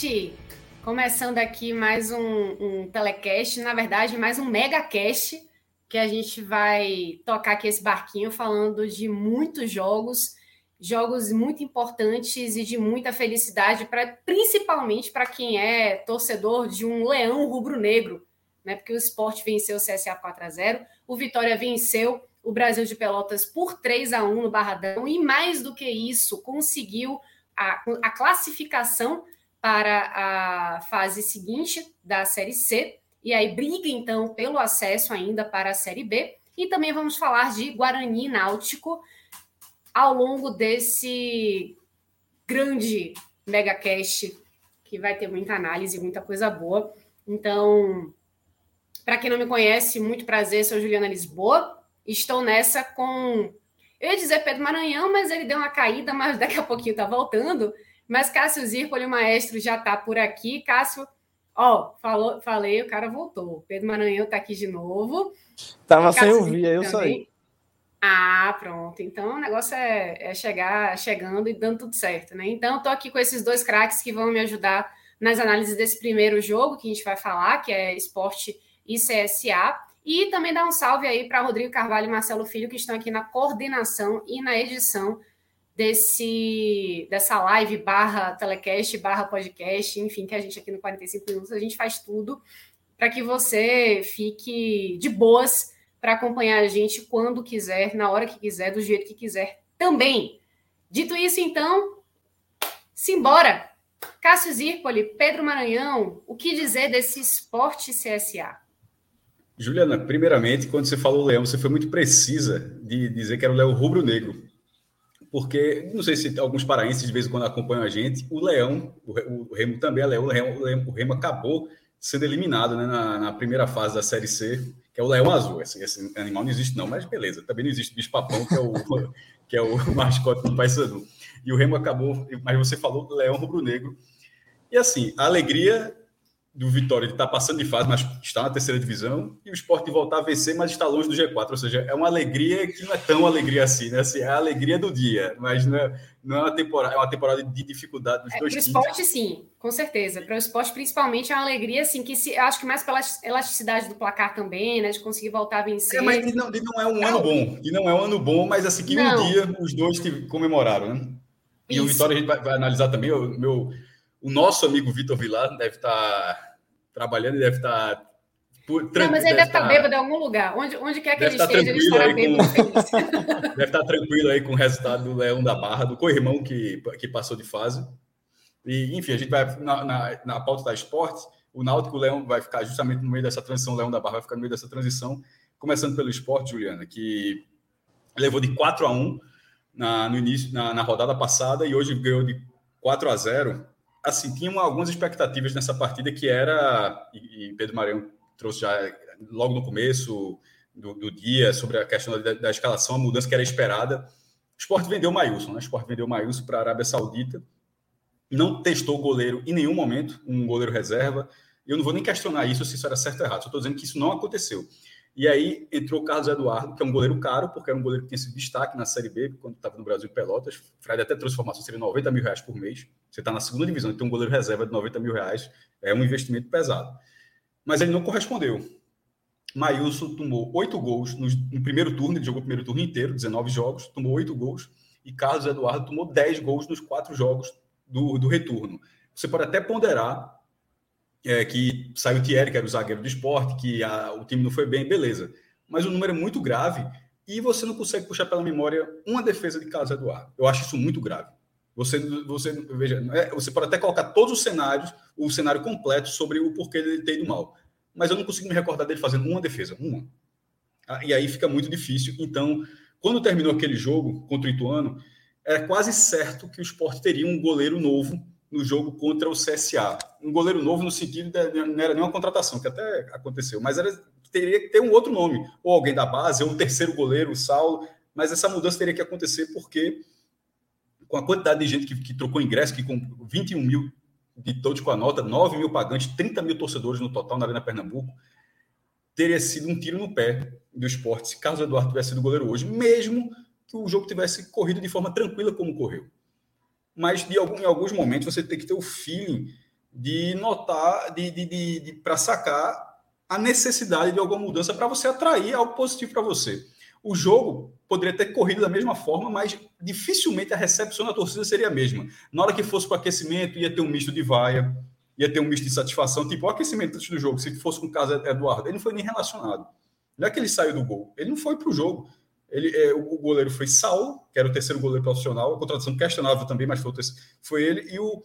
Gente, começando aqui mais um, um telecast, na verdade, mais um megacast, que a gente vai tocar aqui esse barquinho falando de muitos jogos, jogos muito importantes e de muita felicidade, pra, principalmente para quem é torcedor de um leão rubro-negro, né? Porque o esporte venceu o CSA 4 a 0 o Vitória venceu o Brasil de Pelotas por 3 a 1 no Barradão, e mais do que isso, conseguiu a, a classificação para a fase seguinte da Série C, e aí briga então pelo acesso ainda para a Série B. E também vamos falar de Guarani Náutico ao longo desse grande megacast que vai ter muita análise, muita coisa boa. Então, para quem não me conhece, muito prazer, sou Juliana Lisboa. Estou nessa com eu ia dizer Pedro Maranhão, mas ele deu uma caída, mas daqui a pouquinho tá voltando. Mas Cássio Zirpoli, o maestro, já tá por aqui. Cássio, ó, falou, falei, o cara voltou. Pedro Maranhão tá aqui de novo. Tava sem ouvir, aí eu saí. Ah, pronto. Então o negócio é, é, chegar chegando e dando tudo certo, né? Então, tô aqui com esses dois craques que vão me ajudar nas análises desse primeiro jogo que a gente vai falar, que é esporte e CSA. E também dar um salve aí para Rodrigo Carvalho e Marcelo Filho, que estão aqui na coordenação e na edição desse dessa live barra telecast, barra podcast, enfim, que a gente aqui no 45 Minutos, a gente faz tudo para que você fique de boas para acompanhar a gente quando quiser, na hora que quiser, do jeito que quiser também. Dito isso, então, simbora! Cássio Zirpoli, Pedro Maranhão, o que dizer desse esporte CSA? Juliana, primeiramente, quando você falou leão, você foi muito precisa de dizer que era o leão rubro-negro. Porque, não sei se alguns paraenses de vez em quando acompanham a gente, o leão, o, Remo também é leão, o Remo, o Remo acabou sendo eliminado né, na, na, primeira fase da Série C, que é o leão azul. Esse, esse, animal não existe não, mas beleza. Também não existe o bicho-papão, que é o, que é o mascote do Paysandu. E o Remo acabou, mas você falou do leão rubro-negro. E assim, a alegria do Vitória de estar tá passando de fase, mas está na terceira divisão, e o esporte voltar a vencer, mas está longe do G4. Ou seja, é uma alegria que não é tão alegria assim, né? Assim, é a alegria do dia, mas não é, não é uma temporada, é uma temporada de dificuldade dos é, dois times. Para o esporte, sim, com certeza. Para o esporte, principalmente, é uma alegria, assim, que se, acho que mais pela elasticidade do placar também, né? De conseguir voltar a vencer. É, mas de não, não é um ano bom, e não é um ano bom, mas assim, que não. um dia os dois comemoraram, né? E Isso. o Vitória a gente vai, vai analisar também, o meu o nosso amigo Vitor Vilar deve estar tá trabalhando e deve estar. Tá não, mas ele deve estar tá bêbado em algum lugar. Onde, onde quer que ele esteja, ele estará bêbado. Com... deve estar tranquilo aí com o resultado do Leão da Barra, do co-irmão que, que passou de fase. E, enfim, a gente vai na, na, na pauta da esporte. O Náutico o Leão vai ficar justamente no meio dessa transição, o Leão da Barra vai ficar no meio dessa transição, começando pelo esporte, Juliana, que levou de 4 a 1 na, no início, na, na rodada passada e hoje ganhou de 4 a 0 assim, tinham algumas expectativas nessa partida que era, e, Pedro Maranhão trouxe já logo no começo do, do dia sobre a questão da, da, escalação, a mudança que era esperada. O Sport vendeu o Maílson, né? O Sport vendeu o Maílson para a Arábia Saudita, não testou o goleiro em nenhum momento, um goleiro reserva. Eu não vou nem questionar isso, se isso era certo ou errado, só estou dizendo que isso não aconteceu. E aí entrou o Carlos Eduardo, que é um goleiro caro, porque era um goleiro que tinha sido destaque na Série B, quando estava no Brasil Pelotas. Fred até trouxe informação, seria 90 mil reais por mês. Você está na segunda divisão e tem um goleiro reserva de 90 mil reais, é um investimento pesado. Mas ele não correspondeu. Maílson tomou oito gols no, no, primeiro turno, ele jogou o primeiro turno inteiro, 19 jogos, tomou oito gols, e Carlos Eduardo tomou 10 gols nos quatro jogos do, do retorno. Você pode até ponderar é, que saiu o Thierry, que era o zagueiro do esporte, que a, o time não foi bem, beleza. Mas o número é muito grave e você não consegue puxar pela memória uma defesa de Carlos Eduardo. Eu acho isso muito grave. Você, você, veja, é, você pode até colocar todos os cenários, o cenário completo sobre o porquê dele ter ido mal. Mas eu não consigo me recordar dele fazendo uma defesa, uma. Ah, e aí fica muito difícil. Então, quando terminou aquele jogo contra o Ituano, era quase certo que o Sport teria um goleiro novo no jogo contra o CSA. Um goleiro novo no sentido de não era nenhuma contratação, que até aconteceu, mas era, teria que ter um outro nome, ou alguém da base, ou um terceiro goleiro, o Saulo, mas essa mudança teria que acontecer porque com a quantidade de gente que, que trocou ingresso, que com 21 mil de todos com a nota, 9 mil pagantes, 30 mil torcedores no total na Arena Pernambuco, teria sido um tiro no pé do esporte se Carlos Eduardo tivesse sido goleiro hoje, mesmo que o jogo tivesse corrido de forma tranquila como correu mas de algum, em alguns momentos você tem que ter o feeling de notar, de, de, de, de para sacar a necessidade de alguma mudança para você atrair algo positivo para você. O jogo poderia ter corrido da mesma forma, mas dificilmente a recepção da torcida seria a mesma. Na hora que fosse para o aquecimento, ia ter um misto de vaia, ia ter um misto de satisfação, tipo o aquecimento antes do jogo, se fosse com o caso Eduardo, ele não foi nem relacionado. Não é que ele saiu do gol, ele não foi para o jogo. Ele, é, o, goleiro foi Saulo, que era o terceiro goleiro profissional, a contratação questionável também, mas foi, foi ele, e o,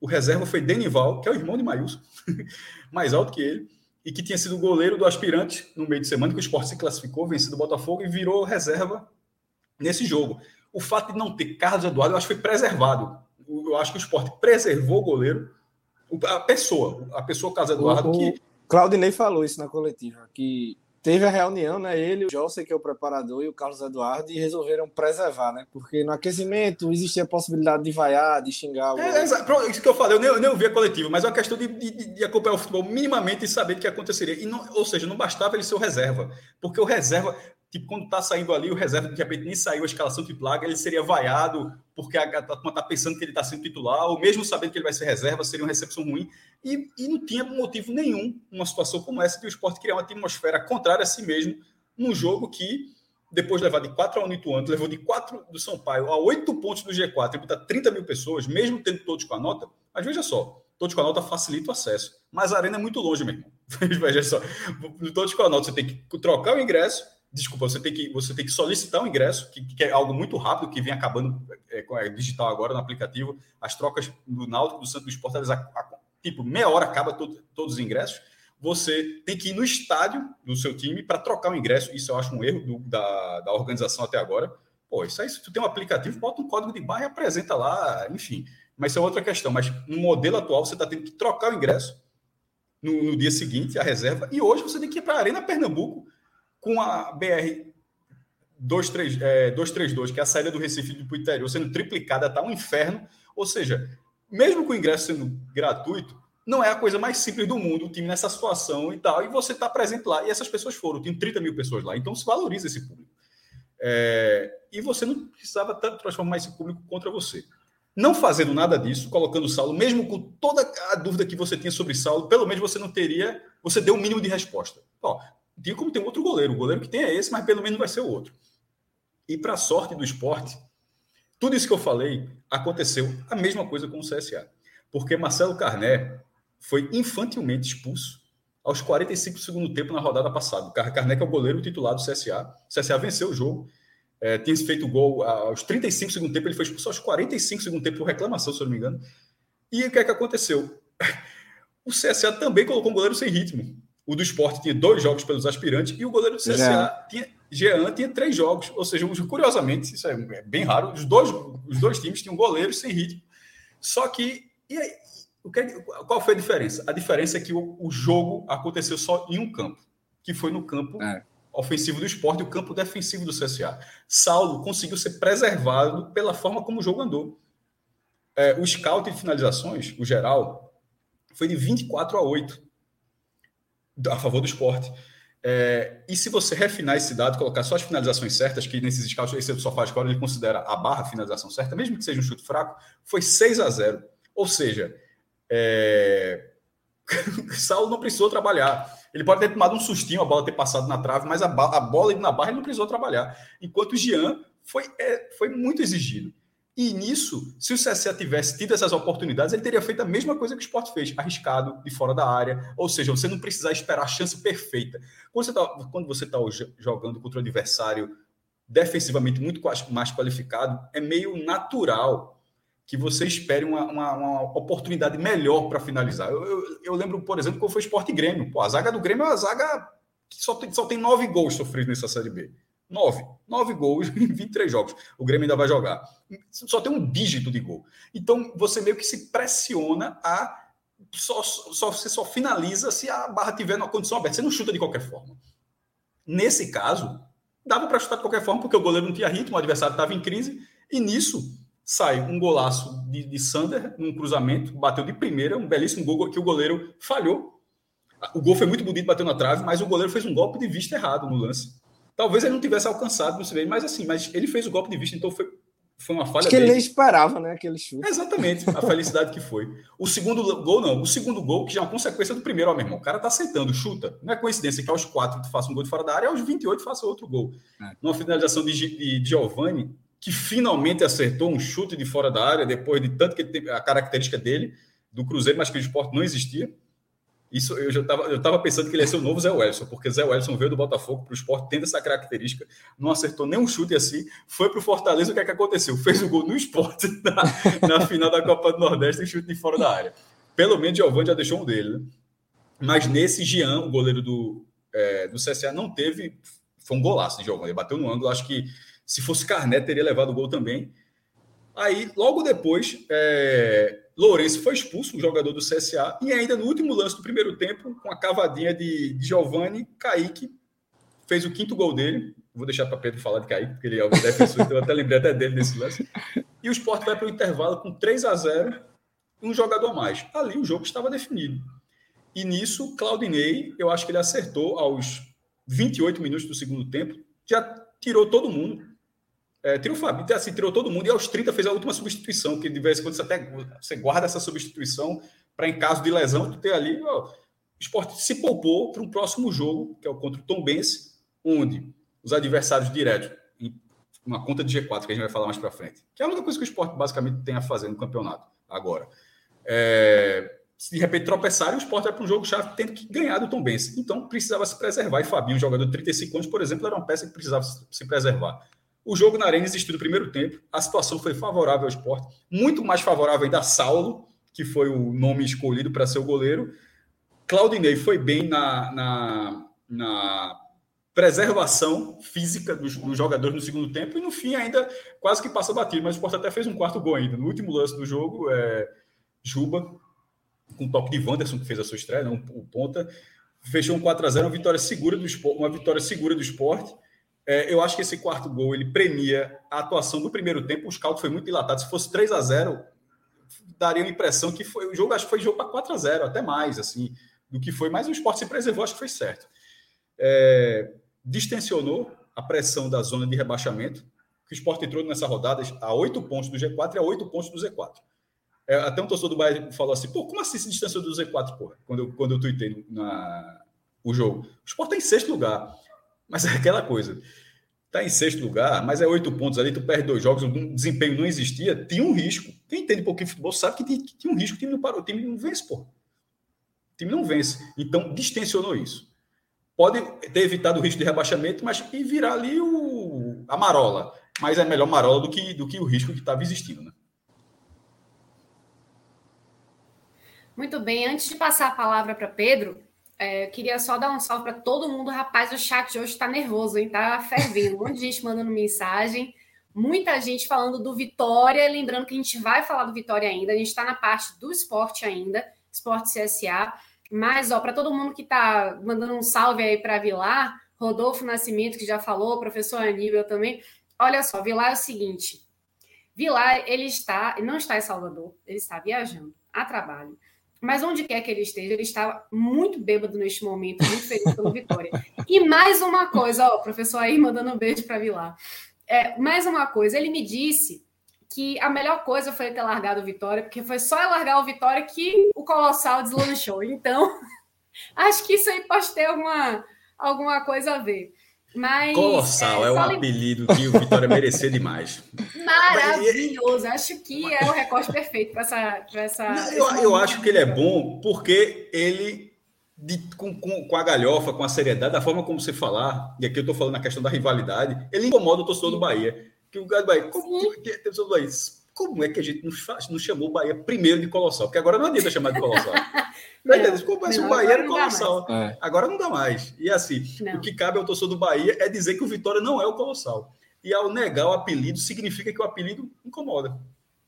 o reserva foi Denival, que é o irmão de Maílson, mais alto que ele, e que tinha sido goleiro do aspirante no meio de semana, que o esporte se classificou, vencido o Botafogo e virou reserva nesse jogo. O fato de não ter Carlos Eduardo, eu acho que foi preservado. Eu acho que o esporte preservou o goleiro, a pessoa, a pessoa Carlos Eduardo. O, que... Claudinei falou isso na coletiva, que teve a reunião, né? Ele, o José, que é o preparador, e o Carlos Eduardo, e resolveram preservar, né? Porque no aquecimento existia a possibilidade de vaiar, de xingar. O... É, é, isso que eu falei, eu nem, eu nem ouvi a coletiva, mas é uma questão de, de, de, acompanhar o futebol minimamente e saber o que aconteceria. E não, ou seja, não bastava ele ser o reserva, porque o reserva, tipo, quando tá saindo ali, o reserva, de repente, nem saiu a escalação de plaga, ele seria vaiado, porque a turma tá pensando que ele está sendo titular, ou mesmo sabendo que ele vai ser reserva, seria uma recepção ruim. E, e não tinha motivo nenhum, numa situação como essa, de o esporte criar uma atmosfera contrária a si mesmo, num jogo que, depois de levar de 4 a 1 no Ituano, levou de 4 do Sampaio a 8 pontos do G4 e botar 30 mil pessoas, mesmo tendo todos com a nota, mas veja só, todos com a nota facilita o acesso. Mas a arena é muito longe, meu irmão. veja só, todos com a nota, você tem que trocar o ingresso, desculpa, você tem que, você tem que solicitar um ingresso, que, que é algo muito rápido, que vem acabando é, é, digital agora no aplicativo. As trocas do Náutico, do Santo do Esporte, elas, tipo, meia hora acaba todo, todos os ingressos. Você tem que ir no estádio do seu time para trocar o ingresso. Isso eu acho um erro do, da, da organização até agora. Pô, isso aí, se tu tem um aplicativo, bota um código de barra e apresenta lá, enfim. Mas isso é outra questão. Mas no modelo atual, você está tendo que trocar o ingresso no, no, dia seguinte, a reserva. E hoje você tem que ir para a Arena Pernambuco com a BR 232, é, 232, que é a saída do Recife para o interior, sendo triplicada, tá um inferno. Ou seja, mesmo com o ingresso sendo gratuito, não é a coisa mais simples do mundo, o time nessa situação e tal, e você está presente lá. E essas pessoas foram, tem 30 mil pessoas lá, então se valoriza esse público. É, e você não precisava tanto transformar esse público contra você. Não fazendo nada disso, colocando o Saulo, mesmo com toda a dúvida que você tinha sobre Saulo, pelo menos você não teria, você deu o um mínimo de resposta. Ó, tinha como tem outro goleiro, o goleiro que tem é esse, mas pelo menos vai ser o outro. E para sorte do esporte, tudo isso que eu falei aconteceu a mesma coisa com o CSA. Porque Marcelo Carné foi infantilmente expulso aos 45 do segundo tempo na rodada passada. Carné que é o goleiro titular do CSA. O CSA venceu o jogo. É, tinha feito o gol aos 35 do segundo tempo, ele foi expulso aos 45 do segundo tempo por reclamação, se eu não me engano. E o que é que aconteceu? O CSA também colocou um goleiro sem ritmo. O do esporte tinha dois jogos pelos aspirantes e o goleiro do CSA tinha Jean tinha três jogos, ou seja, curiosamente, isso é bem raro, os dois, os dois times tinham goleiros sem ritmo. Só que, e aí, o que, qual foi a diferença? A diferença é que o, o jogo aconteceu só em um campo, que foi no campo é. ofensivo do esporte e o campo defensivo do CSA. Saulo conseguiu ser preservado pela forma como o jogo andou. É, o scout de finalizações, o geral, foi de 24 a 8 a favor do esporte. É, e se você refinar esse dado, colocar só as finalizações certas, que nesses scouts esse faz agora, ele considera a barra finalização certa, mesmo que seja um chute fraco, foi 6 a 0 Ou seja, é... Saulo não precisou trabalhar. Ele pode ter tomado um sustinho, a bola ter passado na trave, mas a, a bola indo na barra ele não precisou trabalhar. Enquanto o Jean foi, é, foi muito exigido. E nisso, se o CSA tivesse tido essas oportunidades, ele teria feito a mesma coisa que o Sport fez, arriscado, de fora da área. Ou seja, você não precisar esperar a chance perfeita. Quando você está você tá jogando contra o adversário defensivamente muito mais qualificado, é meio natural que você espere uma, uma, uma oportunidade melhor para finalizar. Eu, eu, eu, lembro, por exemplo, quando foi Esporte Grêmio. Pô, a zaga do Grêmio é uma zaga que só tem, só tem nove gols sofridos nessa Série B. Nove. Nove gols em 23 jogos. O Grêmio ainda vai jogar. Só tem um dígito de gol. Então, você meio que se pressiona a. Só, só, você só finaliza se a barra tiver numa condição aberta. Você não chuta de qualquer forma. Nesse caso, dava para chutar de qualquer forma, porque o goleiro não tinha ritmo, o adversário estava em crise. E nisso, sai um golaço de, de Sander, num cruzamento, bateu de primeira, um belíssimo gol que o goleiro falhou. O gol foi muito bonito, bateu na trave, mas o goleiro fez um golpe de vista errado no lance. Talvez ele não tivesse alcançado, não sei bem, mas assim, mas ele fez o golpe de vista, então foi, foi uma falha. Acho que dele. ele esperava, né? Aquele chute. Exatamente, a felicidade que foi. O segundo gol, não. O segundo gol, que já é uma consequência do primeiro, ó, meu irmão. O cara tá aceitando, chuta. Não é coincidência que aos quatro tu faça um gol de fora da área, aos 28 faça outro gol. É. Numa finalização de, de, de Giovanni, que finalmente acertou um chute de fora da área, depois de tanto que ele teve a característica dele, do Cruzeiro, mas que o esporte não existia. Isso eu já estava eu tava pensando que ele ia ser o novo Zé Wellison, porque Zé Wellison veio do Botafogo para o esporte, tendo essa característica, não acertou nenhum chute assim, foi para o Fortaleza, o que é que aconteceu? Fez o gol no esporte na, na final da Copa do Nordeste, e chute de fora da área. Pelo menos Giovanni já deixou um dele, né? Mas nesse Jean, o goleiro do, é, do CSA, não teve. Foi um golaço de Giovanni, bateu no ângulo, acho que se fosse Carnet, teria levado o gol também. Aí, logo depois, é, Lourenço foi expulso, um jogador do CSA, e ainda no último lance do primeiro tempo, com a cavadinha de, de Giovanni, Kaique fez o quinto gol dele. Vou deixar para Pedro falar de Kaique, porque ele é o defensor, então eu até lembrei até dele nesse lance. E o Sport vai para o intervalo com 3 a 0 um jogador a mais. Ali o jogo estava definido. E nisso, Claudinei, eu acho que ele acertou aos 28 minutos do segundo tempo, já tirou todo mundo, é, tirou o Fabinho, assim, tirou todo mundo e aos 30 fez a última substituição, que de vez em quando você até você guarda essa substituição para, em caso de lesão, tu ter ali. Ó, o esporte se poupou para um próximo jogo, que é o contra o Tom Bense, onde os adversários diretos, uma conta de G4, que a gente vai falar mais para frente, que é a única coisa que o esporte basicamente tem a fazer no campeonato agora. É, se de repente tropeçarem, o esporte vai para um jogo chave tendo que ganhar do Tom Bense. Então precisava se preservar. E Fabinho, jogador de 35 anos, por exemplo, era uma peça que precisava se preservar. O jogo na Arena existiu no primeiro tempo, a situação foi favorável ao esporte, muito mais favorável ainda a Saulo, que foi o nome escolhido para ser o goleiro. Claudinei foi bem na, na, na preservação física dos, dos, jogadores no segundo tempo e no fim ainda quase que passa batido, mas o Sport até fez um quarto gol ainda. No último lance do jogo, é, Juba, com toque de Wanderson, que fez a sua estreia, não, o ponta, fechou um 4 a 0 uma vitória segura do esporte, uma vitória segura do esporte. É, eu acho que esse quarto gol ele premia a atuação do primeiro tempo. O scout foi muito dilatado. Se fosse 3 a 0 daria a impressão que foi o jogo, acho que foi jogo para 4 a 0 até mais, assim, do que foi. Mas o esporte se preservou, acho que foi certo. É, distensionou a pressão da zona de rebaixamento, que o esporte entrou nessa rodada a 8 pontos do G4 e a 8 pontos do Z4. É, até um torcedor do Bahia falou assim: pô, como assim se distanciou do Z4, porra? Quando eu, quando eu tuitei na, o jogo. O esporte está em sexto lugar. Mas é aquela coisa. Está em sexto lugar, mas é oito pontos ali, tu perde dois jogos, o desempenho não existia, tinha um risco. Quem entende um pouquinho de futebol sabe que tinha, que tinha um risco, o time não parou, o time não vence, pô. O time não vence. Então, distensionou isso. Pode ter evitado o risco de rebaixamento, mas e virar ali o, a marola. Mas é melhor marola do que, do que o risco que estava existindo, né? Muito bem, antes de passar a palavra para Pedro, é, queria só dar um salve para todo mundo. Rapaz, o chat hoje está nervoso, hein? Tá fervendo. Um monte de gente mandando mensagem. Muita gente falando do Vitória. Lembrando que a gente vai falar do Vitória ainda. A gente está na parte do esporte ainda, esporte CSA. Mas, ó, para todo mundo que está mandando um salve aí para Vilar, Rodolfo Nascimento, que já falou, professor Aníbal também. Olha só, Vilar é o seguinte: Vilar, ele está, não está em Salvador, ele está viajando a trabalho. Mas onde quer que ele esteja, ele está muito bêbado neste momento, muito feliz pela vitória. E mais uma coisa, ó, o professor aí mandando um beijo para Vilar. É, mais uma coisa, ele me disse que a melhor coisa foi ter largado o Vitória, porque foi só largar o Vitória que o Colossal deslanchou. Então, acho que isso aí pode ter alguma, alguma coisa a ver. Mas, Colossal é, é um apelido que o Vitória merecia demais. Maravilhoso. Acho que é o recorte perfeito para essa. Pra essa Não, eu, eu acho que ele é bom porque ele de, com, com, com, a galhofa, com a seriedade, da forma como você falar, e aqui eu estou falando na questão da rivalidade, ele incomoda o torcedor do Bahia. Que o do Bahia, como, que, que, do Bahia, como é que a gente não, faz, não chamou o Bahia primeiro de Colossal? Porque agora não adianta chamar de Colossal. não, não, como não, o Bahia era Colossal. É. Agora não dá mais. E assim, não. o que cabe ao torcedor do Bahia é dizer que o Vitória não é o Colossal. E ao negar o apelido, significa que o apelido incomoda.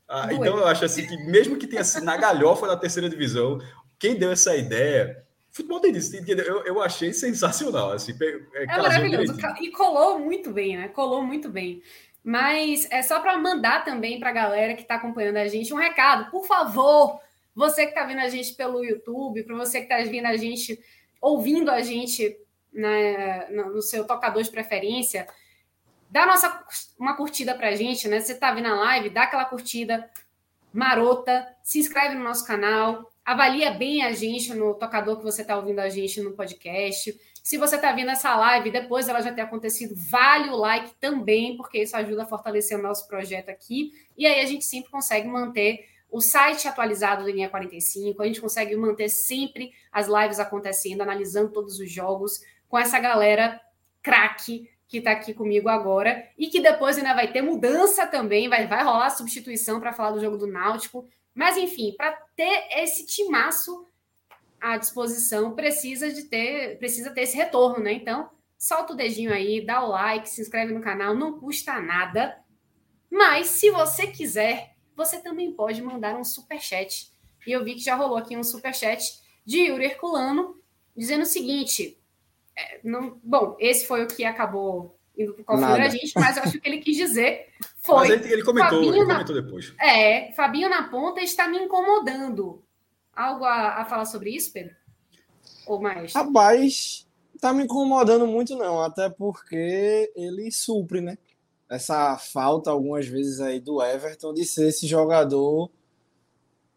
Ah, então eu acho assim que, mesmo que tenha sido na galhofa da terceira divisão, quem deu essa ideia Futebol tem isso, eu, eu achei sensacional. Assim, é, é maravilhoso. Direitinho. E colou muito bem, né? Colou muito bem. Mas é só para mandar também para a galera que está acompanhando a gente um recado. Por favor, você que está vendo a gente pelo YouTube, para você que está vendo a gente, ouvindo a gente né, no seu tocador de preferência, dá nossa, uma curtida para a gente, né? Você está vendo a live, dá aquela curtida marota, se inscreve no nosso canal, avalia bem a gente no tocador que você está ouvindo a gente no podcast. Se você está vendo essa live, depois ela já ter acontecido, vale o like também, porque isso ajuda a fortalecer o nosso projeto aqui. E aí a gente sempre consegue manter o site atualizado do Linha 45, a gente consegue manter sempre as lives acontecendo, analisando todos os jogos, com essa galera craque que está aqui comigo agora, e que depois ainda vai ter mudança também, vai, vai rolar substituição para falar do jogo do Náutico. Mas, enfim, para ter esse timaço à disposição, precisa de ter, precisa ter esse retorno, né? Então, solta o dedinho aí, dá o like, se inscreve no canal, não custa nada. Mas, se você quiser, você também pode mandar um super chat. E eu vi que já rolou aqui um super chat de Yuri Herculano, dizendo o seguinte: é, não, bom, esse foi o que acabou indo para o a gente, mas eu acho que ele quis dizer foi. Mas ele, ele comentou, Fabinho ele comentou na, depois. É, Fabinho na ponta está me incomodando. Algo a, a falar sobre isso, Pedro? Ou mais? Rapaz, tá me incomodando muito, não, até porque ele supre, né? Essa falta, algumas vezes, aí do Everton de ser esse jogador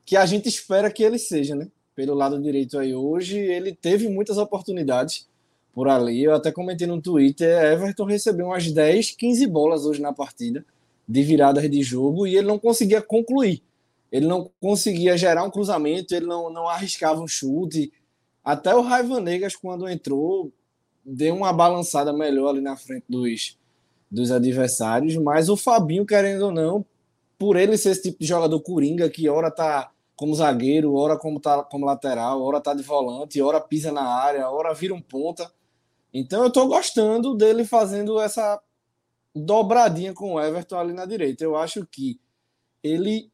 que a gente espera que ele seja, né? Pelo lado direito aí hoje, ele teve muitas oportunidades por ali. Eu até comentei no Twitter, Everton recebeu umas 10, 15 bolas hoje na partida de viradas de jogo e ele não conseguia concluir. Ele não conseguia gerar um cruzamento, ele não, não arriscava um chute. Até o Raiva Negas, quando entrou, deu uma balançada melhor ali na frente dos, dos adversários. Mas o Fabinho, querendo ou não, por ele ser esse tipo de jogador coringa, que hora tá como zagueiro, hora como, tá, como lateral, hora tá de volante, hora pisa na área, hora vira um ponta então eu estou gostando dele fazendo essa dobradinha com o Everton ali na direita. Eu acho que ele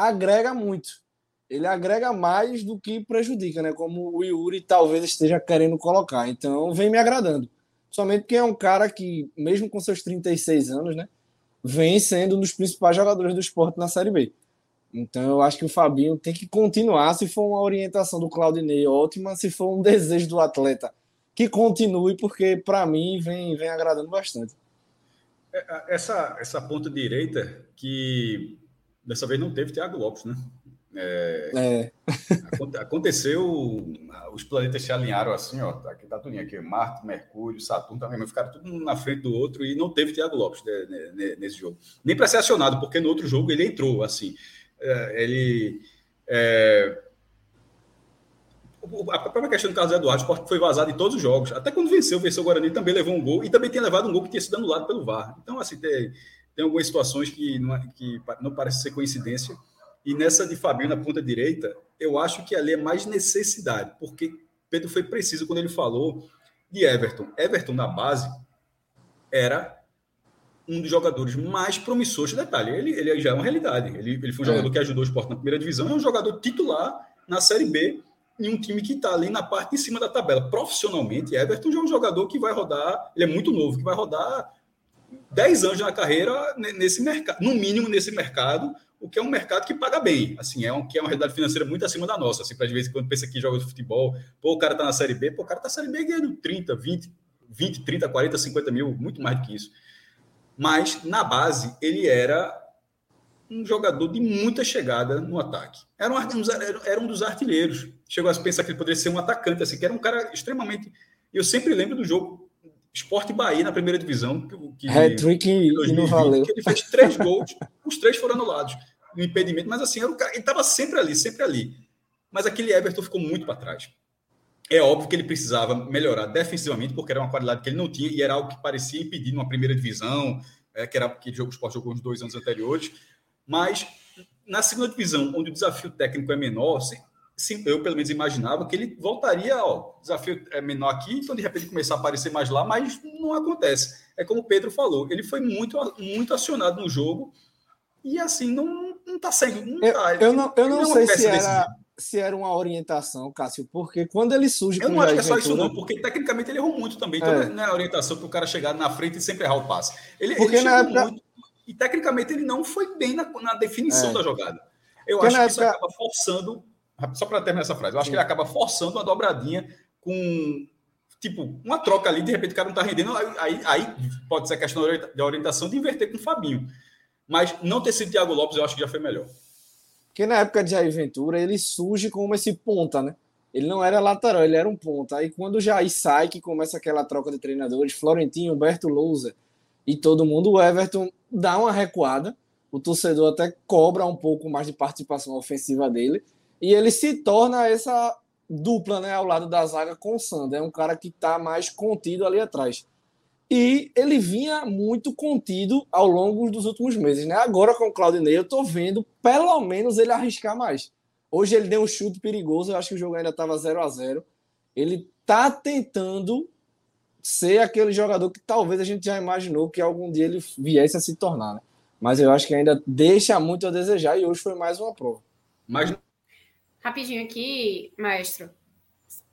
agrega muito. Ele agrega mais do que prejudica, né? Como o Yuri talvez esteja querendo colocar. Então vem me agradando. Somente porque é um cara que, mesmo com seus 36 anos, né? Vem sendo um dos principais jogadores do esporte na Série B. Então eu acho que o Fabinho tem que continuar. Se for uma orientação do Claudinei, ótima. Se for um desejo do atleta que continue, porque para mim vem, vem agradando bastante. É, essa, essa ponta direita que dessa vez não teve Thiago Lopes, né? É, é. Aconteceu, os planetas se alinharam assim, ó, tá aqui tá tudo aqui, Marte, Mercúrio, Saturno também, ficaram tudo na frente do outro e não teve Thiago Lopes né, né, nesse jogo. Nem para ser acionado, porque no outro jogo ele entrou, assim, é, ele é, a própria questão do Carlos Eduardo, o esporte foi vazado em todos os jogos. Até quando venceu, venceu o Guarani, também levou um gol e também tinha levado um gol que tinha sido anulado pelo VAR. Então, assim, tem, tem algumas situações que não, é, que não parece ser coincidência. E nessa de Fabinho na ponta direita, eu acho que ali é mais necessidade, porque Pedro foi preciso quando ele falou de Everton. Everton, na base, era um dos jogadores mais promissores. Detalhe, ele, ele já é uma realidade. Ele, ele foi um é. jogador que ajudou o esporte na primeira divisão, é um jogador titular na Série B em um time que está ali na parte de cima da tabela. Profissionalmente, Everton já é um jogador que vai rodar, ele é muito novo, que vai rodar 10 anos na carreira nesse mercado, no mínimo nesse mercado, o que é um mercado que paga bem, assim, é um que é uma realidade financeira muito acima da nossa, assim, para às vezes quando pensa que joga de futebol, pô, o cara tá na Série B, pô, o cara tá na Série B ganhando 30, 20, 20, 30, 40, 50 mil, muito mais do que isso. Mas, na base, ele era um jogador de muita chegada no ataque. Era um, era um dos artilheiros. Chegou a pensar que ele poderia ser um atacante, assim, que era um cara extremamente. Eu sempre lembro do jogo Esporte Bahia na primeira divisão. Que, Hat-trick e não valeu. ele fez três gols, os três foram anulados no impedimento, mas assim, era um cara, ele estava sempre ali, sempre ali. Mas aquele Everton ficou muito para trás. É óbvio que ele precisava melhorar defensivamente, porque era uma qualidade que ele não tinha e era algo que parecia impedir numa primeira divisão, é, que era que o Sport jogou nos dois anos anteriores. Mas na segunda divisão, onde o desafio técnico é menor, sim, eu pelo menos imaginava que ele voltaria, ó, desafio é menor aqui, então de repente começar a aparecer mais lá, mas não acontece. É como o Pedro falou, ele foi muito, muito acionado no jogo e assim não, não tá sendo. Não eu, tá, eu não, eu não, não sei se era, se era uma orientação, Cássio, porque quando ele surge. Eu não acho que é só isso, não, porque tecnicamente ele errou muito também. Então é. não é a orientação para o cara chegar na frente e sempre errar o passe. Ele, porque ele na época... muito, e tecnicamente ele não foi bem na, na definição é. da jogada. Eu porque acho que época... isso acaba forçando. Só para terminar essa frase, eu acho Sim. que ele acaba forçando uma dobradinha com. Tipo, uma troca ali, de repente o cara não está rendendo, aí, aí pode ser a questão da orientação de inverter com o Fabinho. Mas não ter sido Thiago Lopes, eu acho que já foi melhor. Porque na época de Jair Ventura, ele surge como esse ponta, né? Ele não era lateral, ele era um ponta. Aí quando o Jair sai, que começa aquela troca de treinadores, Florentino, Humberto Lousa e todo mundo, o Everton dá uma recuada. O torcedor até cobra um pouco mais de participação ofensiva dele. E ele se torna essa dupla, né, ao lado da zaga com o Sander. É um cara que está mais contido ali atrás. E ele vinha muito contido ao longo dos últimos meses, né? Agora com o Claudinei, eu tô vendo pelo menos ele arriscar mais. Hoje ele deu um chute perigoso, eu acho que o jogo ainda estava 0 a 0 Ele tá tentando ser aquele jogador que talvez a gente já imaginou que algum dia ele viesse a se tornar, né? Mas eu acho que ainda deixa muito a desejar e hoje foi mais uma prova. Mas... Rapidinho aqui, maestro.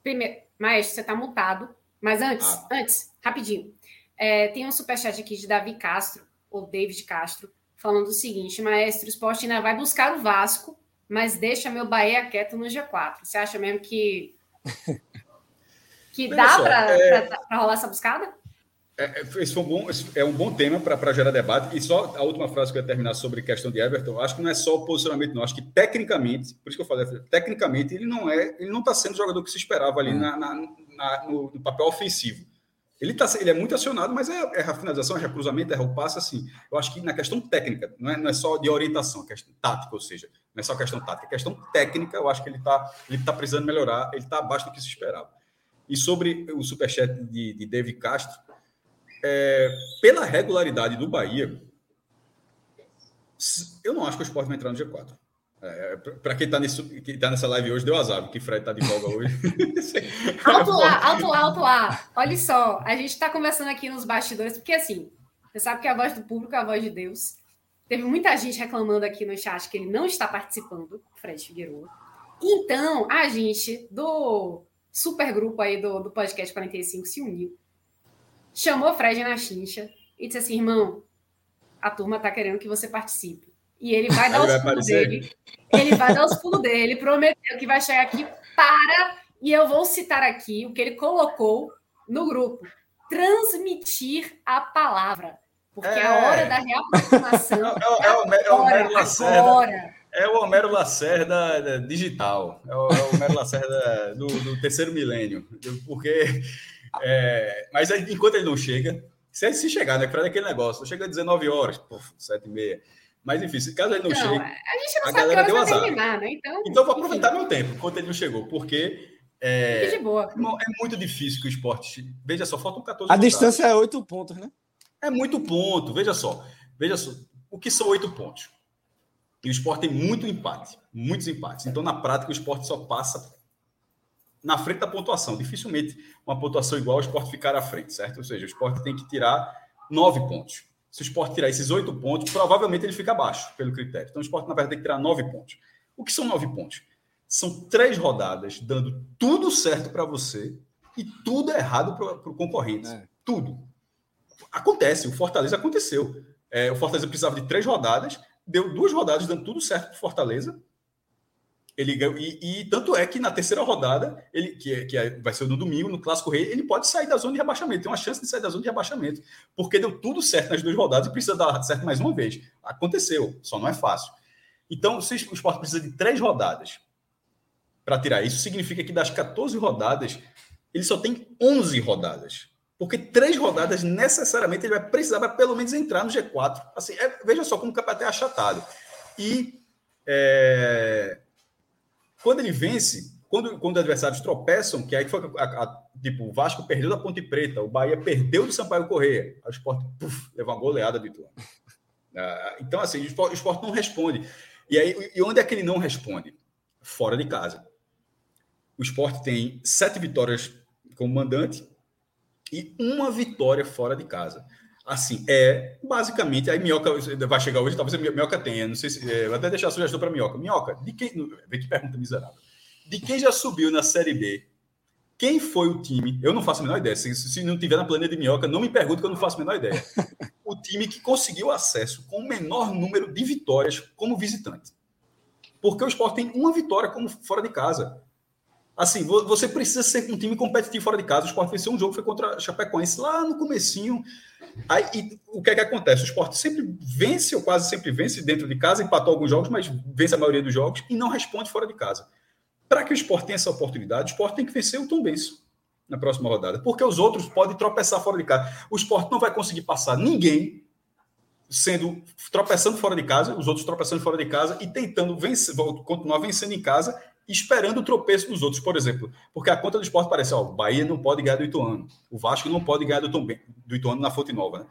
Primeiro, maestro, você tá mutado. Mas antes, ah. antes, rapidinho. É, tem um superchat aqui de Davi Castro, ou David Castro, falando o seguinte: Maestro, o esporte ainda vai buscar o Vasco, mas deixa meu Bahia quieto no G4. Você acha mesmo que, que dá para é... rolar essa buscada? É, é, esse foi um bom, é um bom tema para gerar debate. E só a última frase que eu ia terminar sobre a questão de Everton, acho que não é só o posicionamento, não. Acho que tecnicamente, por isso que eu falei, tecnicamente, ele não é, ele não está sendo o jogador que se esperava ali hum. na, na, na no, no papel ofensivo. Ele, tá, ele é muito acionado, mas é, é a finalização, é cruzamento, é o passe, assim. Eu acho que na questão técnica, não é, não é só de orientação, é questão tática, ou seja, não é só questão tática, é questão técnica, eu acho que ele está ele tá precisando melhorar, ele está abaixo do que se esperava. E sobre o superchat de, de David Castro, é, pela regularidade do Bahia, eu não acho que o esporte vai entrar no G4. É, para quem está tá nessa live hoje, deu azar, porque Fred está de folga hoje. alto lá, alto lá, alto lá. Olha só, a gente está conversando aqui nos bastidores, porque assim, você sabe que a voz do público é a voz de Deus. Teve muita gente reclamando aqui no chat que ele não está participando, Fred Figueiredo. Então, a gente do super grupo aí do, do podcast 45 se uniu, chamou Fred na chincha e disse assim: irmão, a turma está querendo que você participe. E ele vai dar os pulos dele. Ele vai dar os pulos dele, prometeu que vai chegar aqui para, e eu vou citar aqui o que ele colocou no grupo: transmitir a palavra. Porque é. a hora da reaproximação. É, é, é, o, é, o Homero Lacerda. É o Homero Lacerda digital. É o, é o Homero Lacerda do, do, terceiro milênio. Porque. É, mas enquanto ele não chega, se ele se chegar, né? Para aquele negócio, chega às 19 horas, pô, 7 e meia. Mas enfim, caso ele não, não chegue. A gente não a sabe que deu azar. Terminar, né? Então, então vou aproveitar enfim. meu tempo enquanto ele não chegou, porque é, de boa. é muito difícil que o esporte. Veja só, faltam 14 A distância é 8 pontos, né? É muito ponto. Veja só. Veja só. O que são 8 pontos? E o esporte tem muito empate, muitos empates. Então, na prática, o esporte só passa na frente da pontuação. Dificilmente uma pontuação igual o esporte ficar à frente, certo? Ou seja, o esporte tem que tirar 9 pontos. Se o esporte tirar esses oito pontos, provavelmente ele fica abaixo, pelo critério. Então o esporte, na verdade, tem que tirar nove pontos. O que são nove pontos? São três rodadas dando tudo certo para você e tudo errado para o concorrente. É. Tudo. Acontece, o Fortaleza aconteceu. É, o Fortaleza precisava de três rodadas, deu duas rodadas dando tudo certo para o Fortaleza ele e, e, tanto é que na terceira rodada, ele que, é, que é, vai ser no domingo, no Clássico Rei, ele pode sair da zona de rebaixamento. Tem uma chance de sair da zona de rebaixamento, porque deu tudo certo nas duas rodadas e precisa dar certo mais uma vez. Aconteceu, só não é fácil. Então, se o esporte precisa de três rodadas para tirar isso, significa que das 14 rodadas, ele só tem 11 rodadas. Porque três rodadas, necessariamente, ele vai precisar para pelo menos entrar no G4. Assim, é, veja só como o campeonato é achatado. E é, quando ele vence, quando, quando adversários tropeçam, que aí foi a, a, tipo, o Vasco perdeu da Ponte Preta, o Bahia perdeu do Sampaio Correia, o Sport puf, levou uma goleada do Ituano. Uh, então, assim, o esporte, o esporte não responde. E aí, e onde é que ele não responde? Fora de casa. O esporte tem sete vitórias como mandante e uma vitória fora de casa. Assim, é basicamente. Aí Minhoca vai chegar hoje, talvez a Minhoca tenha. Não sei se. É, vou até deixar a sugestão para Minhoca. Minhoca, de quem. Vê que pergunta miserável. De quem já subiu na Série B? Quem foi o time? Eu não faço a menor ideia. Se, se não tiver na planeta de Minhoca, não me pergunte que eu não faço a menor ideia. O time que conseguiu acesso com o menor número de vitórias como visitante. Porque o Sport tem uma vitória como fora de casa. Assim, você precisa ser um time competitivo fora de casa. O Sport venceu um jogo, foi contra a Chapecoense lá no comecinho. Aí, e, o que é que acontece? O Sport sempre vence, ou quase sempre vence dentro de casa, empatou alguns jogos, mas vence a maioria dos jogos e não responde fora de casa. Para que o Sport tenha essa oportunidade, o Sport tem que vencer o Tom Benson na próxima rodada, porque os outros podem tropeçar fora de casa. O Sport não vai conseguir passar ninguém sendo tropeçando fora de casa, os outros tropeçando fora de casa e tentando vencer, continuar vencendo em casa esperando o tropeço dos outros, por exemplo. Porque a conta do esporte parece, ó, o Bahia não pode ganhar do Ituano, o Vasco não pode ganhar do, Tom do Ituano na Fonte Nova, né?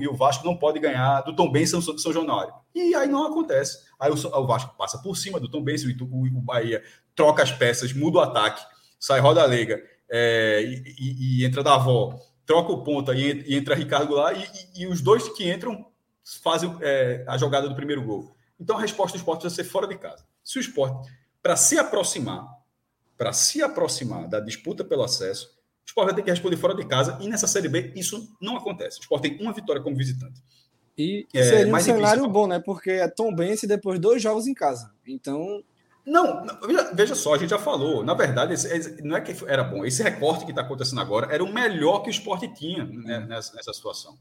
e o Vasco não pode ganhar do Tom Benção São, São Januário. E aí não acontece. Aí o, o Vasco passa por cima do Tom Benção, o, o, Bahia troca as peças, muda o ataque, sai roda lega é, e, e, e, entra da avó, troca o ponta e, e entra Ricardo Goulart, e, os dois que entram fazem é, a jogada do primeiro gol. Então a resposta do esporte vai ser fora de casa. Se o esporte para se aproximar, para se aproximar da disputa pelo acesso, o Sport vai ter que responder fora de casa e nessa Série B isso não acontece. O Sport tem uma vitória como visitante. E é, seria um cenário difícil. bom, né? Porque é Tom Bense depois dois jogos em casa. Então. Não, veja só, a gente já falou. Na verdade, esse, não é que era bom. Esse recorte que está acontecendo agora era o melhor que o esporte tinha né, nessa, nessa situação.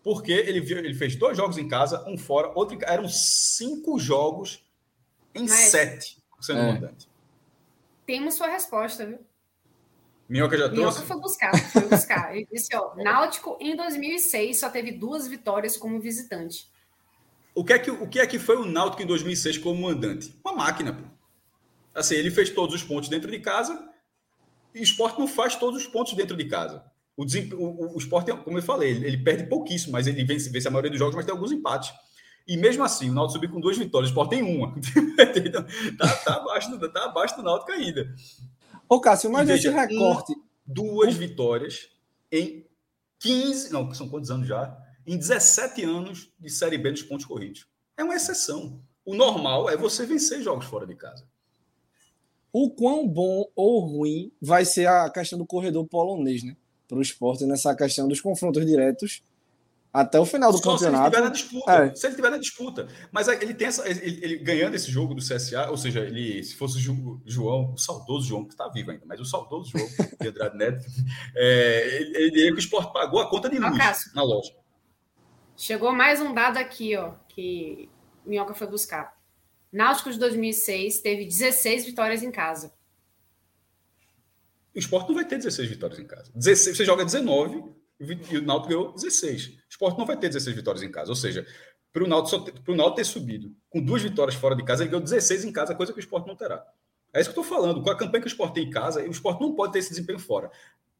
Porque ele, ele fez dois jogos em casa, um fora, outro Eram cinco jogos em Mas... sete sendo é. mandante. Temos sua resposta, viu? Minhoca já trouxe? Minhoca foi buscar, foi buscar. Ele disse, ó, Náutico em 2006 só teve duas vitórias como visitante. O que é que, o que, é que foi o Náutico em 2006 como mandante? Uma máquina, pô. Assim, ele fez todos os pontos dentro de casa e o esporte não faz todos os pontos dentro de casa. O, o, o esporte, como eu falei, ele, ele perde pouquíssimo, mas ele vence, vence a maioria dos jogos, mas tem alguns empates. E mesmo assim, o Náutico subiu com duas vitórias, o Sport tem uma. tá, tá, abaixo, do, tá abaixo do Náutico ainda. Ô, Cássio, mas esse recorte. Uma, duas vitórias em 15. Não, são quantos anos já? Em 17 anos de Série B dos pontos corridos. É uma exceção. O normal é você vencer jogos fora de casa. O quão bom ou ruim vai ser a questão do corredor polonês, né? Para o esporte nessa questão dos confrontos diretos até o final do Só campeonato. Se ele estiver na disputa. É. Se ele estiver na disputa. Mas ele tem essa. Ele, ele, ganhando esse jogo do CSA, ou seja, ele, se fosse o João, o saudoso João, que está vivo ainda, mas o saudoso João de Andrade Neto, é, ele, ele diria que o esporte pagou a conta de luz ó, na loja. Chegou mais um dado aqui, ó, que Minhoca foi buscar. Náutico de 2006 teve 16 vitórias em casa. O esporte não vai ter 16 vitórias em casa. 16, você joga 19 e o Náutico ganhou 16. O Sport não vai ter 16 vitórias em casa. Ou seja, para o Náutico, Náutico ter subido com duas vitórias fora de casa, ele ganhou 16 em casa, coisa que o Sport não terá. É isso que eu estou falando. Com a campanha que o Sport tem em casa, o Sport não pode ter esse desempenho fora.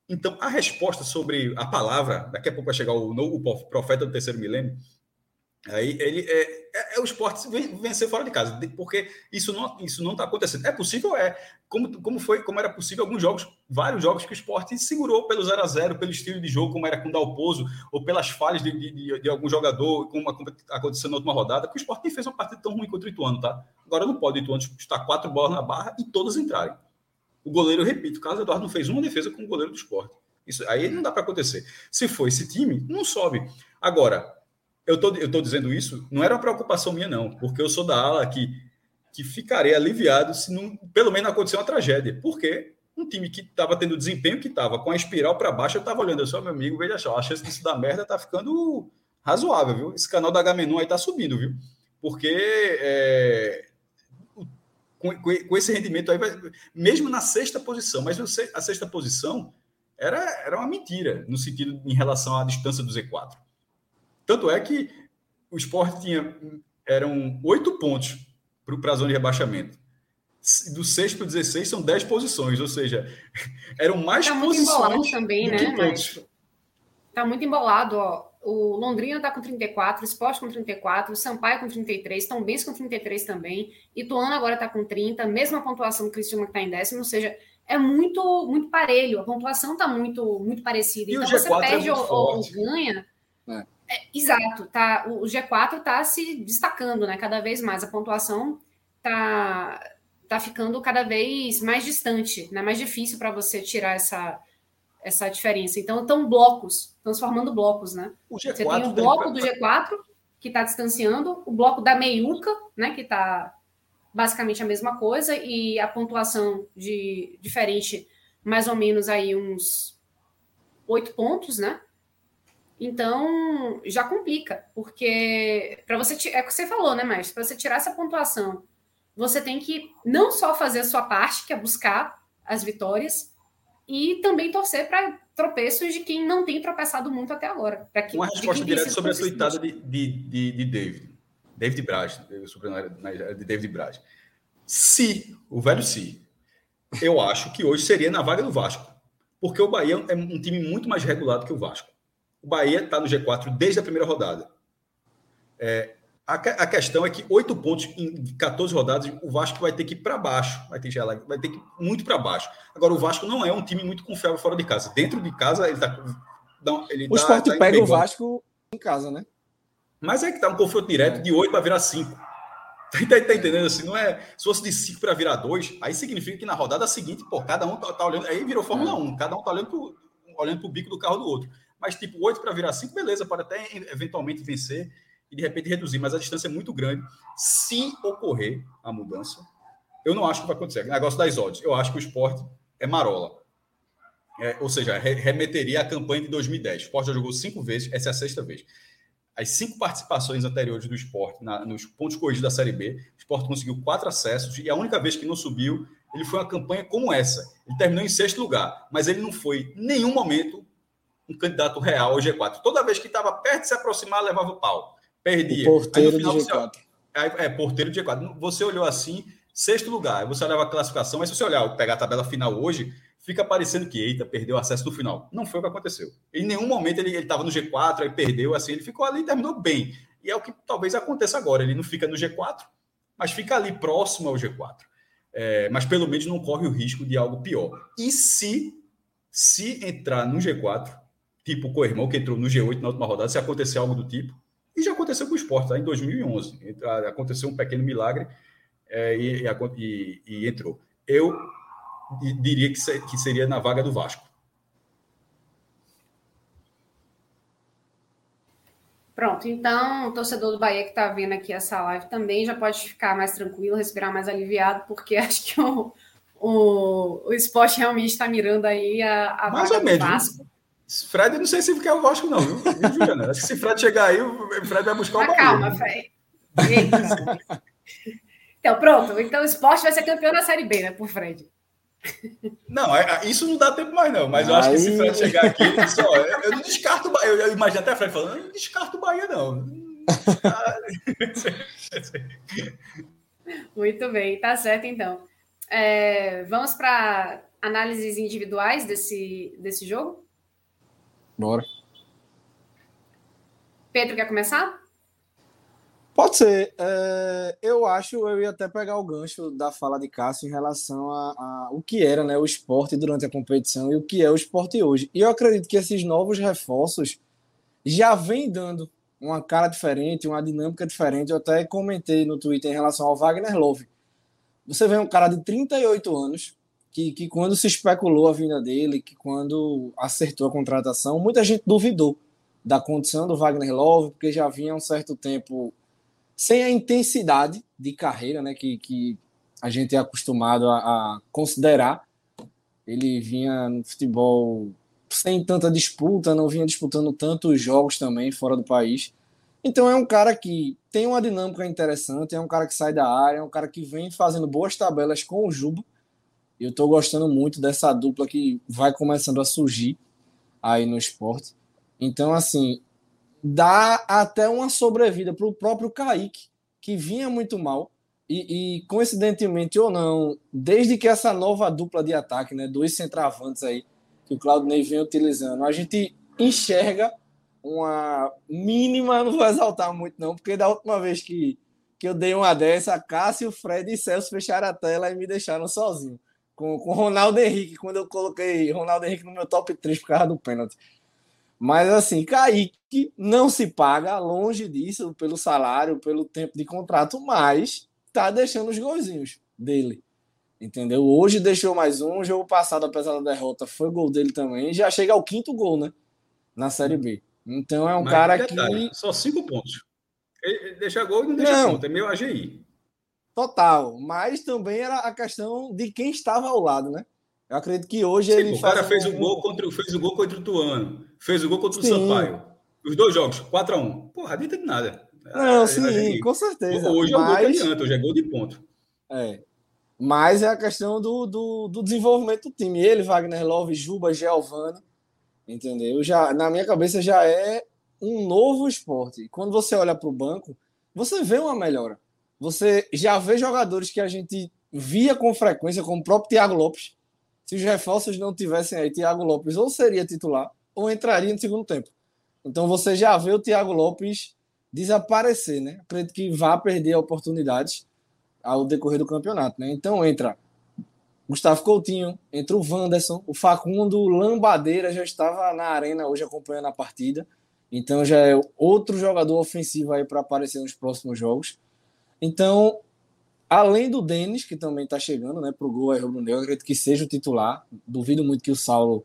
Então, a resposta sobre a palavra, daqui a pouco vai chegar o, o profeta do terceiro milênio, Aí ele é, é, é, o esporte vencer fora de casa, porque isso não isso não está acontecendo. É possível, é como, como foi, como era possível alguns jogos, vários jogos que o esporte segurou pelo 0 a 0 pelo estilo de jogo, como era com o Dalpozo, ou pelas falhas de, de, de, algum jogador, como aconteceu na última rodada, que o esporte nem fez uma partida tão ruim contra o Ituano, tá? Agora não pode o Ituano estar quatro bolas na barra e todas entrarem. O goleiro, eu repito, o Carlos Eduardo não fez uma defesa com o goleiro do esporte. Isso aí não dá para acontecer. Se for esse time, não sobe. Agora, eu tô, eu tô dizendo isso, não era uma preocupação minha, não, porque eu sou da ala que, que ficarei aliviado se não, pelo menos acontecer uma tragédia. Porque um time que estava tendo o desempenho que estava, com a espiral para baixo, eu estava olhando, eu sou meu amigo, veja só, a chance disso dar merda tá ficando razoável, viu? Esse canal da H-Menu aí tá subindo, viu? Porque é, com, com, esse rendimento aí, vai, mesmo na sexta posição, mas a sexta posição era, era uma mentira, no sentido em relação à distância do Z4. Tanto é que o esporte tinha eram oito pontos para a zona de rebaixamento. do 6 para o 16 são 10 posições, ou seja, eram mais tá posições. Também, né, Maestro? Tá muito embolado, ó. O Londrina está com 34, o Sport com 34, o Sampaio com 33, Tom Benz com 33 também, Ituano agora está com 30, mesma pontuação do Cristiano que está em décimo, ou seja, é muito muito parelho, a pontuação está muito muito parecida. E então você perde é ou, ou, ganha. É. É, exato, tá. O, o G4 está se destacando, né? Cada vez mais. A pontuação tá, tá ficando cada vez mais distante, né? Mais difícil para você tirar essa, essa diferença. Então, estão blocos, transformando blocos, né? você tem o bloco do G4, que está distanciando, o bloco da meiuca, né? Que está basicamente a mesma coisa, e a pontuação de diferente, mais ou menos aí uns oito pontos, né? Então, já complica, porque para você é o que você falou, né, Mestre? Para você tirar essa pontuação, você tem que não só fazer a sua parte, que é buscar as vitórias, e também torcer para tropeços de quem não tem tropeçado muito até agora. Que, Uma resposta direta sobre a tuitada de, de, de, de David. David Braz, de David Braz. Se, o velho se, eu acho que hoje seria na vaga do Vasco. Porque o Bahia é um time muito mais regulado que o Vasco. O Bahia está no G4 desde a primeira rodada. É, a, a, questão é que oito pontos em 14 rodadas, o Vasco vai ter que ir para baixo, vai ter, que, vai ter que ir muito para baixo. Agora, o Vasco não é um time muito confiável fora de casa. Dentro de casa, ele está. O tá, esporte tá pega o Vasco em casa, né? Mas é que tá um confronto direto é. de 8 para virar 5. Tá, tá, tá, entendendo? Assim, não é. Se fosse de 5 para virar 2, aí significa que na rodada seguinte, pô, cada um tá, tá olhando. Aí virou Fórmula é. 1, cada um tá olhando pro, olhando pro bico do carro do outro. Mas, tipo, 8 para virar 5, beleza, pode até eventualmente vencer e de repente reduzir, mas a distância é muito grande. Se ocorrer a mudança, eu não acho que vai acontecer. O negócio das odds, eu acho que o esporte é marola. É, ou seja, remeteria à campanha de 2010. O esporte já jogou cinco vezes, essa é a sexta vez. As cinco participações anteriores do esporte na, nos pontos corridos da Série B, o esporte conseguiu quatro acessos e a única vez que não subiu, ele foi uma campanha como essa. Ele terminou em sexto lugar, mas ele não foi em nenhum momento um candidato real ao G4. Toda vez que estava perto de se aproximar, levava o pau. Perdia. O porteiro final, do G4. Você, é, porteiro do G4. Você olhou assim, sexto lugar. Você olhava a classificação, mas se você olhar, pegar a tabela final hoje, fica parecendo que, eita, perdeu o acesso do final. Não foi o que aconteceu. Em nenhum momento ele estava no G4, aí perdeu, assim, ele ficou ali e terminou bem. E é o que talvez aconteça agora. Ele não fica no G4, mas fica ali próximo ao G4. É, mas pelo menos não corre o risco de algo pior. E se, se entrar no G4, tipo o Coirmão, que entrou no G8 na última rodada, se acontecer algo do tipo, e já aconteceu com o esporte, tá? em 2011. Aconteceu um pequeno milagre é, e, e, e, entrou. Eu diria que, que seria na vaga do Vasco. Pronto, então o torcedor do Bahia que está vendo aqui essa live também já pode ficar mais tranquilo, respirar mais aliviado, porque acho que o, o, o esporte realmente está mirando aí a, a mais vaga do Vasco. Fred, não sei se quer o Vasco, não, viu, Juliana? Acho que se Fred chegar aí, o Fred vai buscar o Bahia. Calma, Fred. então, pronto. Então o esporte vai ser campeão da Série B, né, por Fred. Não, é, é, isso não dá tempo mais, não. Mas eu acho que se Fred chegar aqui, só, eu não descarto o Bahia. Eu, eu imagino até a Fred falando, eu não descarto o Bahia, não. Muito bem, tá certo então. É, vamos para análises individuais desse, desse jogo? Bora. Pedro, quer começar? Pode ser. É, eu acho, eu ia até pegar o gancho da fala de Cássio em relação a, a, o que era né, o esporte durante a competição e o que é o esporte hoje. E eu acredito que esses novos reforços já vêm dando uma cara diferente, uma dinâmica diferente. Eu até comentei no Twitter em relação ao Wagner Love. Você vê um cara de 38 anos, que, que quando se especulou a vinda dele, que quando acertou a contratação, muita gente duvidou da condição do Wagner Love, porque já vinha um certo tempo sem a intensidade de carreira né, que, que a gente é acostumado a, a considerar. Ele vinha no futebol sem tanta disputa, não vinha disputando tantos jogos também fora do país. Então é um cara que tem uma dinâmica interessante, é um cara que sai da área, é um cara que vem fazendo boas tabelas com o Juba eu estou gostando muito dessa dupla que vai começando a surgir aí no esporte. Então, assim, dá até uma sobrevida para o próprio Kaique, que vinha muito mal e, e, coincidentemente ou não, desde que essa nova dupla de ataque, né, dois centravantes aí, que o Claudinei vem utilizando, a gente enxerga uma mínima, não vou exaltar muito não, porque da última vez que, que eu dei uma dessa, Cássio, Fred e Celso fecharam a tela e me deixaram sozinho. Com, com Ronaldo Henrique, quando eu coloquei Ronaldo Henrique no meu top 3 por causa do pênalti. Mas assim, Kaique não se paga, longe disso, pelo salário, pelo tempo de contrato, mas tá deixando os golzinhos dele. Entendeu? Hoje deixou mais um, jogo passado, apesar da derrota, foi gol dele também. Já chega ao quinto gol, né? Na Série B. Então é um Mas cara detalhe, que. Só cinco pontos. Ele deixa gol e não deixa não, ponto. É meio AGI. Total. Mas também era a questão de quem estava ao lado, né? Eu acredito que hoje sim, ele. O cara fez, um... o gol contra, fez o gol contra o Tuano. Fez o gol contra sim. o Sampaio. Os dois jogos, 4x1. Porra, adianta de nada. Não, é, sim, com certeza. Hoje mas... é o gol que adianta, hoje é gol de ponto. É. Mas é a questão do, do, do desenvolvimento do time. Ele, Wagner Love, Juba, Giovanni Entendeu? Já, na minha cabeça já é um novo esporte. Quando você olha para o banco, você vê uma melhora. Você já vê jogadores que a gente via com frequência, como o próprio Thiago Lopes. Se os reforços não tivessem aí, Thiago Lopes ou seria titular ou entraria no segundo tempo. Então você já vê o Thiago Lopes desaparecer, né? Acredito que vá perder oportunidades ao decorrer do campeonato, né? Então entra Gustavo Coutinho, entre o Wanderson, o Facundo Lambadeira já estava na arena hoje acompanhando a partida. Então já é outro jogador ofensivo aí para aparecer nos próximos jogos. Então, além do Denis, que também está chegando né, para o gol aí, Rubro Negro, acredito que seja o titular. Duvido muito que o Saulo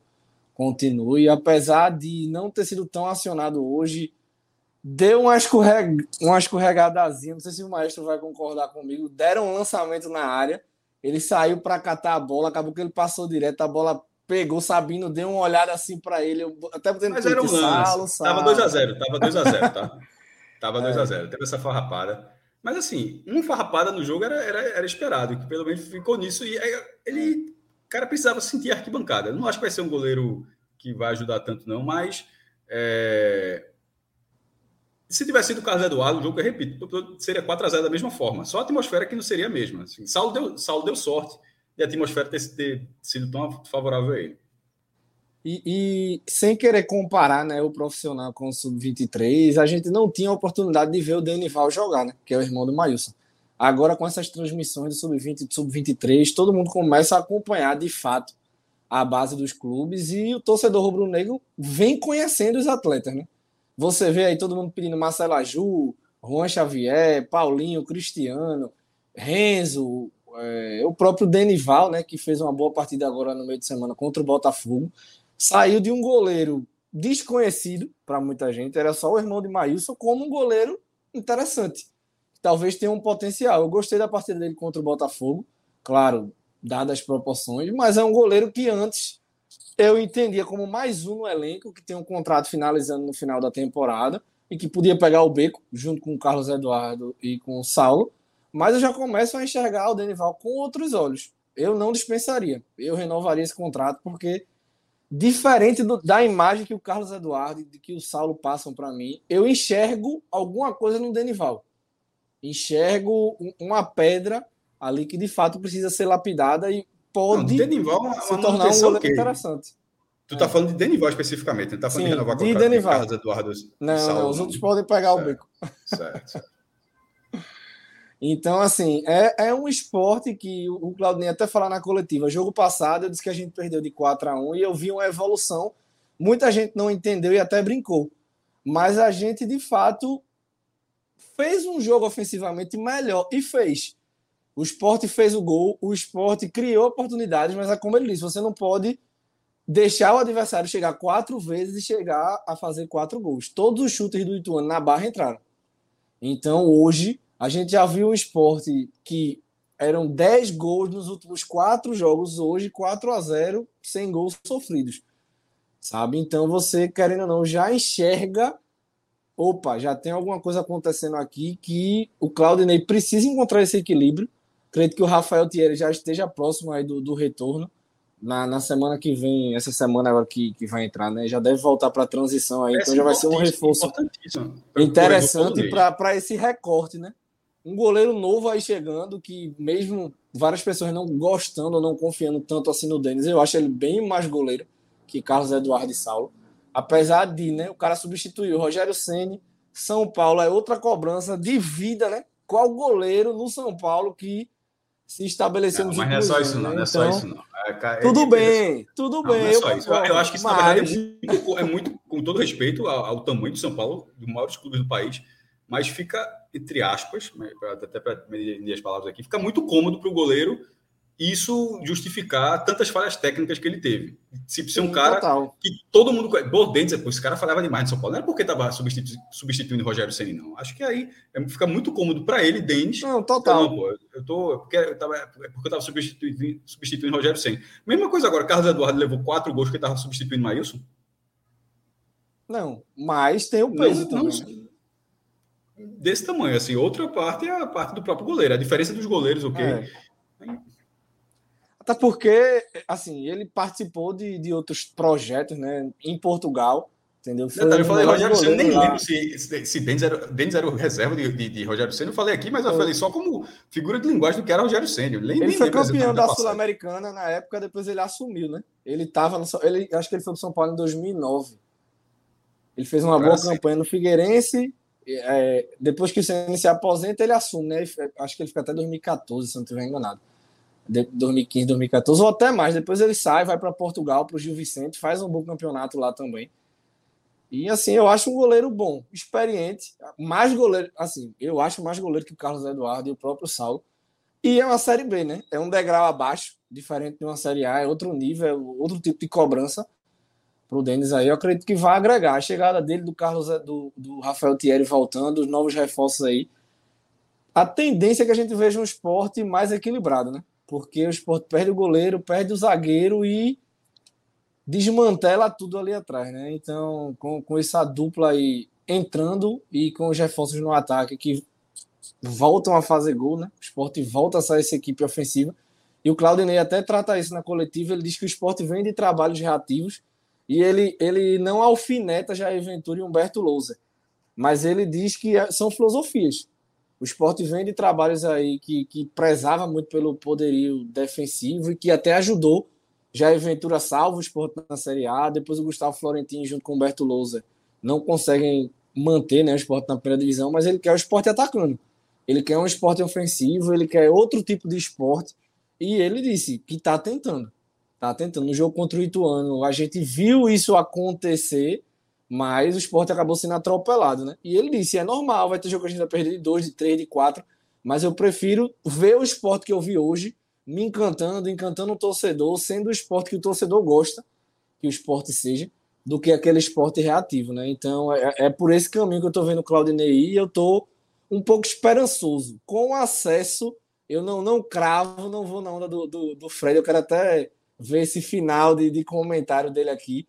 continue. Apesar de não ter sido tão acionado hoje, deu uma, escorreg... uma escorregadazinha. Não sei se o maestro vai concordar comigo. Deram um lançamento na área ele saiu para catar a bola, acabou que ele passou direto, a bola pegou, Sabino deu uma olhada assim para ele, eu até botei Mas era um lance. Tava 2 a 0, tava 2 a 0, tá? tava 2 é. a 0. Teve essa farrapada. Mas assim, uma farrapada no jogo era, era, era esperado, que pelo menos ficou nisso e ele, o cara precisava sentir arquibancada. Não acho que vai ser um goleiro que vai ajudar tanto não, mas é, se tivesse sido o Carlos Eduardo, o jogo, eu repito, seria 4x0 da mesma forma. Só a atmosfera que não seria a mesma. Assim, Saulo, deu, Saulo deu sorte e a atmosfera ter, ter sido tão favorável a ele. E, e, sem querer comparar né, o profissional com o Sub-23, a gente não tinha a oportunidade de ver o Denival jogar, né, que é o irmão do Maílson. Agora, com essas transmissões do Sub-20 e do Sub-23, todo mundo começa a acompanhar de fato a base dos clubes e o torcedor rubro-negro vem conhecendo os atletas. Né? Você vê aí todo mundo pedindo Marcelo Aju, Juan Xavier, Paulinho, Cristiano, Renzo, é, o próprio Denival, né, que fez uma boa partida agora no meio de semana contra o Botafogo. Saiu de um goleiro desconhecido para muita gente, era só o irmão de Maílson, como um goleiro interessante. Talvez tenha um potencial. Eu gostei da partida dele contra o Botafogo, claro, dadas as proporções, mas é um goleiro que antes eu entendia como mais um no elenco que tem um contrato finalizando no final da temporada e que podia pegar o beco junto com o Carlos Eduardo e com o Saulo, mas eu já começo a enxergar o Denival com outros olhos. Eu não dispensaria, eu renovaria esse contrato porque diferente do, da imagem que o Carlos Eduardo e que o Saulo passam para mim, eu enxergo alguma coisa no Denival. Enxergo uma pedra ali que de fato precisa ser lapidada e pode não, Denival, é se tornar um goleiro interessante. Tu tá é. falando de Denival especificamente, não tá falando Sim, de renovar de Denival. Carlos Eduardo Não, Saulo, não, os outros podem pegar certo. o beco. Certo, certo. Então, assim, é, é um esporte que o Claudinei até falar na coletiva. Jogo passado, eu disse que a gente perdeu de 4 a 1 e eu vi uma evolução. Muita gente não entendeu e até brincou. Mas a gente, de fato, fez um jogo ofensivamente melhor e fez. O esporte fez o gol, o esporte criou oportunidades, mas é como ele disse: você não pode deixar o adversário chegar quatro vezes e chegar a fazer quatro gols. Todos os chutes do Ituano na barra entraram. Então hoje a gente já viu o esporte que eram 10 gols nos últimos quatro jogos, hoje 4 a 0 sem gols sofridos. Sabe? Então você, querendo ou não, já enxerga. Opa, já tem alguma coisa acontecendo aqui que o Claudinei precisa encontrar esse equilíbrio Acredito que o Rafael Thierry já esteja próximo aí do, do retorno. Na, na semana que vem, essa semana agora que, que vai entrar, né? Já deve voltar para a transição aí, então já vai ser um reforço interessante para esse recorte, né? Um goleiro novo aí chegando, que mesmo várias pessoas não gostando ou não confiando tanto assim no Denis, eu acho ele bem mais goleiro que Carlos Eduardo e Saulo. Apesar de, né, o cara substituiu o Rogério Ceni, São Paulo é outra cobrança de vida, né? Qual goleiro no São Paulo que se estabeleceu não, nos Mas não é só isso, não, né? não é só então, isso, não. É, tudo bem, tudo não, bem. Não é só isso. Eu, eu, acho que isso, mas... na verdade, é muito, é muito, com todo respeito ao, ao tamanho do São Paulo, dos maiores clubes do país, mas fica, entre aspas, até para medir as palavras aqui, fica muito cômodo para o goleiro isso justificar tantas falhas técnicas que ele teve. Se ser um cara Total. que todo mundo. Bordentes, esse cara falava demais de São Paulo. Não é porque estava substitu, substituindo o Rogério Senni, não. Acho que aí é, fica muito cômodo para ele, Denis. Não, total. Não, pô, eu tô. É porque eu tava, é porque eu estava substituindo, substituindo Rogério Senni. Mesma coisa agora, Carlos Eduardo levou quatro gols que estava substituindo Maílson. Não, mas tem o peso não, também. Não, né? Desse tamanho. Assim, outra parte é a parte do próprio goleiro. A diferença dos goleiros, ok? É. Até porque, assim, ele participou de, de outros projetos, né? Em Portugal, entendeu? Foi Detalhe, eu falei Rogério Senna, nem lá. lembro se, se, se Denis, era, Denis era o reserva de, de, de Rogério Senna. Eu falei aqui, mas eu falei só como figura de linguagem do que era Rogério Senna. Ele nem foi campeão da Sul-Americana na época, depois ele assumiu, né? Ele estava no, ele Acho que ele foi para São Paulo em 2009. Ele fez uma boa campanha no Figueirense é, depois que o CN se aposenta, ele assume, né? Acho que ele fica até 2014, se não estiver enganado. De 2015, 2014, ou até mais. Depois ele sai, vai para Portugal, para o Gil Vicente, faz um bom campeonato lá também. E assim, eu acho um goleiro bom, experiente, mais goleiro, assim, eu acho mais goleiro que o Carlos Eduardo e o próprio Saulo. E é uma Série B, né? É um degrau abaixo, diferente de uma Série A, é outro nível, é outro tipo de cobrança para o Denis aí. Eu acredito que vai agregar a chegada dele, do Carlos, do, do Rafael Thierry voltando, os novos reforços aí. A tendência é que a gente veja um esporte mais equilibrado, né? Porque o esporte perde o goleiro, perde o zagueiro e desmantela tudo ali atrás, né? Então, com, com essa dupla aí entrando e com os reforços no ataque que voltam a fazer gol, né? O esporte volta a sair essa equipe ofensiva. E o Claudinei até trata isso na coletiva. Ele diz que o esporte vem de trabalhos reativos e ele, ele não alfineta Jair Ventura e Humberto Lousa, mas ele diz que é, são filosofias. O esporte vem de trabalhos aí que, que prezava muito pelo poderio defensivo e que até ajudou Jair Ventura salvo o esporte na Série A, depois o Gustavo Florentino junto com o Humberto Lousa não conseguem manter né, o esporte na primeira divisão, mas ele quer o esporte atacando. Ele quer um esporte ofensivo, ele quer outro tipo de esporte, e ele disse que está tentando. Tá tentando. No jogo contra o Ituano, a gente viu isso acontecer, mas o esporte acabou sendo atropelado, né? E ele disse: é normal, vai ter jogo que a gente vai perder de 2, de 3, de 4, mas eu prefiro ver o esporte que eu vi hoje, me encantando, encantando o torcedor, sendo o esporte que o torcedor gosta que o esporte seja, do que aquele esporte reativo, né? Então é, é por esse caminho que eu tô vendo o Claudinei e eu tô um pouco esperançoso. Com acesso, eu não, não cravo, não vou na onda do, do, do Fred, eu quero até ver esse final de, de comentário dele aqui.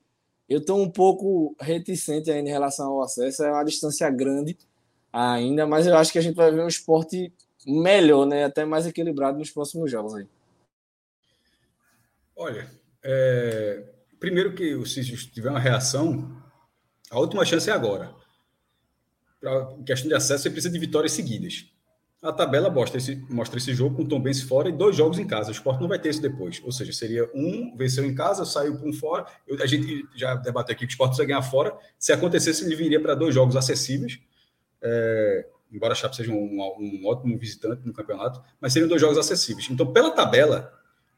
Eu estou um pouco reticente ainda em relação ao acesso, é uma distância grande ainda, mas eu acho que a gente vai ver um esporte melhor, né? até mais equilibrado nos próximos jogos aí. Olha, é... primeiro que se tiver uma reação, a última chance é agora. Para questão de acesso, você precisa de vitórias seguidas. A tabela mostra esse, mostra esse jogo com o Tom Benz fora e dois jogos em casa. O esporte não vai ter isso depois. Ou seja, seria um, venceu em casa, saiu para um fora. Eu, a gente já debateu aqui que o esporte precisa ganhar fora. Se acontecesse, ele viria para dois jogos acessíveis. É, embora a Chape seja um, um, ótimo visitante no campeonato, mas seriam dois jogos acessíveis. Então, pela tabela,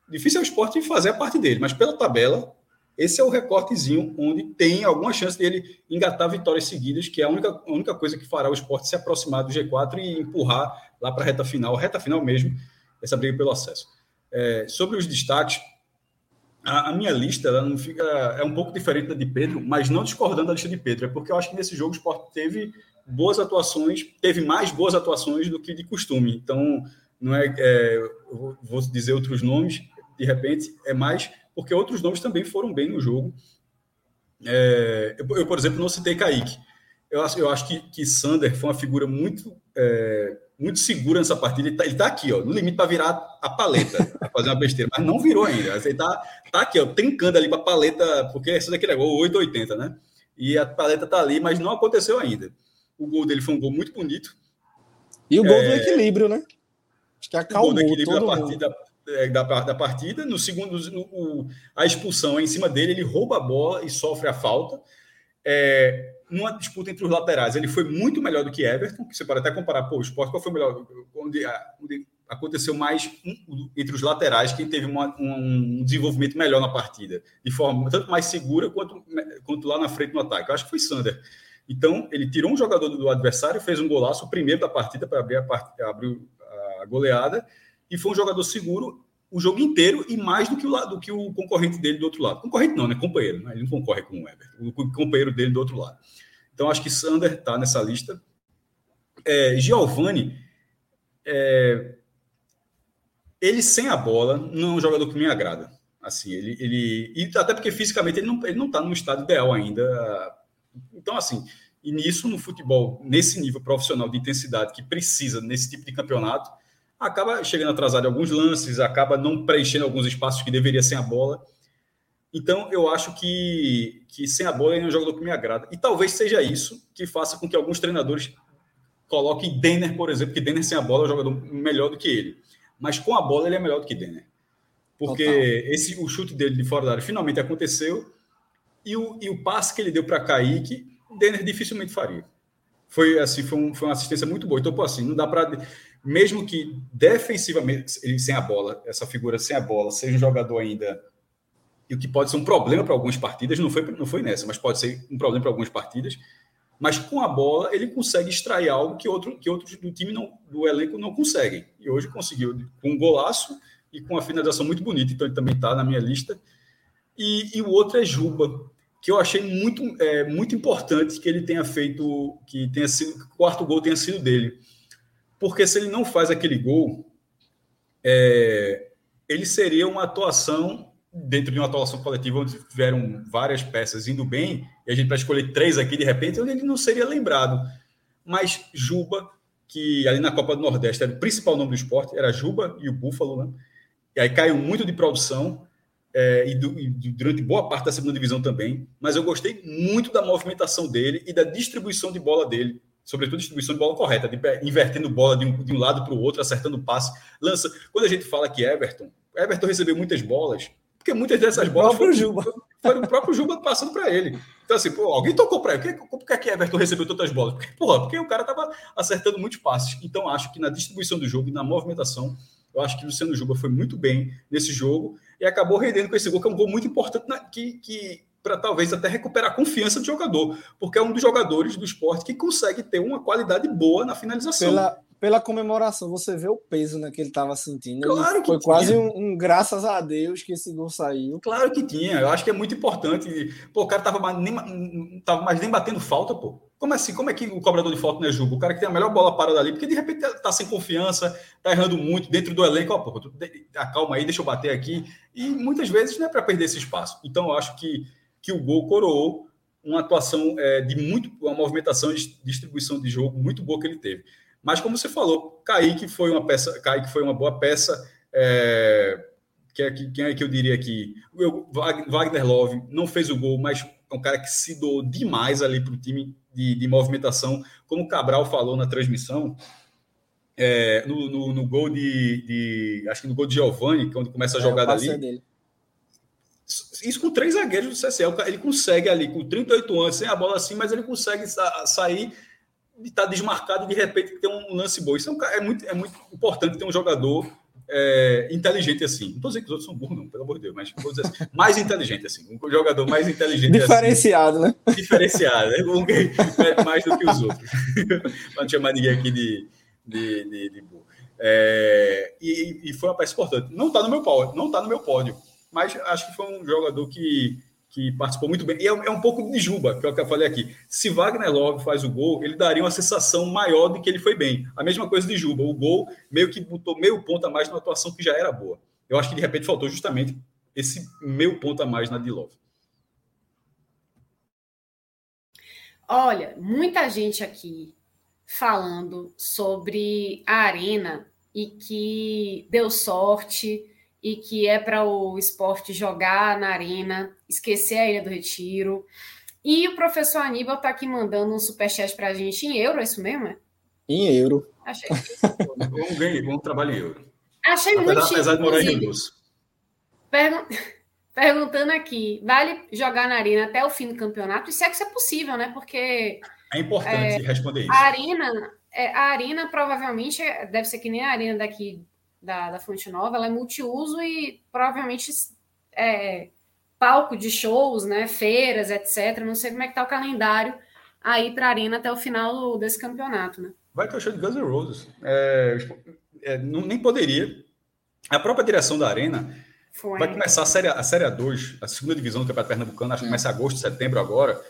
difícil é o esporte fazer a parte dele, mas pela tabela, esse é o recortezinho onde tem alguma chance dele engatar vitórias seguidas, que é a única, a única coisa que fará o esporte se aproximar do G4 e empurrar lá para a reta final, reta final mesmo, essa briga pelo acesso. É, sobre os destaques, a, a, minha lista ela não fica é um pouco diferente da de Pedro, mas não discordando da lista de Pedro, é porque eu acho que nesse jogo o Sport teve boas atuações, teve mais boas atuações do que de costume. Então, não é, é vou dizer outros nomes, de repente, é mais porque outros nomes também foram bem no jogo. É, eu, eu, por exemplo, não citei Kaique. Eu acho, eu acho que, que Sander foi uma figura muito é, muito seguro nessa partida. Ele está tá aqui, ó, no limite para virar a paleta, para fazer uma besteira, mas não virou ainda. Ele está tá aqui, ó, trincando ali para a paleta, porque esse daqui é gol 880, né? E a paleta está ali, mas não aconteceu ainda. O gol dele foi um gol muito bonito. E o gol é... do equilíbrio, né? Acho que acalmou o gol do equilíbrio da partida, é, da, da, partida. No segundo, o, a expulsão é em cima dele, ele rouba a bola e sofre a falta. É, numa disputa entre os laterais, ele foi muito melhor do que Everton, que você pode até comparar, pô, o Sport, qual foi o melhor? Onde, onde aconteceu mais entre os laterais, quem teve uma, um, desenvolvimento melhor na partida, de forma tanto mais segura quanto, quanto lá na frente no ataque. Eu acho que foi Sander. Então, ele tirou um jogador do adversário, fez um golaço, o primeiro da partida para abrir, a, abrir a goleada, e foi um jogador seguro o jogo inteiro e mais do que o, do que o concorrente dele do outro lado. Concorrente não, né? Companheiro, né? Ele não concorre com o Everton, o companheiro dele do outro lado. Então, acho que Sander está nessa lista. É, Giovanni, é, ele sem a bola não é um jogador que me agrada. Assim, ele, ele e até porque fisicamente ele não ele não está no estado ideal ainda. Então, assim, e nisso no futebol nesse nível profissional de intensidade que precisa nesse tipo de campeonato, acaba chegando atrasado em alguns lances, acaba não preenchendo alguns espaços que deveria sem a bola. Então, eu acho que, que sem a bola ele é um jogador que me agrada. E talvez seja isso que faça com que alguns treinadores coloquem Denner, por exemplo, que Denner sem a bola é um jogador melhor do que ele. Mas com a bola ele é melhor do que Denner. Porque esse, o chute dele de fora da área finalmente aconteceu. E o, e o passe que ele deu para Kaique, Denner dificilmente faria. Foi assim, foi, um, foi uma assistência muito boa. Então, pô, assim, não dá para mesmo que defensivamente ele sem a bola, essa figura sem a bola, seja um jogador ainda e o que pode ser um problema para algumas partidas, não foi, não foi nessa, mas pode ser um problema para algumas partidas. Mas com a bola ele consegue extrair algo que, outro, que outros do time não, do elenco não conseguem. E hoje conseguiu com um golaço e com uma finalização muito bonita. Então ele também está na minha lista. E, e, o outro é Juba, que eu achei muito, é, muito importante que ele tenha feito, que tenha sido, que o quarto gol tenha sido dele porque se ele não faz aquele gol, é, ele seria uma atuação dentro de uma atuação coletiva onde tiveram várias peças indo bem, e a gente vai escolher três aqui de repente, ele não seria lembrado. Mas Juba, que ali na Copa do Nordeste era o principal nome do esporte, era Juba e o Búfalo, né? E aí caiu muito de produção, é, e, do, e, durante boa parte da segunda divisão também, mas eu gostei muito da movimentação dele e da distribuição de bola dele sobretudo distribuição de bola correta, de, invertendo bola de um, de um lado para o outro, acertando passe, lança. Quando a gente fala que Everton, Everton recebeu muitas bolas, porque muitas dessas bolas foram, Juba. foram o próprio Juba passando para ele. Então, assim, pô, alguém tocou para ele. Por que, que Everton recebeu tantas bolas? Porque, porra, porque o cara estava acertando muitos passes. Então, acho que na distribuição do jogo e na movimentação, eu acho que o Luciano Juba foi muito bem nesse jogo e acabou rendendo com esse gol, que é um gol muito importante na, que, que para talvez até recuperar a confiança do jogador, porque é um dos jogadores do esporte que consegue ter uma qualidade boa na finalização. Pela, pela comemoração, você vê o peso né, que ele estava sentindo. Claro ele que foi tinha. quase um, um, graças a Deus que esse gol saiu. Claro que tinha. Eu acho que é muito importante. Pô, o cara tava nem, tava mais nem batendo falta, pô. Como assim? Como é que o cobrador de falta não é? O cara que tem a melhor bola parada ali, porque de repente tá sem confiança, tá errando muito dentro do elenco. Ó, pô, acalma aí, deixa eu bater aqui. E muitas vezes não é para perder esse espaço. Então eu acho que que o gol coroou uma atuação é, de muito, uma movimentação de distribuição de jogo muito boa que ele teve. Mas como você falou, Kaique foi uma peça, Kaique foi uma boa peça. É, que é, quem é que eu diria aqui? Eu, Wagner Love não fez o gol, mas é um cara que se doou demais ali para o time de, de, movimentação. Como o Cabral falou na transmissão, é, no, no, no, gol de, de, Acho que no gol de Giovanni, quando começa a é, jogada ali. Dele. Isso com três zagueiros do CCL. Ele consegue ali, com 38 anos, sem a bola assim, mas ele consegue sa sair de estar tá desmarcado e de repente ter um lance bom. Isso é, um, é, muito, é muito importante ter um jogador é, inteligente assim. Não estou dizendo que os outros são burros, não, pelo amor de Deus, mas vou dizer assim, mais inteligente assim. Um jogador mais inteligente Diferenciado, assim, né? Diferenciado, né? mais do que os outros. Para não chamar ninguém aqui de, de, de, de burro. É, e, e, foi uma peça importante. Não está no meu pódio, não está no meu pódio mas acho que foi um jogador que, que participou muito bem. E é, é, um pouco de Juba, que é o que eu falei aqui. Se Wagner Love faz o gol, ele daria uma sensação maior de que ele foi bem. A mesma coisa de Juba. O gol meio que botou meio ponto a mais na atuação que já era boa. Eu acho que de repente faltou justamente esse meio ponto a mais na de Love. Olha, muita gente aqui falando sobre a arena e que deu sorte e que é para o esporte jogar na arena, esquecer a Ilha do Retiro. E o professor Aníbal está aqui mandando um superchat para a gente em euro, é isso mesmo? É? Em euro. Achei. vamos ganhar, vamos trabalhar em euro. Achei apesar, muito apesar de morar em. Rio Pergun- Perguntando aqui, vale jogar na arena até o fim do campeonato? Isso é que isso é possível, né? Porque É importante responder isso. a arena, é, a arena provavelmente é- deve ser que nem a arena daqui da, da Fonte Nova, ela é multiuso e provavelmente é palco de shows, né? Feiras, etc. Não sei como é que tá o calendário aí para a arena até o final desse campeonato, né? Vai ter o show de Guns N' Roses. É, é, não- nem poderia. A própria direção da Arena Foi. vai começar a Série, a série A2, a segunda divisão do Campeonato Pernambucano, acho que começa em agosto, setembro agora.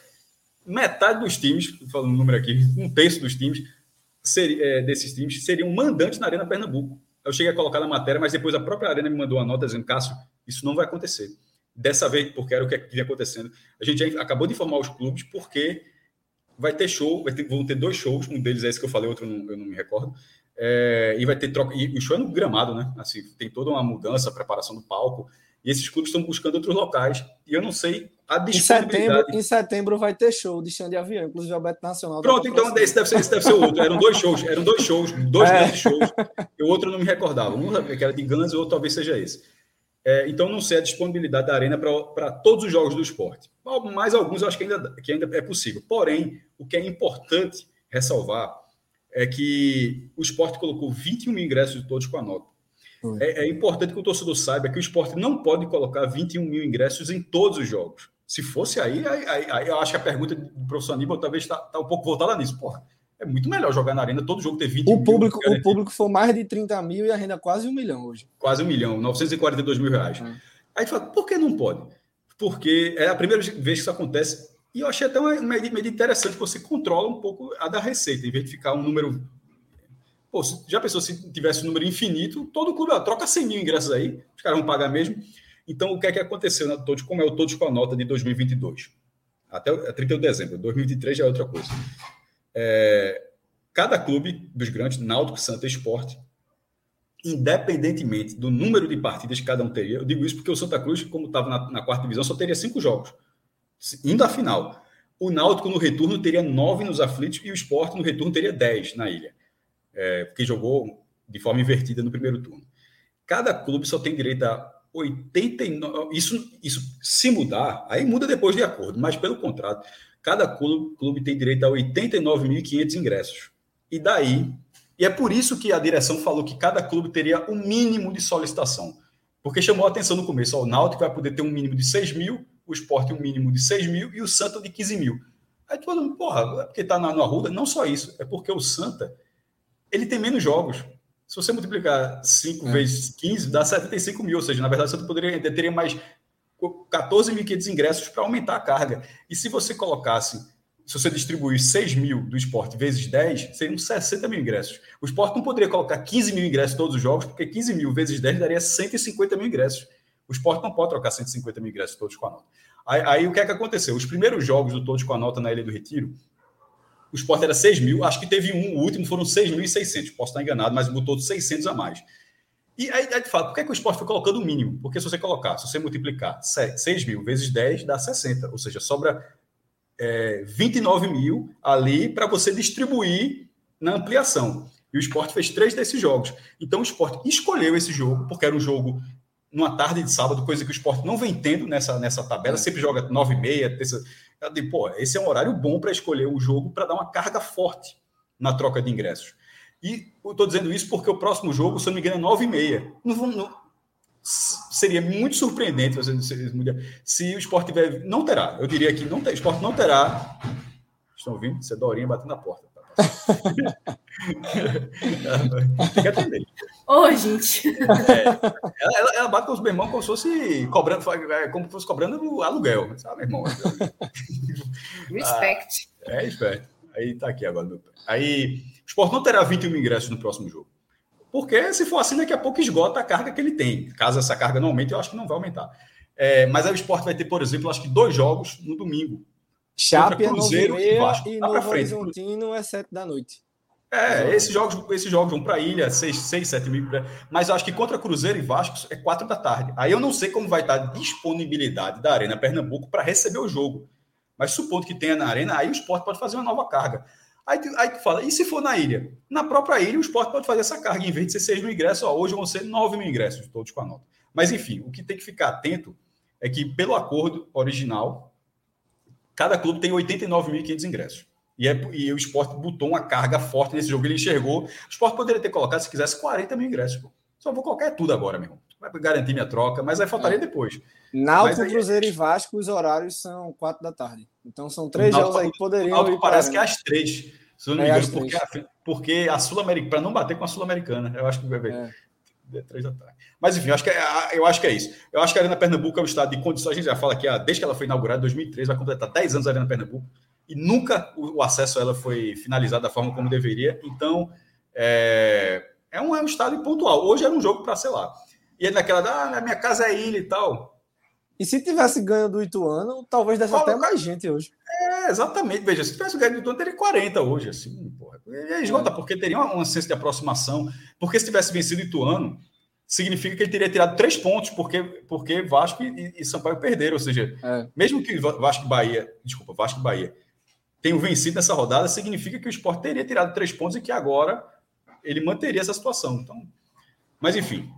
Metade dos times, falando um número aqui, um terço dos times, seria, é, desses times seriam mandantes na Arena Pernambuco. Eu cheguei a colocar na matéria, mas depois a própria Arena me mandou uma nota dizendo, Cássio, isso não vai acontecer. Dessa vez, porque era o que vinha acontecendo. A gente acabou de informar os clubes porque vai ter show, vai ter- vão ter dois shows, um deles é esse que eu falei, outro não, eu não me recordo. É, e vai ter troca. E o show é no gramado, né? Assim, tem toda uma mudança, preparação do palco. E esses clubes estão buscando outros locais. E eu não sei Em setembro, em setembro vai ter show de chão de avião, inclusive o Beto Nacional. tá Pronto, então patrocinando. esse deve, ser, esse deve ser o outro. Eram dois shows, eram dois shows, dois É. grandes shows. E o outro não me recordava. Um que era de Guns o outro talvez seja esse. É, então não sei a disponibilidade da arena para todos os jogos do esporte. Mais alguns eu acho que ainda, que ainda é possível. Porém, o que é importante ressalvar é que o esporte colocou 21 mil ingressos de todos com a nota. É, é importante que o torcedor saiba que o esporte não pode colocar 21 mil ingressos em todos os jogos. Se fosse aí, aí, aí- aí eu acho que a pergunta do professor Aníbal talvez está tá um pouco voltada nisso. Porra, é muito melhor jogar na arena, todo jogo ter 21 O público, mil, o público foi mais de 30 mil e a renda quase um milhão hoje. quase um milhão, 942 mil reais. É. Aí gente fala, por que não pode? Porque é a primeira vez que isso acontece. E eu achei até uma medida interessante, que você controla um pouco a da receita, em vez de ficar um número. Pô, já pensou se tivesse um número infinito, todo clube ó, troca 100 mil ingressos aí, os caras vão pagar mesmo. Então, o que é que aconteceu na Todos? Como é o Todos com a nota de 2022? Até o- é 31 de dezembro, 2023 já é outra coisa. É, cada clube dos grandes, Náutico, Santa Esporte, independentemente do número de partidas que cada um teria, eu digo isso porque o Santa Cruz, como estava na, na quarta divisão, só teria cinco jogos, indo à final. O Náutico no retorno teria nove nos aflitos e o Esporte no retorno teria dez na ilha, é, porque jogou de forma invertida no primeiro turno. Cada clube só tem direito a 89. Isso, isso se mudar, aí muda depois de acordo, mas pelo contrato, cada clube, clube tem direito a 89.500 ingressos. E daí e é por isso que a direção falou que cada clube teria o um mínimo de solicitação. Porque chamou a atenção no começo. O Náutico vai poder ter um mínimo de 6 mil, o Sport um mínimo de 6 mil e o Santa de 15 mil. Aí todo mundo, porra, é porque tá na, no Arruda? Não só isso, é porque o Santa ele tem menos jogos. Se você multiplicar 5 é. vezes 15, dá 75 mil. Ou seja, na verdade, Santa poderia, teria mais 14.500 ingressos para aumentar a carga. E se você colocasse se você distribuir 6 mil do esporte vezes 10, seriam 60 mil ingressos. O esporte não poderia colocar 15 mil ingressos todos os jogos, porque 15 mil vezes 10 daria 150 mil ingressos. O esporte não pode trocar 150 mil ingressos todos com a nota. Aí, aí o que é que aconteceu? Os primeiros jogos do Todos com a Nota na Ilha do Retiro, o esporte era 6 mil, acho que teve um, o último foram 6.600, posso estar enganado, mas botou 600 a mais. E aí, de fato, por que, é que o esporte foi colocando o mínimo? Porque se você colocar, se você multiplicar 6 mil vezes 10, dá 60, ou seja, sobra é, 29 mil ali para você distribuir na ampliação. E o esporte fez três desses jogos. Então o esporte escolheu esse jogo, porque era um jogo numa tarde de sábado, coisa que o esporte não vem tendo nessa, nessa tabela, sempre joga 9 e meia, terça. Eu digo, pô, esse é um horário bom para escolher o jogo para dar uma carga forte na troca de ingressos. E eu estou dizendo isso porque o próximo jogo, se eu não me engano, é 9 e meia. Não, não, seria muito surpreendente se o esporte tiver. Não terá. Eu diria que não o esporte não terá. Estão ouvindo? Isso é Dorinha batendo na porta. Tem que atender. Ô, gente. É, ela, ela, bate com os irmãos como se fosse cobrando, como se fosse cobrando aluguel, sabe, irmão? Respect. Ah, é, esperto. Aí tá aqui agora. Aí, o esporte não terá 21 mil ingressos no próximo jogo. Porque se for assim, daqui a pouco esgota a carga que ele tem. Caso essa carga não aumente, eu acho que não vai aumentar. É, mas aí o esporte vai ter, por exemplo, acho que dois jogos no domingo. Chape é Cruzeiro e, Vasco. e Novo Horizontino é sete da noite. É, esses jogos, esses jogos vão para a ilha, 6, 6, 7 mil. Mas eu acho que contra Cruzeiro e Vasco é 4 da tarde. Aí eu não sei como vai estar a disponibilidade da Arena Pernambuco para receber o jogo. Mas supondo que tenha na Arena, aí o esporte pode fazer uma nova carga. Aí tu, aí tu fala, e se for na ilha? Na própria ilha, o esporte pode fazer essa carga. Em vez de ser 6 mil ingressos, ó, hoje vão ser 9 mil ingressos, todos com a nota. Mas, enfim, o que tem que ficar atento é que, pelo acordo original, cada clube tem 89.500 ingressos. E, é, e o esporte botou uma carga forte nesse jogo. Ele enxergou. O esporte poderia ter colocado, se quisesse, 40 mil ingressos. Pô. Só vou colocar tudo agora, meu irmão. Vai garantir minha troca, mas aí faltaria é. depois. Náutico, Cruzeiro e Vasco, os horários são 4 da tarde. Então são três jogos aí que poderiam. ir parece que é às três. Se eu não me é engano, porque porque a Sul-Americana, para não bater com a Sul-Americana, eu acho que vai ver. É. Três da tarde. Mas enfim, eu acho, que é, eu acho que é isso. Eu acho que a Arena Pernambuco é um estado de condições. A gente já fala que desde que ela foi inaugurada em 2003, vai completar 10 anos a Arena Pernambuco, e nunca o, acesso a ela foi finalizado da forma como deveria. Então, é, é, um, é um estádio pontual. Hoje era um jogo para, sei lá. E é naquela, ah, minha casa é ilha e tal. E se tivesse ganho do Ituano, talvez desse até mais gente hoje. Exatamente. Veja, se tivesse ganho do Ituano, teria 40 hoje. Assim, porra. E esgota, é. porque teria uma, uma senso de aproximação. Porque se tivesse vencido o Ituano, significa que ele teria tirado três pontos, porque, porque Vasco e, e Sampaio perderam. Ou seja, é. mesmo que Vasco e Bahia, desculpa, Vasco e Bahia tenham vencido nessa rodada, significa que o Sport teria tirado três pontos e que agora ele manteria essa situação. Então, mas enfim,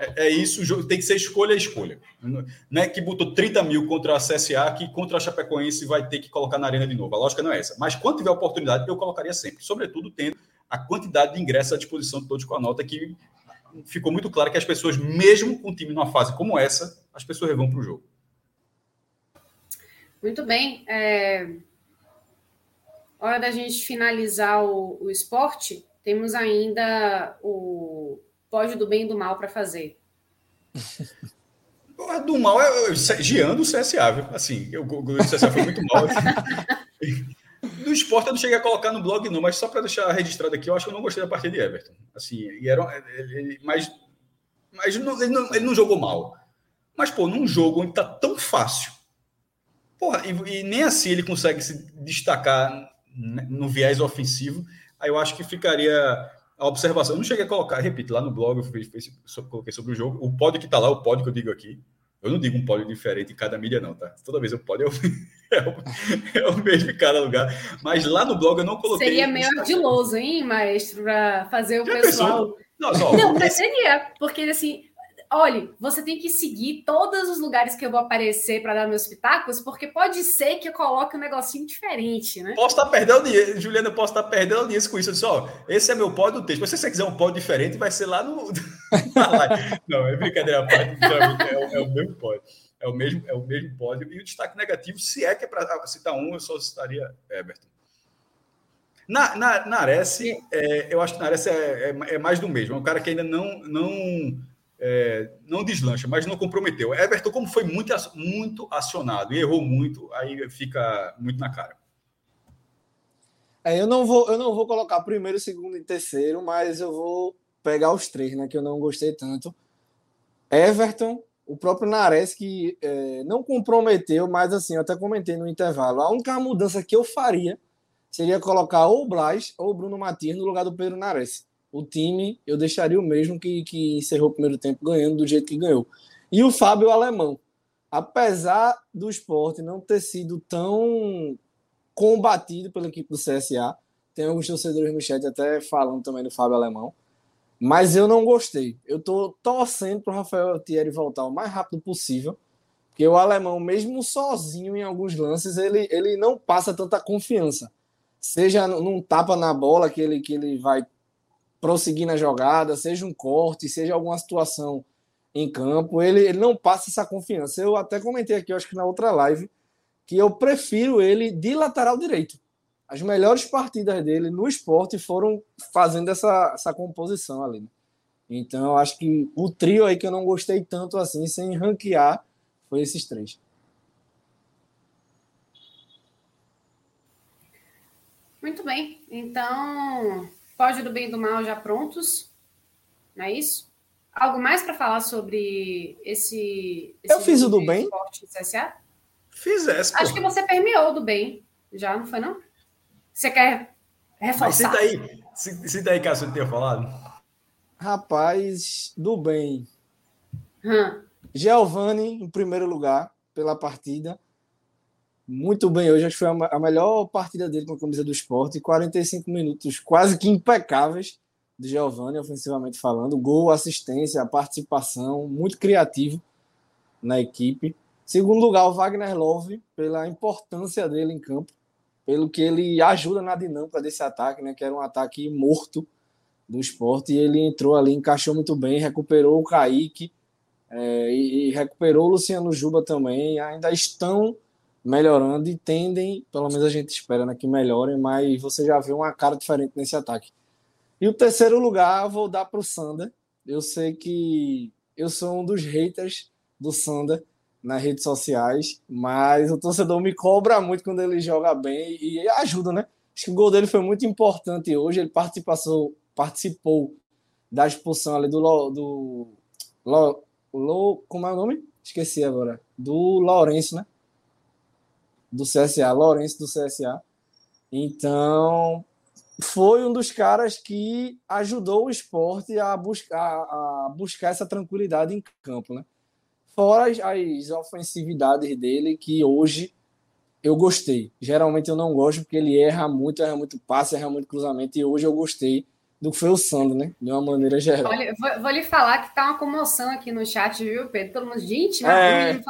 é, é isso, tem que ser escolha a escolha. Não é que botou 30 mil contra a CSA, que contra a Chapecoense vai ter que colocar na arena de novo. A lógica não é essa. Mas quando tiver oportunidade, eu colocaria sempre. Sobretudo tendo a quantidade de ingressos à disposição de todos com a nota, que ficou muito claro que as pessoas, mesmo com um time numa fase como essa, as pessoas vão para o jogo. Muito bem. É... Hora da gente finalizar o, o esporte. Temos ainda o Pode do bem e do mal para fazer? do mal é Jean do CSA, viu? Assim, eu, o CSA foi muito mal. Assim. Do esporte eu não cheguei a colocar no blog, não, mas só para deixar registrado aqui, eu acho que eu não gostei da partida de Everton. Assim, e era, ele, mas mas não, ele, não, ele não jogou mal. Mas, pô, num jogo onde tá tão fácil, porra, e, e nem assim ele consegue se destacar no viés ofensivo, aí eu acho que ficaria a observação. Eu não cheguei a colocar, repito, lá no blog eu fiz, fiz, coloquei sobre o jogo. O pódio que está lá, o pódio que eu digo aqui. Eu não digo um pódio diferente em cada mídia, não, tá? Toda vez o pódio é o, é é o mesmo em cada lugar. Mas lá no blog eu não coloquei. Seria meio ardiloso, hein, maestro, para fazer o Já pessoal. Pensou? Não, só, não porque... seria, porque assim, olha, você tem que seguir todos os lugares que eu vou aparecer para dar meus pitacos, porque pode ser que eu coloque um negocinho diferente, né? Posso estar tá perdendo dinheiro, Juliana, posso estar tá perdendo dinheiro com isso. Eu disse, ó, esse é meu pódio do texto. Mas se você quiser um pódio diferente, vai ser lá no. Não, é brincadeira a parte, é, é o mesmo pódio. É o mesmo, é o mesmo pódio. E o destaque negativo, se é que é para citar um, eu só citaria Everton. Na, na, na Ares, é, eu acho que na Ares é, é, é, mais do mesmo. É um cara que ainda não, não é, não deslancha, mas não comprometeu. Everton, como foi muito, muito acionado e errou muito, aí fica muito na cara. É, eu não vou, eu não vou colocar primeiro, segundo e terceiro, mas eu vou pegar os três, né? Que eu não gostei tanto. Everton, o próprio Nares que é, não comprometeu, mas assim, eu até comentei no intervalo. A única mudança que eu faria seria colocar ou o Blas ou o Bruno Matias no lugar do Pedro Nares o time eu deixaria o mesmo que, que encerrou o primeiro tempo ganhando do jeito que ganhou. E o Fábio Alemão, apesar do esporte não ter sido tão combatido pela equipe do CSA, tem alguns torcedores no chat até falando também do Fábio Alemão, mas eu não gostei. Eu tô torcendo para o Rafael Thierry voltar o mais rápido possível, porque o alemão, mesmo sozinho em alguns lances, ele, ele não passa tanta confiança. Seja num tapa na bola que ele, que ele vai prosseguir na jogada, seja um corte, seja alguma situação em campo, ele, ele não passa essa confiança. Eu até comentei aqui, acho que na outra live, que eu prefiro ele de lateral direito. As melhores partidas dele no esporte foram fazendo essa, essa composição ali. Né? Então, acho que o trio aí que eu não gostei tanto assim, sem ranquear, foi esses três. Muito bem. Então, Pódio do bem e do mal já prontos, não é isso? Algo mais para falar sobre esse, esse Eu fiz o do bem. CSA? Fizesse. Acho que você permeou do bem, já, não foi não? Você quer reforçar? Mas cita aí, cita aí, Cássio, que tinha falado. Rapaz, do bem. Hum. Giovanni, em primeiro lugar, pela partida. Muito bem hoje. Acho que foi a melhor partida dele com a camisa do esporte. 45 minutos quase que impecáveis de Giovanni, ofensivamente falando. Gol, assistência, participação, muito criativo na equipe. Segundo lugar, o Wagner Love, pela importância dele em campo, pelo que ele ajuda na dinâmica desse ataque, né? Que era um ataque morto do esporte. E ele entrou ali, encaixou muito bem, recuperou o Kaique é, e, e recuperou o Luciano Juba também. Ainda estão melhorando e tendem, pelo menos a gente espera né, que melhorem, mas você já vê uma cara diferente nesse ataque. E o terceiro lugar vou dar para o Sander. Eu sei que eu sou um dos haters do Sander nas redes sociais, mas o torcedor me cobra muito quando ele joga bem e ajuda, né? Acho que o gol dele foi muito importante hoje. Ele participou, participou da expulsão ali do, do, do, do como é o nome? Esqueci agora. Do Lourenço, né? Do CSA, Lourenço do CSA. Então, foi um dos caras que ajudou o esporte a buscar, a buscar essa tranquilidade em campo, né? Fora as, as ofensividades dele, que hoje eu gostei. Geralmente eu não gosto porque ele erra muito, erra muito passe, erra muito cruzamento, e hoje eu gostei do que foi o Sandro, né? De uma maneira geral. Olha, vou, vou, lhe falar que tá uma comoção aqui no chat, viu, Pedro? Todo mundo, gente, é... aqui,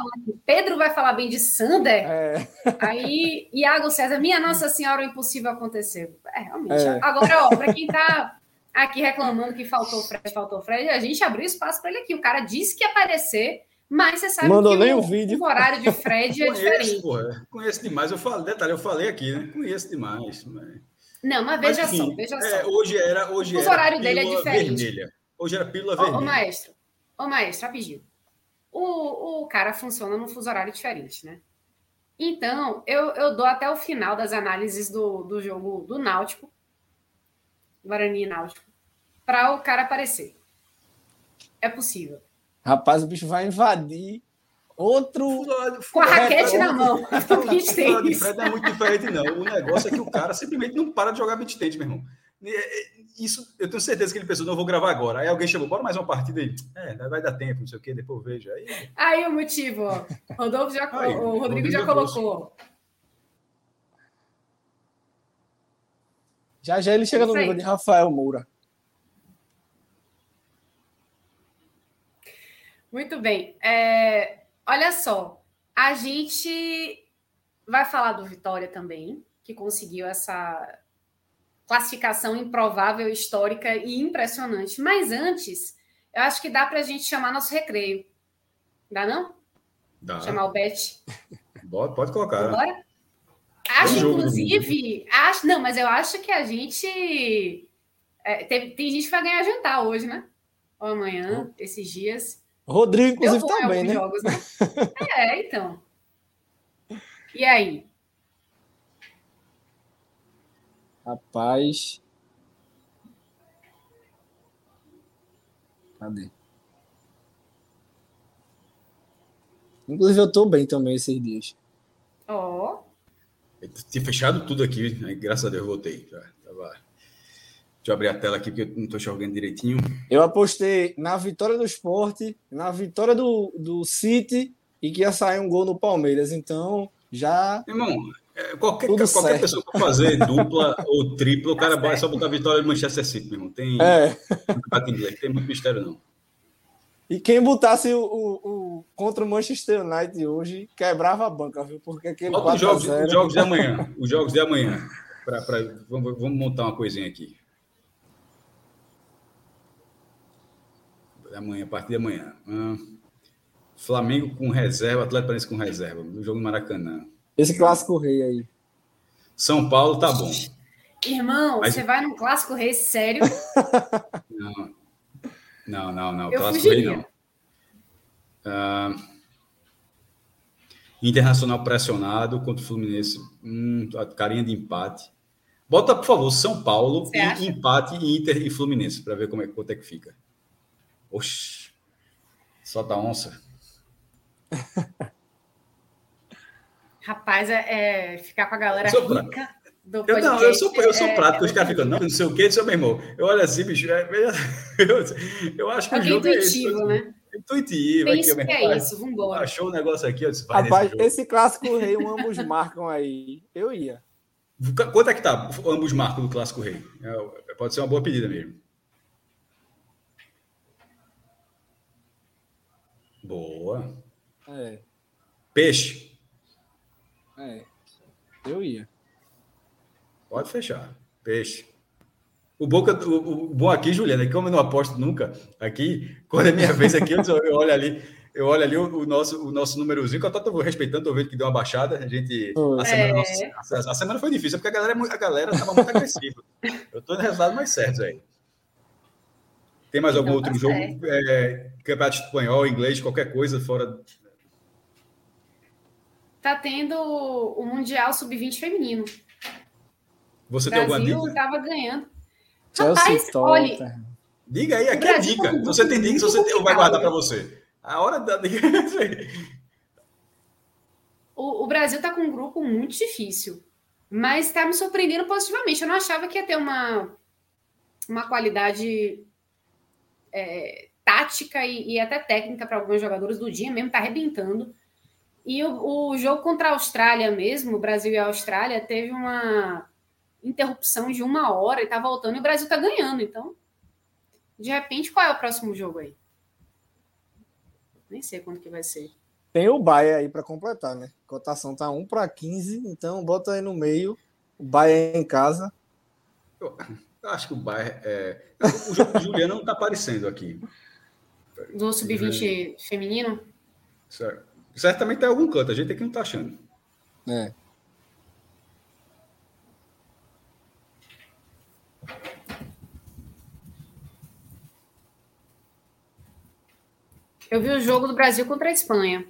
Pedro vai falar bem de Sander? É... Aí, Iago César, minha Nossa Senhora, o impossível aconteceu. É, realmente. É. Agora, ó, para quem tá aqui reclamando que faltou o Fred, faltou o Fred, a gente abriu espaço para ele aqui. O cara disse que ia aparecer, mas você sabe Mandou que nem o, o, vídeo. o horário de Fred é conheço, diferente. Porra, conheço demais. Eu falei, detalhe, eu falei aqui, né? Conheço demais. Mas... Não, mas veja mas, enfim, só, veja é, só. Hoje era, hoje o horário dele é diferente. Vermelha. Hoje era pílula ô, vermelha. Ô, maestro, ô, maestro, rapidinho. O, o cara funciona num fuso horário diferente, né? Então, eu, eu dou até o final das análises do, do jogo do Náutico, Guarani e Náutico, para o cara aparecer. É possível. Rapaz, o bicho vai invadir Outro. Com a raquete na mão. O de Fred não é muito diferente, não. O negócio é que o cara simplesmente não para de jogar beat tennis, meu irmão. Isso, eu tenho certeza que ele pensou, não vou gravar agora. Aí alguém chamou, bora mais uma partida aí. É, vai dar tempo, não sei o quê, depois eu vejo. Aí, aí o motivo, ó. Rodolfo já, aí, o Rodrigo, Rodrigo já colocou. Já já ele chega no nível de Rafael Moura. Muito bem. É, Olha só, a gente vai falar do Vitória também, que conseguiu essa classificação improvável, histórica e impressionante. Mas antes, eu acho que dá para a gente chamar nosso recreio. Dá não? Dá. Chamar o Bet. Pode, pode colocar. Bora? Acho, inclusive, acho, não, mas eu acho que a gente. É, tem, tem gente que vai ganhar jantar hoje, né? Ou amanhã, esses dias. Rodrigo, inclusive, também, né? Jogos, né? é, então. E aí? Rapaz. Cadê? Inclusive, eu tô bem também esses dias. Ó. Oh. Tinha fechado tudo aqui, né? graças a Deus voltei. Já tava Deixa eu abrir a tela aqui porque eu não estou enxergando direitinho. Eu apostei na vitória do esporte, na vitória do, do City e que ia sair um gol no Palmeiras. Então, já. Irmão, é, qualquer, qualquer pessoa para fazer dupla ou tripla, o cara tá é só botar a vitória do Manchester City, meu irmão. Tem, é. tem muito mistério, não. E quem botasse o, o, o, contra o Manchester United hoje quebrava a banca, viu? Porque aquele. Bota os jogos, os jogos de amanhã. Os jogos de amanhã. Pra, pra, vamos, vamos montar uma coisinha aqui. Amanhã, a partir de amanhã. Hum, Flamengo com reserva, Atlético Paranaense com reserva, no jogo do Maracanã. Esse clássico rei aí. São Paulo tá bom. Irmão, Mas... você vai num clássico rei sério? Não, não, não, não. Eu clássico fugiria. rei não. Uh... Internacional pressionado contra o Fluminense, hum, carinha de empate. Bota, por favor, São Paulo e empate Inter e Fluminense para ver como é, quanto é que fica. Oxi, só da onça. Rapaz, é, é, ficar com a galera eu rica do eu, não, eu sou, eu sou é, prático, é, os caras ficam, não, não sei o que, seu meu irmão. Eu olho assim, bicho, é, eu, eu acho que o jogo é esse. Né? Intuitivo. Penso aqui, que é isso, vambora. Achou o negócio aqui, eu disse, Rapaz, esse clássico rei, um ambos marcam aí. Eu ia. Quanto é que tá ambos marcam do clássico rei? É, pode ser uma boa pedida mesmo. Boa. É. Peixe. É. Eu ia. Pode fechar. Peixe. O, Boca, o, o bom aqui, Juliana, é que como eu não aposto nunca aqui, quando é minha vez aqui, eu, olho ali, eu olho ali o, o, nosso, o nosso númerozinho, que eu estou respeitando, estou vendo que deu uma baixada. A gente. A semana, é. nossa, a, semana foi difícil, porque a galera é a galera estava muito agressiva. Eu estou no resultado mais certo aí. Tem mais então, algum outro tá jogo? É, campeonato espanhol, inglês, qualquer coisa fora. Tá tendo o Mundial Sub-20 feminino. Você o tem alguma dica? estava ganhando. Rapaz, olha. Diga aí, aqui é dica. Se você tem dica, você tem, vai guardar para você. A hora da dica. o, o Brasil está com um grupo muito difícil, mas está me surpreendendo positivamente. Eu não achava que ia ter uma, uma qualidade é, tática e, e, até técnica para alguns jogadores do dia mesmo, está arrebentando. E o, o, jogo contra a Austrália mesmo, o Brasil e a Austrália, teve uma interrupção de uma hora e está voltando e o Brasil está ganhando. Então, de repente, qual é o próximo jogo aí? Nem sei quando que vai ser. Tem o Bahia aí para completar, né? A cotação tá 1 para 15, então bota aí no meio. O Bahia em casa. Acho que o Bayern. É... O jogo do Juliano não está aparecendo aqui. Do sub-20 feminino? Certo. Certamente tem algum canto, a gente aqui não está achando. É. Eu vi o jogo do Brasil contra a Espanha.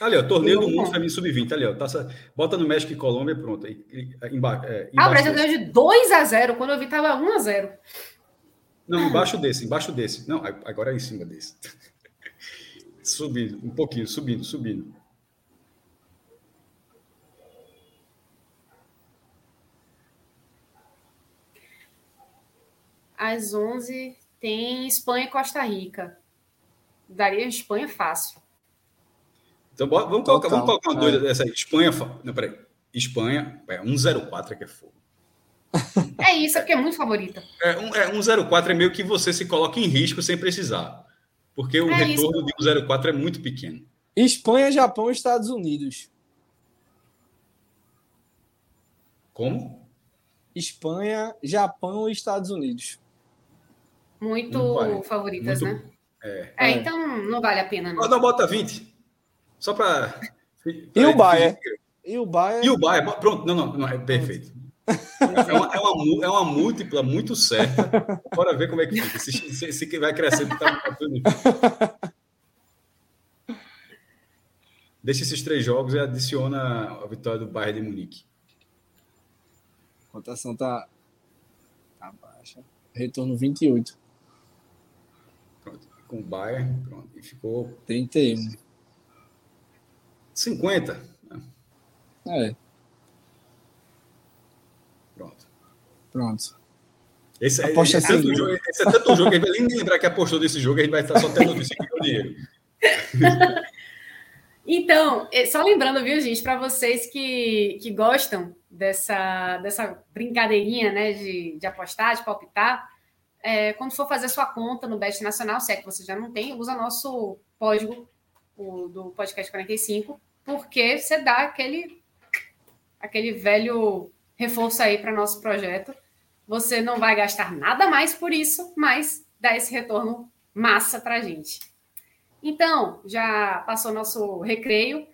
Ali, ó, torneio do mundo feminino sub-20, ali, ó. Taça, bota no México e Colômbia, pronto. Aí, emba, é, ah, o Brasil ganhou de 2 a 0 quando eu vi tava 1 a 0 Não, embaixo desse, embaixo desse. Não, agora é em cima desse. subindo, um pouquinho, subindo, subindo. Às 11 tem Espanha e Costa Rica. Daria Espanha fácil. Então, vamos colocar, vamos colocar uma é. doida dessa aí. Espanha. Não, peraí. Espanha, é 104 é que é fogo. É isso, é porque é muito favorita. É, um, é 104 é meio que você se coloca em risco sem precisar. Porque o é retorno isso. de 104 é muito pequeno. Espanha, Japão e Estados Unidos. Como? Espanha, Japão e Estados Unidos. Muito vale. favoritas, muito... né? É. é. então não vale a pena. Não, não bota 20. Só para. E o Baia? E o Baia? E o Baia? Pronto, não, não, não é perfeito. É uma, é, uma, é uma múltipla muito certa. Bora ver como é que fica. Se, se, se vai crescendo, tá, tá Deixa esses três jogos e adiciona a vitória do Bayern de Munique. A cotação tá, tá baixa. Retorno 28. Pronto. Com o Bayern, pronto. E ficou 31. 50. É. Pronto. Pronto. Esse, é, esse, é tanto jogo, esse é tanto jogo que a gente vai nem lembrar que apostou desse jogo, a gente vai estar só tendo notícia que o dinheiro. Então, é, só lembrando, viu, gente, para vocês que, que gostam dessa, dessa brincadeirinha né, de, de apostar, de palpitar, é, quando for fazer sua conta no Best Nacional, se é que você já não tem, usa nosso código o, do podcast 45 porque você dá aquele, aquele velho reforço aí para nosso projeto. Você não vai gastar nada mais por isso, mas dá esse retorno massa para a gente. Então, já passou nosso recreio.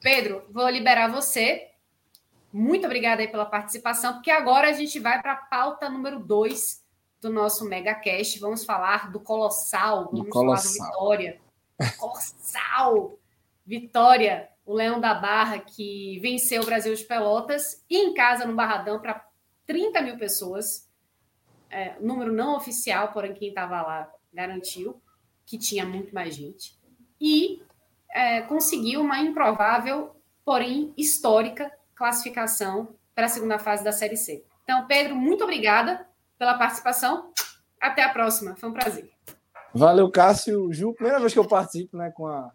Pedro, vou liberar você. Muito obrigada aí pela participação, porque agora a gente vai para a pauta número 2 do nosso MegaCast. Vamos falar do Colossal, vamos do Colossal. falar do Vitória. Colossal! Vitória, o Leão da Barra, que venceu o Brasil de Pelotas, e em casa no Barradão para 30 mil pessoas. É, número não oficial, porém quem estava lá garantiu que tinha muito mais gente. E é, conseguiu uma improvável, porém histórica, classificação para a segunda fase da Série C. Então, Pedro, muito obrigada pela participação. Até a próxima. Foi um prazer. Valeu, Cássio. Ju, primeira vez que eu participo né, com, a,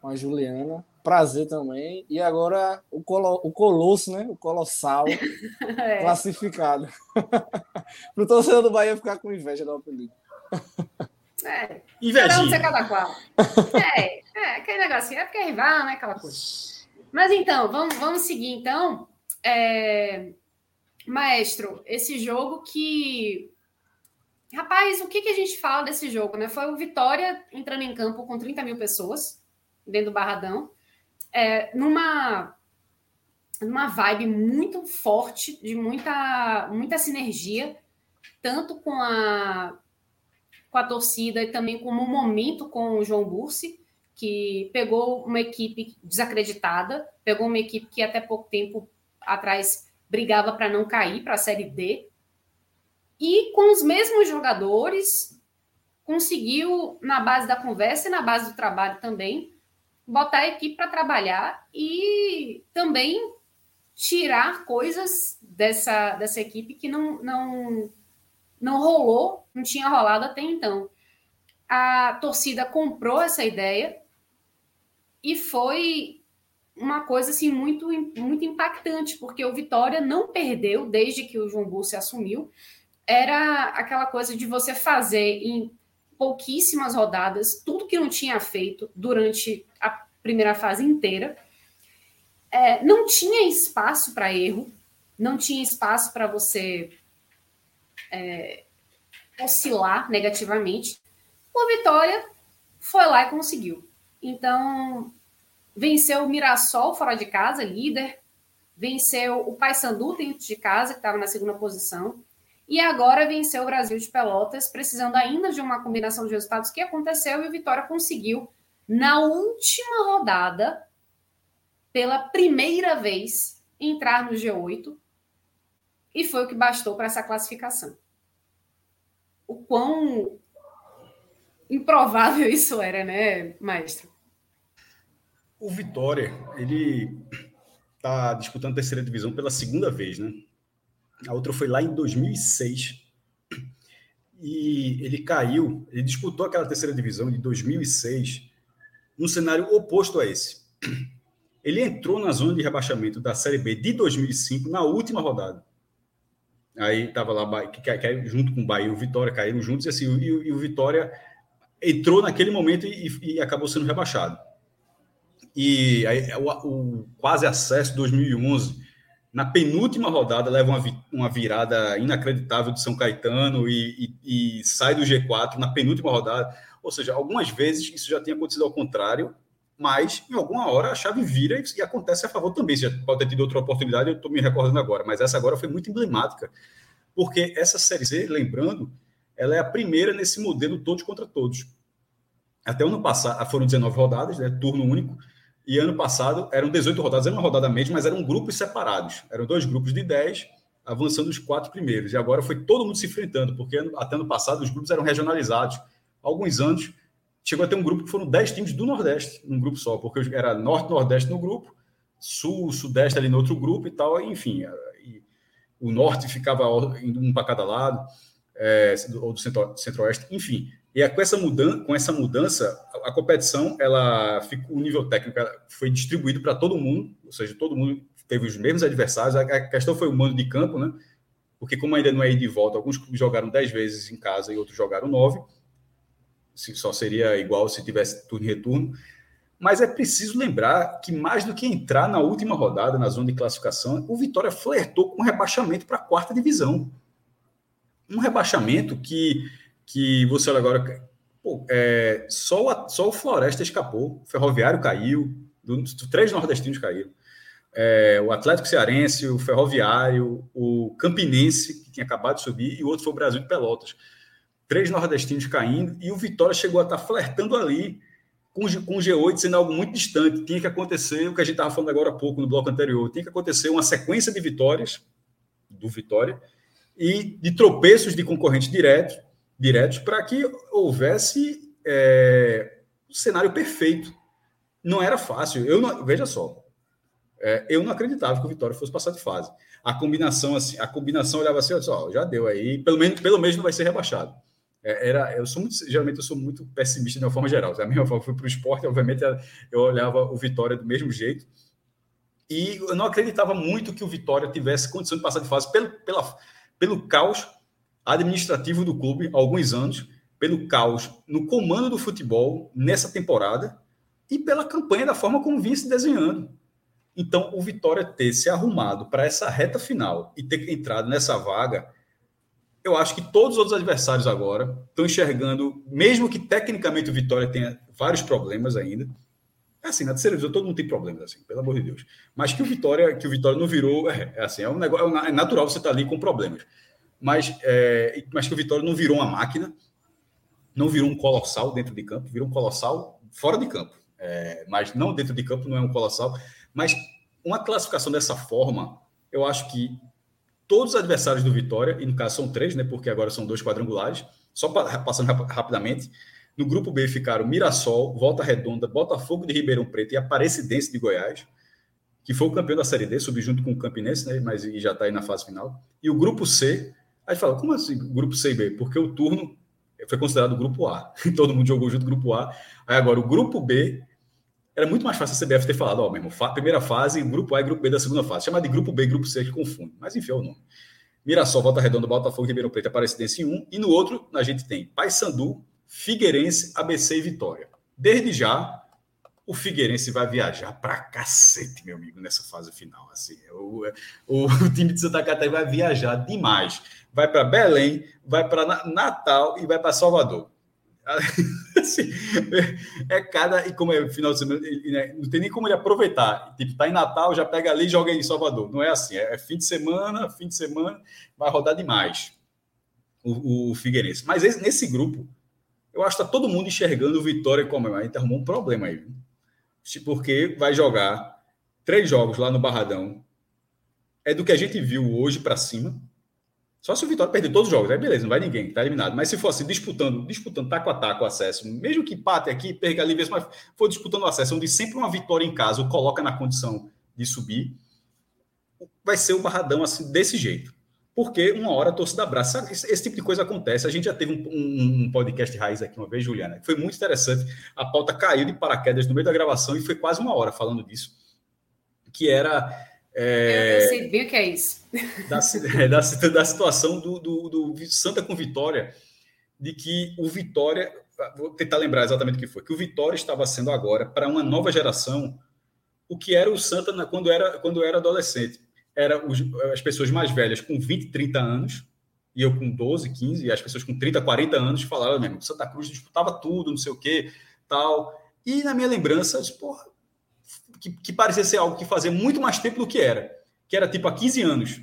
com a Juliana. Prazer também. E agora o, colo, o Colosso, né? O Colossal é. classificado. Para o torcedor do Bahia ficar com inveja do apelido. É. Cada um cada qual. É, é, aquele negocinho. É porque é rival, né? Aquela coisa. Mas então, vamos, vamos seguir então. É... Maestro, esse jogo que. Rapaz, o que, que a gente fala desse jogo, né? Foi o Vitória entrando em campo com 30 mil pessoas dentro do Barradão, é, numa, numa vibe muito forte, de muita, muita sinergia, tanto com a, com a torcida e também como um momento com o João Bursi, que pegou uma equipe desacreditada, pegou uma equipe que até pouco tempo atrás brigava para não cair para a Série D, e com os mesmos jogadores conseguiu, na base da conversa e na base do trabalho também, botar a equipe para trabalhar e também tirar coisas dessa, dessa equipe que não, não, não rolou, não tinha rolado até então. A torcida comprou essa ideia e foi uma coisa assim muito, muito impactante, porque o Vitória não perdeu desde que o João Bursi assumiu. Era aquela coisa de você fazer em pouquíssimas rodadas tudo que não tinha feito durante a primeira fase inteira. É, não tinha espaço para erro, não tinha espaço para você é, oscilar negativamente. O Vitória foi lá e conseguiu. Então, venceu o Mirassol fora de casa, líder, venceu o Paysandu dentro de casa, que estava na segunda posição, e agora venceu o Brasil de Pelotas, precisando ainda de uma combinação de resultados que aconteceu e o Vitória conseguiu na última rodada, pela primeira vez, entrar no G8 e foi o que bastou para essa classificação. O quão improvável isso era, né, maestro? O Vitória, ele está disputando a terceira divisão pela segunda vez, né? A outra foi lá em 2006. E ele caiu, ele disputou aquela terceira divisão de 2006 num cenário oposto a esse. Ele entrou na zona de rebaixamento da Série B de 2005 na última rodada. Aí estava lá, que, junto com o Bahia e o Vitória caíram juntos, e, assim, e, e o Vitória entrou naquele momento e, e acabou sendo rebaixado. E aí, o, o, quase acesso 2011, na penúltima rodada, leva uma, uma virada inacreditável de São Caetano e, e, e, sai do G4 na penúltima rodada. Ou seja, algumas vezes isso já tinha acontecido ao contrário, mas em alguma hora a chave vira e, e acontece a favor também. Você já pode ter tido outra oportunidade, eu estou me recordando agora, mas essa agora foi muito emblemática, porque essa Série Z, lembrando, ela é a primeira nesse modelo todos contra todos. Até ano passado, foram 19 rodadas, né, turno único, e ano passado eram 18 rodadas, era uma rodada mesmo, mas eram grupos separados. Eram dois grupos de 10, avançando os quatro primeiros. E agora foi todo mundo se enfrentando, porque até ano passado os grupos eram regionalizados. Alguns anos chegou a ter um grupo que foram 10 times do Nordeste, num grupo só, porque era Norte-Nordeste no grupo, Sul, Sudeste ali no outro grupo e tal, enfim. E o Norte ficava indo um para cada lado, é, ou do Centro-Oeste, enfim. E com essa mudança, com essa mudança, a competição, ela ficou, o nível técnico foi distribuído para todo mundo, ou seja, todo mundo teve os mesmos adversários. A questão foi o mando de campo, né? Porque como ainda não é ir de volta, alguns clubes jogaram 10 vezes em casa e outros jogaram 9. Só seria igual se tivesse turno e retorno. Mas é preciso lembrar que mais do que entrar na última rodada, na zona de classificação, o Vitória flertou com rebaixamento para a quarta divisão. Um rebaixamento que que você olha agora, pô, é, só, o, só o Floresta escapou, o Ferroviário caiu, do, três nordestinos caíram. É, o Atlético Cearense, o Ferroviário, o Campinense, que tinha acabado de subir, e o outro foi o Brasil de Pelotas. Três nordestinos caindo, e o Vitória chegou a estar flertando ali com, com o G8 sendo algo muito distante. Tinha que acontecer o que a gente estava falando agora há pouco no bloco anterior. Tinha que acontecer uma sequência de vitórias do Vitória e de tropeços de concorrentes diretos diretos para que houvesse é, um cenário perfeito. Não era fácil. Eu não, veja só, é, eu não acreditava que o Vitória fosse passar de fase. A combinação assim, a combinação olhava assim, olha só, já deu aí, pelo menos, pelo menos não vai ser rebaixado. É, era, eu sou muito, geralmente eu sou muito pessimista de uma forma geral. Da mesma forma, fui para o esporte, obviamente eu olhava o Vitória do mesmo jeito. E eu não acreditava muito que o Vitória tivesse condição de passar de fase pelo, pela, pelo caos administrativo do clube há alguns anos, pelo caos no comando do futebol nessa temporada e pela campanha da forma como vinha se desenhando. Então, o Vitória ter se arrumado para essa reta final e ter entrado nessa vaga eu acho que todos os outros adversários agora estão enxergando, mesmo que tecnicamente o Vitória tenha vários problemas ainda. É assim, na terceira divisão todo mundo tem problemas, assim, pelo amor de Deus. Mas que o Vitória, que o Vitória não virou, é, é assim, é um negócio, é natural você estar tá ali com problemas. Mas, é, mas que o Vitória não virou uma máquina, não virou um colossal dentro de campo, virou um colossal fora de campo. É, mas não dentro de campo, não é um colossal. Mas uma classificação dessa forma, eu acho que todos os adversários do Vitória, e no caso são três, né, porque agora são dois quadrangulares, só passando rapidamente. No grupo B ficaram Mirassol, Volta Redonda, Botafogo de Ribeirão Preto e Aparecidense de Goiás, que foi o campeão da Série D, subiu junto com o Campinense, né, mas já está aí na fase final. E o grupo C, aí fala, como assim grupo C e B? Porque o turno foi considerado grupo A. Todo mundo jogou junto grupo A. Aí agora o grupo B era muito mais fácil a CBF ter falado, ó, mesmo, primeira fase, grupo A e grupo B da segunda fase. Chamar de grupo B, grupo C, que confunde. Mas enfim, é o nome. Mirassol, Volta Redonda, Botafogo, Ribeirão Preto, Aparecidense em um. E no outro, a gente tem Paysandu, Figueirense, ABC e Vitória. Desde já, o Figueirense vai viajar pra cacete, meu amigo, nessa fase final. Assim, o, o, o time de Santa Catarina vai viajar demais. Vai para Belém, vai para Natal e vai para Salvador. assim, é cada. E como é final de semana, né, não tem nem como ele aproveitar. Tipo, tá em Natal, já pega ali e joga em Salvador. Não é assim. É, é fim de semana, fim de semana, vai rodar demais o, o Figueirense. Mas esse, nesse grupo, eu acho que tá todo mundo enxergando o Vitória como. A gente arrumou um problema aí. Porque vai jogar três jogos lá no Barradão. É do que a gente viu hoje para cima só se o Vitória perder todos os jogos, aí beleza, não vai ninguém, tá eliminado. Mas se fosse disputando, disputando taco a taco o acesso, mesmo que empate aqui, perca ali, mas for disputando o acesso, onde sempre uma vitória em casa o coloca na condição de subir, vai ser o barradão assim, desse jeito. Porque uma hora a torcida abraça. Esse, esse tipo de coisa acontece. A gente já teve um, um, um, podcast raiz aqui uma vez, Juliana, que foi muito interessante. A pauta caiu de paraquedas no meio da gravação e foi quase uma hora falando disso. Que era é, eu sei bem o que é isso. Da, é, da, da situação do, do, do, Santa com Vitória, de que o Vitória, vou tentar lembrar exatamente o que foi, que o Vitória estava sendo agora, para uma nova geração, o que era o Santa na, quando, era, quando era adolescente. Era os, as pessoas mais velhas com 20, 30 anos, e eu com 12, 15, e as pessoas com 30, 40 anos falavam mesmo, Santa Cruz disputava tudo, não sei o quê, tal. E na minha lembrança, eu disse, porra, que, que parecia ser algo que fazia muito mais tempo do que era. Que era tipo há 15 anos.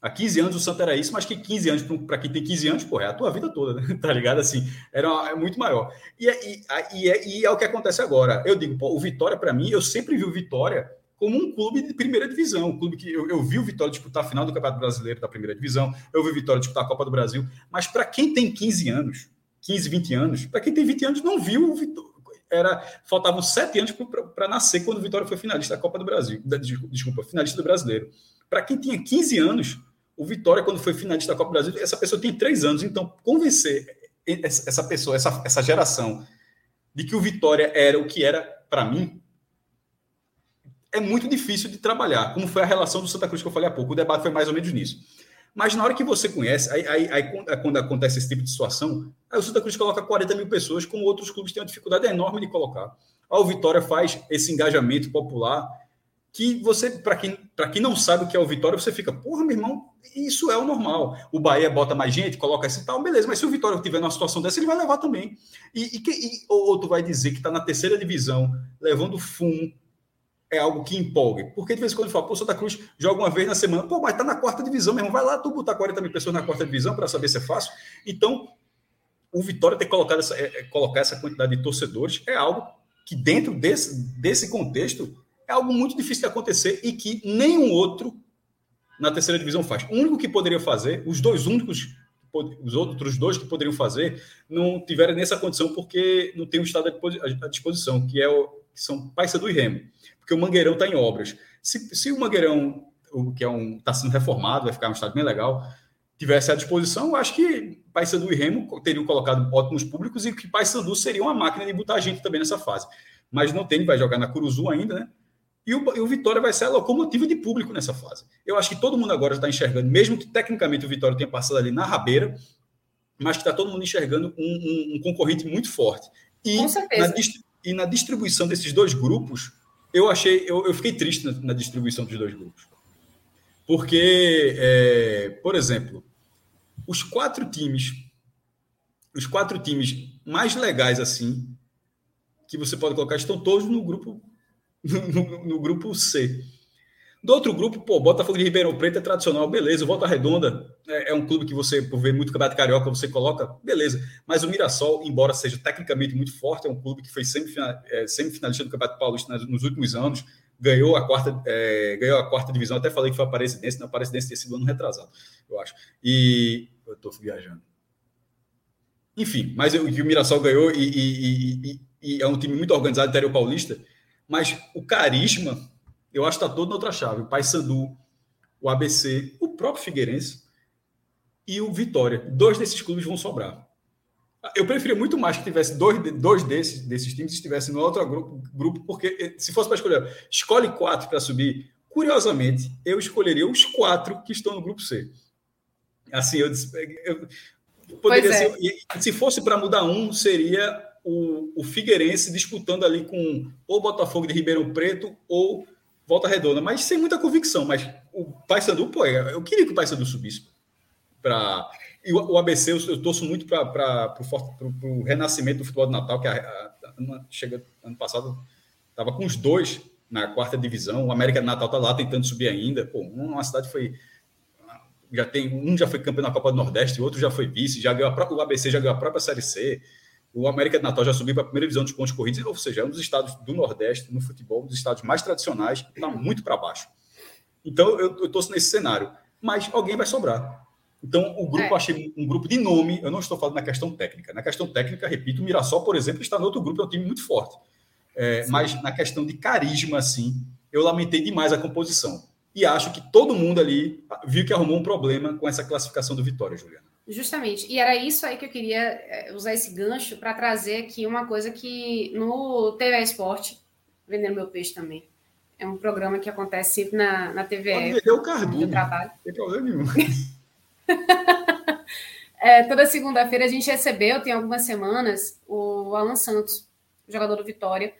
Há 15 anos o Santo era isso, mas que 15 anos, para quem tem 15 anos, porra, é a tua vida toda, né? tá ligado? Assim, era uma, é muito maior. E, é, e, e, é, e é o que acontece agora. Eu digo, pô, o Vitória, para mim, eu sempre vi o Vitória como um clube de primeira divisão, um clube que eu, eu vi o Vitória disputar a final do Campeonato Brasileiro da primeira divisão, eu vi o Vitória disputar a Copa do Brasil, mas para quem tem 15 anos, 15, 20 anos, para quem tem 20 anos, não viu o Vitória era faltavam sete anos para nascer quando o Vitória foi finalista da Copa do Brasil. Desculpa, finalista do Brasileiro. Para quem tinha 15 anos, o Vitória, quando foi finalista da Copa do Brasil, essa pessoa tem três anos. Então, convencer essa pessoa, essa, essa geração, de que o Vitória era o que era para mim, é muito difícil de trabalhar. Como foi a relação do Santa Cruz que eu falei há pouco. O debate foi mais ou menos nisso. Mas na hora que você conhece, aí, aí, aí, quando acontece esse tipo de situação, aí o Santa Cruz coloca 40 mil pessoas, como outros clubes têm uma dificuldade enorme de colocar. A o Vitória faz esse engajamento popular que você, para quem, quem não sabe o que é o Vitória, você fica, porra, meu irmão, isso é o normal. O Bahia bota mais gente, coloca esse tal, beleza, mas se o Vitória tiver numa situação dessa, ele vai levar também. E, e, e ou, ou tu vai dizer que está na terceira divisão, levando fumo, é algo que empolgue. Porque de vez em quando fala, pô, Santa Cruz joga uma vez na semana, pô, mas tá na quarta divisão mesmo, vai lá tu botar 40 mil pessoas na quarta divisão para saber se é fácil. Então, o Vitória ter colocado essa, é, é, colocar essa quantidade de torcedores é algo que, dentro desse, desse contexto, é algo muito difícil de acontecer e que nenhum outro na terceira divisão faz. O único que poderia fazer, os dois únicos, os outros dois que poderiam fazer, não tiveram nessa condição porque não tem o estado à disposição, que é o, que são Paysandu e Remo porque o Mangueirão está em obras. Se, se o Mangueirão, o que é um está sendo reformado, vai ficar um estado bem legal, tivesse à disposição, eu acho que Paysandu e Remo teriam colocado ótimos públicos e que Paysandu seria uma máquina de botar gente também nessa fase. Mas não tem, vai jogar na Curuzu ainda, né? E o, e o, Vitória vai ser a locomotiva de público nessa fase. Eu acho que todo mundo agora está enxergando, mesmo que tecnicamente o Vitória tenha passado ali na rabeira, mas que está todo mundo enxergando um, um, um, concorrente muito forte. E Com certeza. Na, e na distribuição desses dois grupos, eu achei, eu, eu fiquei triste na, na, distribuição dos dois grupos. Porque, é, por exemplo, os quatro times, os quatro times mais legais assim, que você pode colocar, estão todos no grupo no, no, grupo C. Do outro grupo, pô, Botafogo de Ribeirão Preto é tradicional, beleza. Volta Redonda é, é, um clube que você, por ver muito campeonato carioca, você coloca, beleza. Mas o Mirassol, embora seja tecnicamente muito forte, é um clube que foi semifinal, é, semifinalista do Campeonato Paulista nos últimos anos, ganhou a quarta, é, ganhou a quarta divisão. Até falei que foi a Aparecidense, na Aparecidense tinha sido ano retrasado, eu acho. E eu estou viajando. Enfim, mas o, o Mirassol ganhou e, e, e, e, é um time muito organizado, interior paulista. Mas o carisma, eu acho que está todo na outra chave. O Paysandu, o ABC, o próprio Figueirense e o Vitória. Dois desses clubes vão sobrar. Eu preferia muito mais que tivesse dois, dois desses, desses times estivessem no outro grupo, grupo, porque eh, se fosse para escolher, escolhe quatro para subir. Curiosamente, eu escolheria os quatro que estão no grupo C. Assim, eu, eu poderia é. ser. Se fosse para mudar um, seria o, o Figueirense disputando ali com ou Botafogo de Ribeirão Preto ou Volta Redonda, mas sem muita convicção. Mas o Paysandu, pô, eu queria que o Paysandu subisse. Pra... E o, ABC, eu, eu torço muito para o renascimento do futebol de Natal, que a, a, a, chega ano passado estava com os dois na quarta divisão. O América de Natal está lá tentando subir ainda. Pô, uma cidade foi já tem um já foi campeão na Copa do Nordeste, o outro já foi vice, já ganhou a própria, o ABC já ganhou a própria Série C. O América de Natal já subiu para a primeira divisão dos pontos corridos, ou seja, é um dos estados do Nordeste, no futebol, um dos estados mais tradicionais, está muito para baixo. Então, eu estou nesse cenário. Mas alguém vai sobrar. Então, o grupo, é. achei um grupo de nome, eu não estou falando na questão técnica. Na questão técnica, repito, o Mirassol, por exemplo, está no outro grupo, é um time muito forte. É, mas na questão de carisma, assim, eu lamentei demais a composição. E acho que todo mundo ali viu que arrumou um problema com essa classificação do Vitória, Juliana. Justamente. E era isso aí que eu queria eh, usar esse gancho para trazer aqui uma coisa que no TV Esporte, vendendo meu peixe também, é um programa que acontece sempre na, na TV. Pode o. Trabalho. Não tem problema nenhum. é, toda segunda-feira a gente recebeu, tem algumas semanas, o Alan Santos, jogador do Vitória.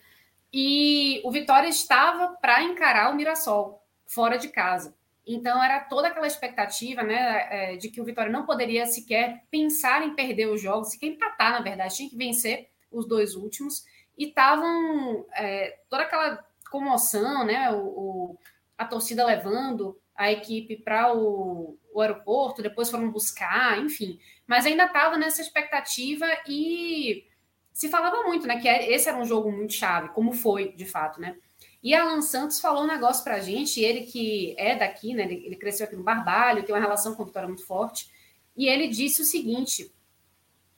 E o Vitória estava para encarar o Mirassol, fora de casa. Então era toda aquela expectativa, né, é, de que o Vitória não poderia sequer pensar em perder os jogos, sequer empatar, na verdade, tinha que vencer os dois últimos e estavam é, toda aquela comoção, né, o, o, a torcida levando a equipe para o, o, aeroporto, depois foram buscar, enfim, mas ainda estava nessa expectativa e se falava muito, né, que é, esse era um jogo muito chave, como foi, de fato, né? E Alan Santos falou um negócio para a gente, ele que é daqui, né? Ele, cresceu aqui no Barbalho, tem uma relação com a Vitória muito forte. E ele disse o seguinte: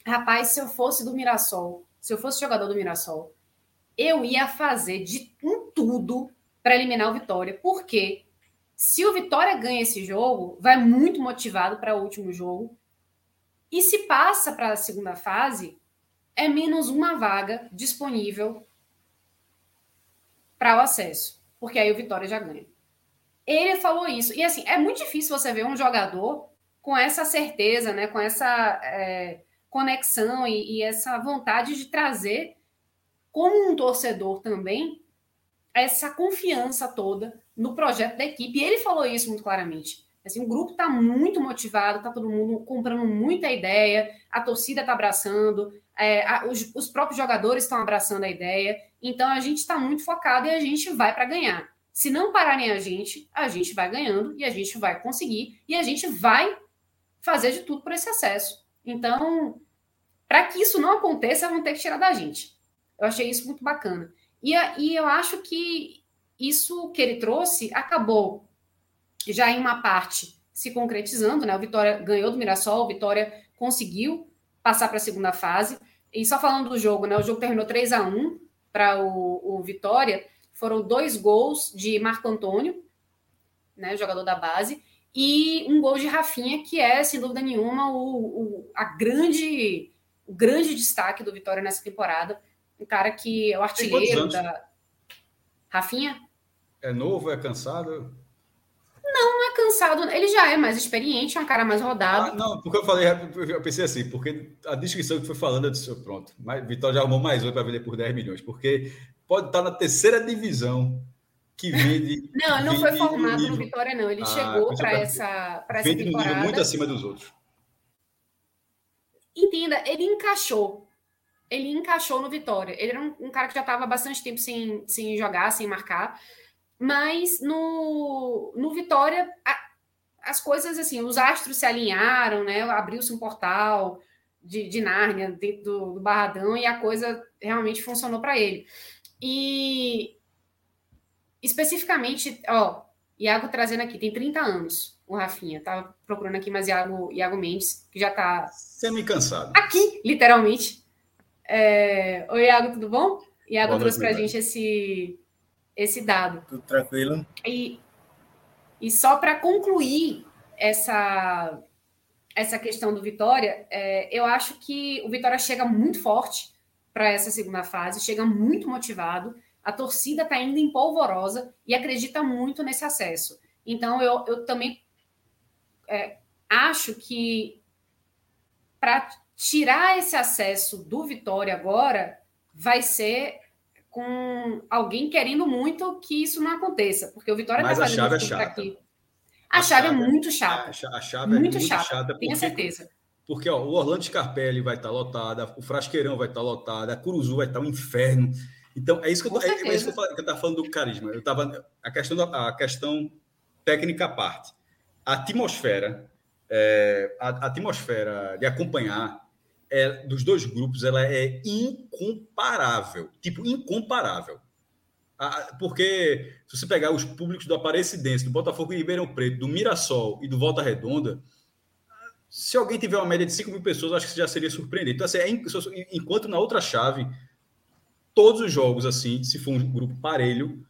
rapaz, se eu fosse do Mirassol, se eu fosse jogador do Mirassol, eu ia fazer de um tudo para eliminar o Vitória. Porque se o Vitória ganha esse jogo, vai muito motivado para o último jogo. E se passa para a segunda fase, é menos uma vaga disponível para o acesso, porque aí o Vitória já ganha. Ele falou isso. E assim, é muito difícil você ver um jogador com essa certeza, né, com essa é, conexão e, e essa vontade de trazer, como um torcedor também, essa confiança toda no projeto da equipe. E ele falou isso muito claramente. Assim, o grupo está muito motivado, está todo mundo comprando muita ideia, a torcida está abraçando, é, a, os, os, próprios jogadores estão abraçando a ideia. Então a gente está muito focado e a gente vai para ganhar. Se não pararem a gente, a gente vai ganhando e a gente vai conseguir e a gente vai fazer de tudo por esse acesso. Então, para que isso não aconteça, vão ter que tirar da gente. Eu achei isso muito bacana. E, e eu acho que isso que ele trouxe acabou já em uma parte se concretizando, né? O Vitória ganhou do Mirassol, o Vitória conseguiu passar para a segunda fase. E só falando do jogo, né? O jogo terminou 3 a 1 para o, o Vitória. Foram dois gols de Marco Antônio, né, jogador da base, e um gol de Rafinha, que é, sem dúvida nenhuma, o, o, a grande, o grande destaque do Vitória nessa temporada. Um cara que é o artilheiro da. Rafinha? É novo, é cansado? Não, não é cansado. Ele já é mais experiente, é um cara mais rodado. Ah, não, porque eu falei, eu pensei assim, porque a descrição que foi falando, eu disse, pronto, mas Vitória já arrumou mais um para vender por 10 milhões, porque pode estar na terceira divisão que vende. Não, não foi formado no Vitória, não. Ele ah, chegou para essa, pra essa vende temporada. muito acima dos outros. Entenda, ele encaixou. Ele encaixou no Vitória. Ele era um, um cara que já estava bastante tempo sem, sem jogar, sem marcar. Mas no, no Vitória, a, as coisas assim, os astros se alinharam, né? Abriu-se um portal de, de Nárnia dentro do, do Barradão e a coisa realmente funcionou para ele. E especificamente, ó, Iago trazendo aqui, tem 30 anos, o Rafinha. Tava procurando aqui, mas Iago, Iago Mendes, que já tá. Semi-cansado. Aqui, literalmente. É... Oi, Iago, tudo bom? Iago Boa trouxe para a gente esse, esse dado. Tudo tranquilo. E, e só para concluir essa, essa questão do Vitória, é, eu acho que o Vitória chega muito forte para essa segunda fase, chega muito motivado a torcida está indo em polvorosa e acredita muito nesse acesso. Então, eu, eu também é, acho que para tirar esse acesso do Vitória agora, vai ser com alguém querendo muito que isso não aconteça, porque o Vitória está fazendo a chave é chata. aqui. A, a chave, é chave, é muito chata. A chave é muito, muito chata, chata porque, tenho certeza. Porque ó, o Orlando Scarpelli vai estar tá lotado, o Frasqueirão vai estar tá lotado, a Curuzu vai estar tá um inferno. Então, é isso que eu, é, é, isso que eu, estava falando do carisma. Eu tava, a, questão a questão técnica à parte. A atmosfera, é, a, a, atmosfera de acompanhar é, dos dois grupos ela é incomparável. Tipo, incomparável. Porque se você pegar os públicos do Aparecidense, do Botafogo e Ribeirão Preto, do Mirassol e do Volta Redonda, se alguém tiver uma média de 5 mil pessoas, acho que já seria surpreendente. Então, assim, é, enquanto na outra chave todos os jogos, assim, se for um grupo parelho,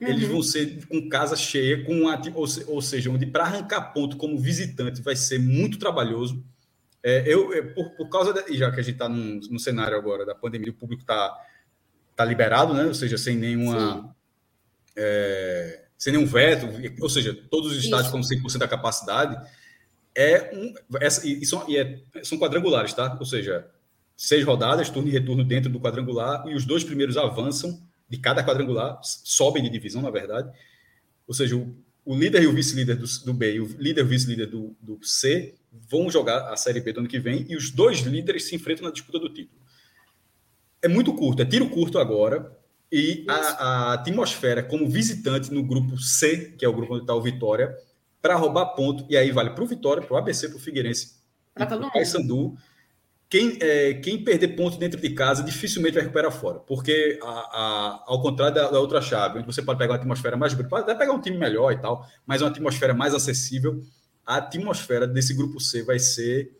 uhum. eles vão ser com casa cheia, com uma, ou, ou seja, onde para arrancar ponto como visitante vai ser muito trabalhoso. É, eu, é, por, por causa, de, já que a gente está no, no, cenário agora da pandemia, o público está tá liberado, né? ou seja, sem nenhuma. É, sem nenhum veto, ou seja, todos os estádios com 100% da capacidade. É um, essa, e, são, e é, são quadrangulares, tá? Ou seja, seis rodadas, turno e retorno dentro do quadrangular, e os dois primeiros avançam de cada quadrangular, sobem de divisão, na verdade. Ou seja, o, o líder e o vice-líder do, do, B e o líder e o vice-líder do, do C vão jogar a Série B do ano que vem, e os dois líderes se enfrentam na disputa do título. É muito curto, é tiro curto agora, e a, a, atmosfera como visitante no grupo C, que é o grupo onde está o Vitória, para roubar ponto, e aí vale para o Vitória, para o ABC, para o Figueirense, para o Paysandu, quem, é, quem perder ponto dentro de casa dificilmente vai recuperar fora, porque a, a, ao contrário da, da, outra chave, onde você pode pegar uma atmosfera mais pode até pegar um time melhor e tal, mas uma atmosfera mais acessível, a atmosfera desse grupo C vai ser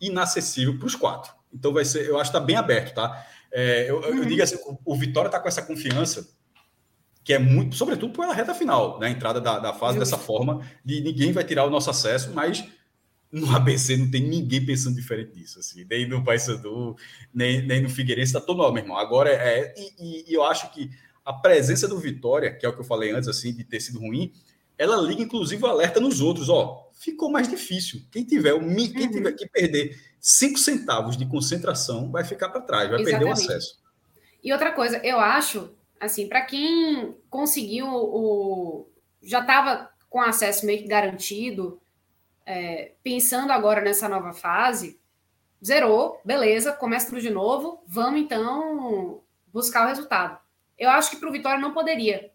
inacessível para os quatro. Então vai ser, eu acho que está bem aberto, tá? É, eu, uhum. eu, digo assim, o, o Vitória está com essa confiança que é muito, sobretudo pela reta final, na né? entrada da, da fase dessa forma, de ninguém vai tirar o nosso acesso, mas no ABC não tem ninguém pensando diferente disso, assim, nem no Paysandu, nem, nem no Figueirense, tá todo mal, meu irmão. Agora é. E, e, eu acho que a presença do Vitória, que é o que eu falei antes, assim, de ter sido ruim, ela liga, inclusive, o alerta nos outros, ó. Ficou mais difícil. Quem tiver, quem uhum. tiver que perder cinco centavos de concentração vai ficar para trás, vai Exatamente. perder o acesso. E outra coisa, eu acho, assim, para quem conseguiu o. já estava com acesso meio que garantido é, pensando agora nessa nova fase, zerou, beleza, começa tudo de novo, vamos então buscar o resultado. Eu acho que para o Vitória não poderia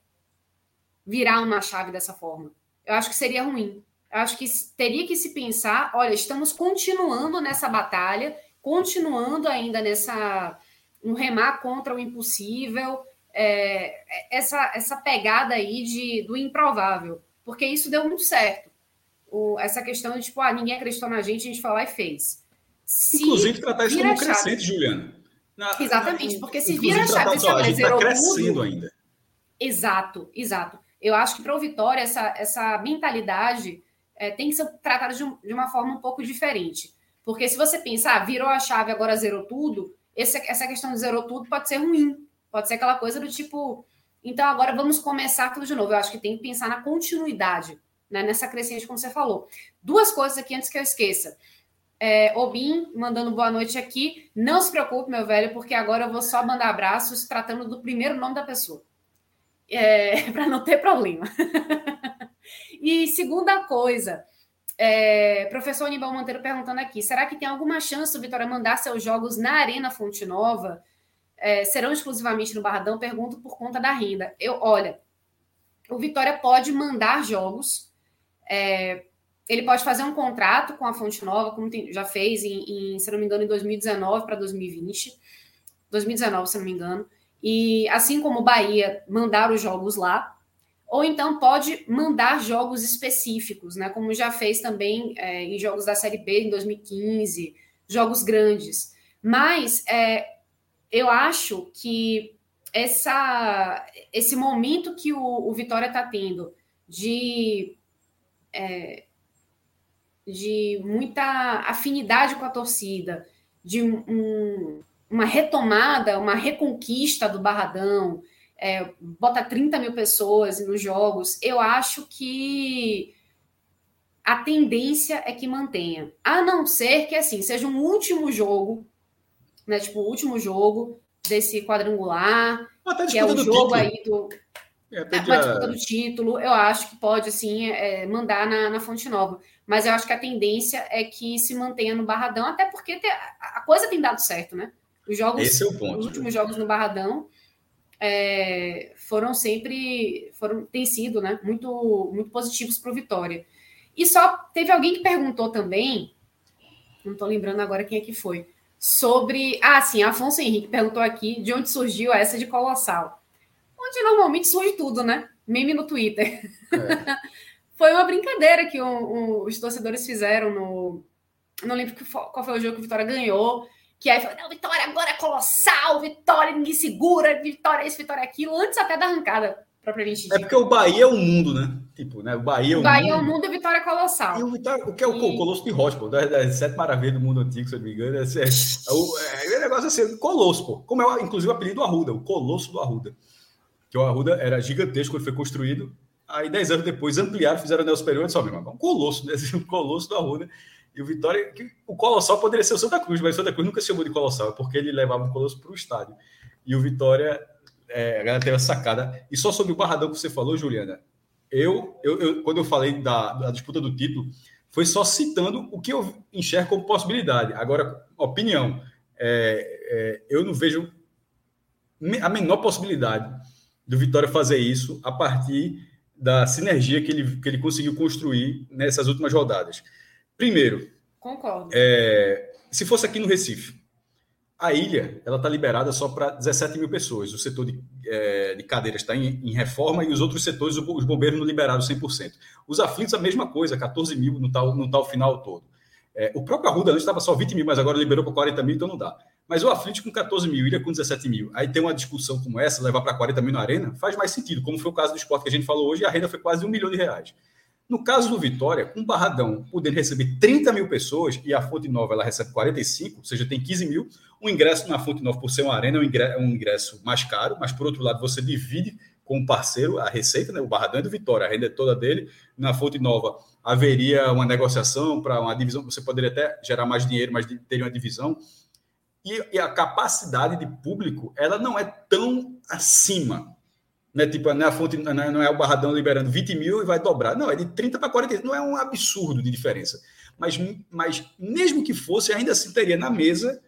virar uma chave dessa forma. Eu acho que seria ruim. Eu acho que teria que se pensar, olha, estamos continuando nessa batalha, continuando ainda nessa no remar contra o impossível, é, essa essa pegada aí de do improvável, porque isso deu muito certo o, essa questão de, tipo, ah, ninguém acreditou na gente, a gente foi lá e fez. Se Inclusive, tratar isso como crescente, Juliana. Na, Exatamente, porque se vira a chave, se a gente está crescendo tudo, ainda. Exato, exato. Eu acho que para o Vitória, essa, essa mentalidade é, tem que ser tratado de, um, de, uma forma um pouco diferente. Porque se você pensar, ah, virou a chave, agora zerou tudo, esse, essa questão de zerou tudo pode ser ruim. Pode ser aquela coisa do tipo, então agora vamos começar tudo de novo. Eu acho que tem que pensar na continuidade, né, nessa crescente, como você falou. Duas coisas aqui antes que eu esqueça. É, Obin mandando boa noite aqui. Não se preocupe, meu velho, porque agora eu vou só mandar abraços tratando do primeiro nome da pessoa. É, para não ter problema. e segunda coisa, é, professor Aníbal Monteiro perguntando aqui: será que tem alguma chance do Vitória mandar seus jogos na Arena Fonte Nova? é, serão exclusivamente no Barradão? Pergunto por conta da renda. Eu, olha, o Vitória pode mandar jogos, é, ele pode fazer um contrato com a Fonte Nova, como tem, já fez, em, em, se não me engano, em 2019 para 2020. 2019, se não me engano. E assim como Bahia mandar os jogos lá, ou então pode mandar jogos específicos, né? Como já fez também é, em jogos da Série B em 2015, jogos grandes. Mas é, eu acho que essa, esse momento que o, o Vitória está tendo de, é, de muita afinidade com a torcida, de um, uma retomada, uma reconquista do Barradão, é, bota 30 mil pessoas nos jogos, eu acho que a tendência é que mantenha. A não ser que assim seja um último jogo né? Tipo, o último jogo desse quadrangular, que é o jogo título. aí do. É, é, disputa do título, eu acho que pode, assim, é, mandar na, na Fonte Nova. Mas eu acho que a tendência é que se mantenha no Barradão, até porque te, a coisa tem dado certo, né? Os jogos, Esse é o ponto. Os últimos jogos no Barradão é, foram sempre, foram, têm sido, né? Muito, muito positivos para o Vitória. E só teve alguém que perguntou também, não estou lembrando agora quem é que foi, sobre. Ah, sim, Afonso Henrique perguntou aqui de onde surgiu essa de Colossal. Onde normalmente surge tudo, né? Meme no Twitter. É. foi uma brincadeira que um, um, os torcedores fizeram no. Não lembro qual foi o jogo que o Vitória ganhou. Que aí falou: não, Vitória agora é colossal, Vitória ninguém segura, Vitória isso, Vitória aquilo, antes até da arrancada propriamente dita. É porque o Bahia é o mundo, né? Tipo, né? O Bahia é o, Bahia mundo. é o mundo e Vitória é colossal. E o, Vitória, o que é o e... Colosso de Rocha, pô, das, das sete maravilhas do mundo antigo, se eu não me engano. É, é, é, o, é, é negócio assim, Colosso, pô. Como é, inclusive, o apelido do Arruda, o Colosso do Arruda. Que o Arruda era gigantesco quando foi construído. Aí, dez anos depois, ampliaram, fizeram o Neo Superior e só, meu irmão, um colosso, né? O colosso do Arruda. E o Vitória, que, o Colossal poderia ser o Santa Cruz, mas o Santa Cruz nunca se chamou de Colossal, porque ele levava o Colosso para o estádio. E o Vitória é, a galera teve a sacada. E só sobre o Barradão que você falou, Juliana, eu, eu, eu quando eu falei da, da, disputa do título, foi só citando o que eu enxergo como possibilidade. Agora, opinião, é, é, eu não vejo a menor possibilidade do Vitória fazer isso a partir da sinergia que ele, que ele conseguiu construir nessas últimas rodadas. Primeiro, concordo. É, se fosse aqui no Recife, a ilha ela está liberada só para 17 mil pessoas. O setor de, é, de cadeiras está em, em, reforma e os outros setores, os bombeiros não liberaram 100%. Os aflitos, a mesma coisa, 14 mil no tal, no tal final todo. É, o próprio Arruda antes estava só 20 mil, mas agora liberou para 40 mil, então não dá. Mas o aflito com 14 mil, ilha com 17 mil. Aí tem uma discussão como essa, levar para 40 mil na arena, faz mais sentido, como foi o caso do esporte que a gente falou hoje, a renda foi quase um milhão de reais. No caso do Vitória, um Barradão podendo receber 30 mil pessoas e a Fonte Nova ela recebe 45, ou seja, tem 15 mil. O ingresso na Fonte Nova, por ser uma arena, é um ingresso mais caro, mas por outro lado, você divide com o parceiro a receita, né? o Barradão é do Vitória, a renda é toda dele. Na Fonte Nova haveria uma negociação para uma divisão, você poderia até gerar mais dinheiro, mas teria uma divisão. E, e a capacidade de público, ela não é tão acima né, tipo, não é, a fonte, não é o Barradão liberando 20 mil e vai dobrar. Não, é de 30 para 40. Não é um absurdo de diferença. Mas, mas mesmo que fosse, ainda assim teria na mesa.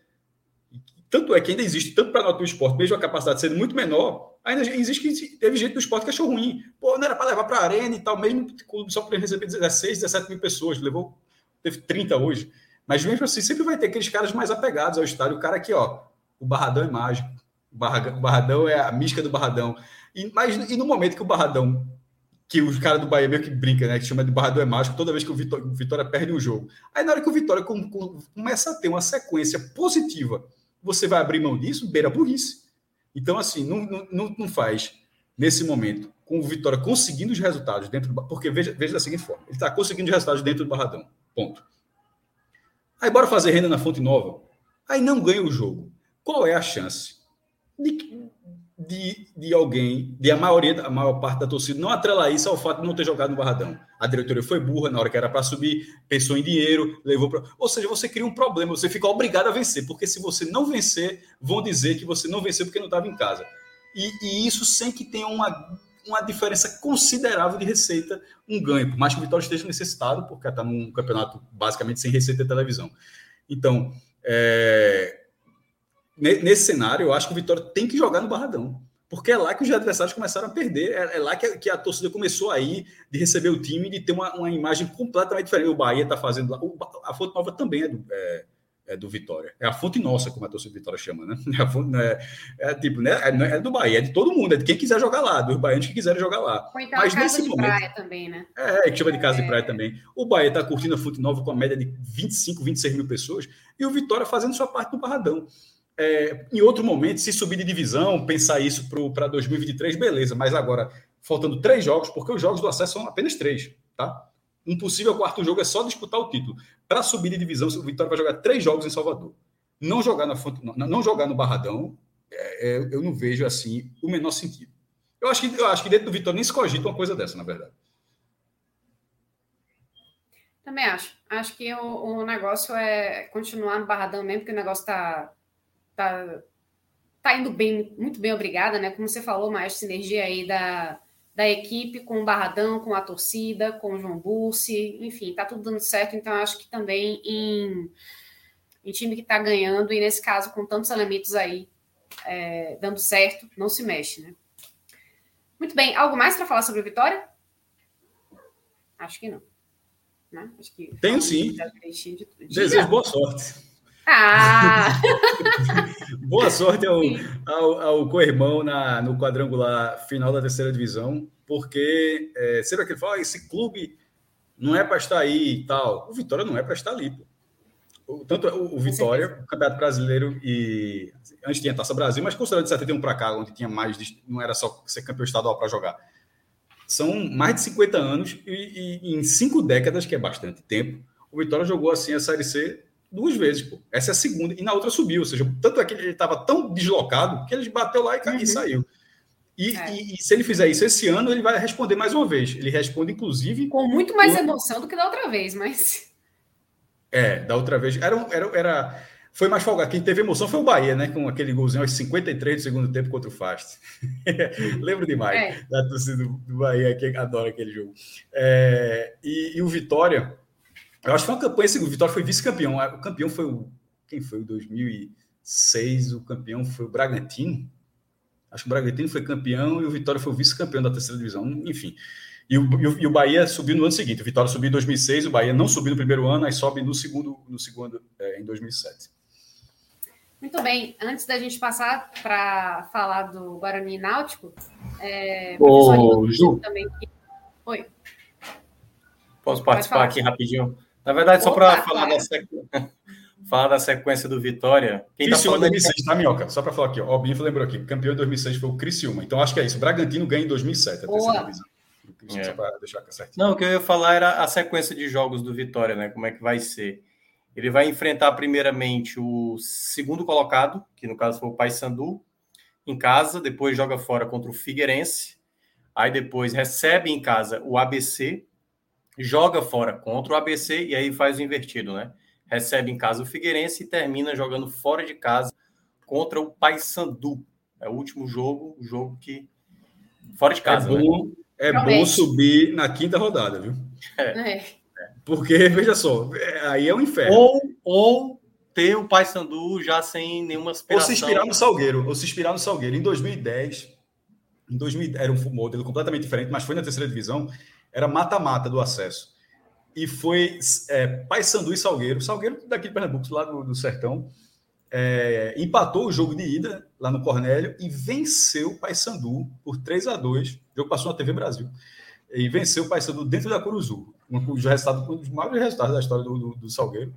Tanto é que ainda existe, tanto para nota do esporte, mesmo a capacidade sendo muito menor, ainda existe que teve gente do esporte que achou ruim. Pô, não era para levar para a arena e tal, mesmo só para receber 16, 17 mil pessoas. Levou, teve 30 hoje. Mas mesmo assim, sempre vai ter aqueles caras mais apegados ao estádio. O cara aqui, ó, o Barradão é mágico. O Barradão é a mística do Barradão. E, mas e no momento que o Barradão, que os caras do Bahia meio que brinca, né? Que chama de Barradão é mágico, toda vez que o Vitória, o Vitória perde um jogo. Aí na hora que o Vitória com, com, começa a ter uma sequência positiva, você vai abrir mão disso, beira burrice. Então, assim, não, não, não faz nesse momento, com o Vitória conseguindo os resultados dentro do. Porque veja, veja da seguinte forma: ele está conseguindo os resultados dentro do Barradão. Ponto. Aí bora fazer renda na Fonte Nova. Aí não ganha o jogo. Qual é a chance de, de, de alguém, de a maioria, a maior parte da torcida, não atrelar isso ao fato de não ter jogado no Barradão? A diretoria foi burra na hora que era para subir, pensou em dinheiro, levou para. Ou seja, você cria um problema, você fica obrigado a vencer, porque se você não vencer, vão dizer que você não venceu porque não estava em casa. E, e, isso sem que tenha uma, uma diferença considerável de receita, um ganho, por mais que o Vitória esteja necessitado, porque está num campeonato basicamente sem receita de televisão. Então, é, nesse cenário, eu acho que o Vitória tem que jogar no Barradão. Porque é lá que os adversários começaram a perder, é, é lá que a, que a, torcida começou aí de receber o time, de ter uma, uma imagem completamente diferente. O Bahia está fazendo lá. a Fonte Nova também é do, é, é do Vitória. É a fonte nossa, como a torcida do Vitória chama, né? É, fonte, é, é tipo, né? É, é, do Bahia, é de todo mundo, é de quem quiser jogar lá, dos baianos que quiserem jogar lá. Ou então Mas nesse momento. praia também, né? É, que chama de casa de praia também. O Bahia está curtindo a Fonte Nova com a média de 25, 26 mil pessoas, e o Vitória fazendo sua parte no Barradão. É, em outro momento, se subir de divisão, pensar isso para 2023, beleza, mas agora, faltando três jogos, porque os jogos do acesso são apenas três, tá? Um possível quarto jogo é só disputar o título. Para subir de divisão, o Vitória vai jogar três jogos em Salvador. Não jogar, na não, não jogar no Barradão, é, é, eu não vejo assim o menor sentido. Eu acho que, eu acho que dentro do Vitória nem se cogita uma coisa dessa, na verdade. Também acho. Acho que o, o negócio é continuar no Barradão mesmo, porque o negócio está tá, tá indo bem, muito bem, obrigada, né? Como você falou, mais sinergia aí da, da equipe com o Barradão, com a torcida, com o João Bursi, enfim, tá tudo dando certo, então acho que também em, em time que está ganhando, e nesse caso com tantos elementos aí é, dando certo, não se mexe, né? Muito bem, algo mais para falar sobre a vitória? Acho que não. Né? Acho que Tenho sim. Desejo boa sorte. Ah! Boa sorte ao, ao, ao co-irmão no quadrangular final da terceira divisão, porque é, sempre aquele fala, ah, esse clube não é para estar aí e tal. O Vitória não é para estar ali. Pô. Tanto o, o Vitória, o Campeonato Brasileiro e. Antes tinha Taça Brasil, mas considerando de 71 para cá, onde tinha mais. Não era só ser campeão estadual para jogar. São mais de 50 anos e, e, em cinco décadas, que é bastante tempo, o Vitória jogou assim a Série C duas vezes, pô. Essa é a segunda, e na outra subiu. Ou seja, tanto é que ele estava tão deslocado que ele bateu lá e, uhum. e saiu. E, é. e, e, se ele fizer isso esse ano, ele vai responder mais uma vez. Ele responde, inclusive. Com muito mais emoção do que da outra vez, mas. É, da outra vez. Era, era, era, foi mais folgado. Quem teve emoção foi o Bahia, né? Com aquele golzinho aos 53 do segundo tempo contra o Fast. Lembro demais é. da torcida do, do Bahia, que adora aquele jogo. É, e, e o Vitória eu acho que foi uma campanha assim, o Vitória foi vice-campeão. O campeão foi o. Quem foi? O 2006, o campeão foi o Bragantino. Acho que o Bragantino foi campeão e o Vitória foi o vice-campeão da terceira divisão. Enfim. E o, e o, e o Bahia subiu no ano seguinte. O Vitória subiu em 2006, o Bahia não subiu no primeiro ano, aí sobe no segundo, no segundo é, em 2007. Muito bem. Antes da gente passar para falar do Guarani Náutico, é, Ô, Ju. também. Oi. Posso participar aqui rapidinho? Na verdade, só para falar, da sequência, falar da sequência do Vitória. Quem Criciúma tá 2006, tá, Minhoca? Só para falar aqui, ó, o Binho lembrou aqui, campeão em 2006 foi o Criciúma. Então acho que é isso. O Bragantino ganha em 2007, a terceira divisão. É. Não, o que eu ia falar era a sequência de jogos do Vitória, né? Como é que vai ser? Ele vai enfrentar primeiramente o segundo colocado, que no caso foi o Paysandu, em casa, depois joga fora contra o Figueirense, aí depois recebe em casa o ABC, joga fora contra o ABC e aí faz o invertido, né? Recebe em casa o Figueirense e termina jogando fora de casa contra o Paysandu. É o último jogo, o jogo que fora de é casa. É bom, né? é bom subir na quinta rodada, viu? É. é. Porque veja só, é, aí é um inferno. Ou, ou ter o Paysandu já sem nenhuma aspiração. Ou se inspirar no Salgueiro, ou se inspirar no Salgueiro. Em 2010, em 2000, era um modelo completamente diferente, mas foi na terceira divisão era mata-mata do acesso. E foi é, Paysandu e Salgueiro, Salgueiro daqui de Pernambuco, lá do, do Sertão, é, empatou o jogo de ida lá no Cornélio e venceu o Paysandu por 3 a 2 O jogo passou na TV Brasil. E venceu o Paysandu dentro da Curuzu. Um, um, resultado, um dos maiores resultados da história do, do, do Salgueiro.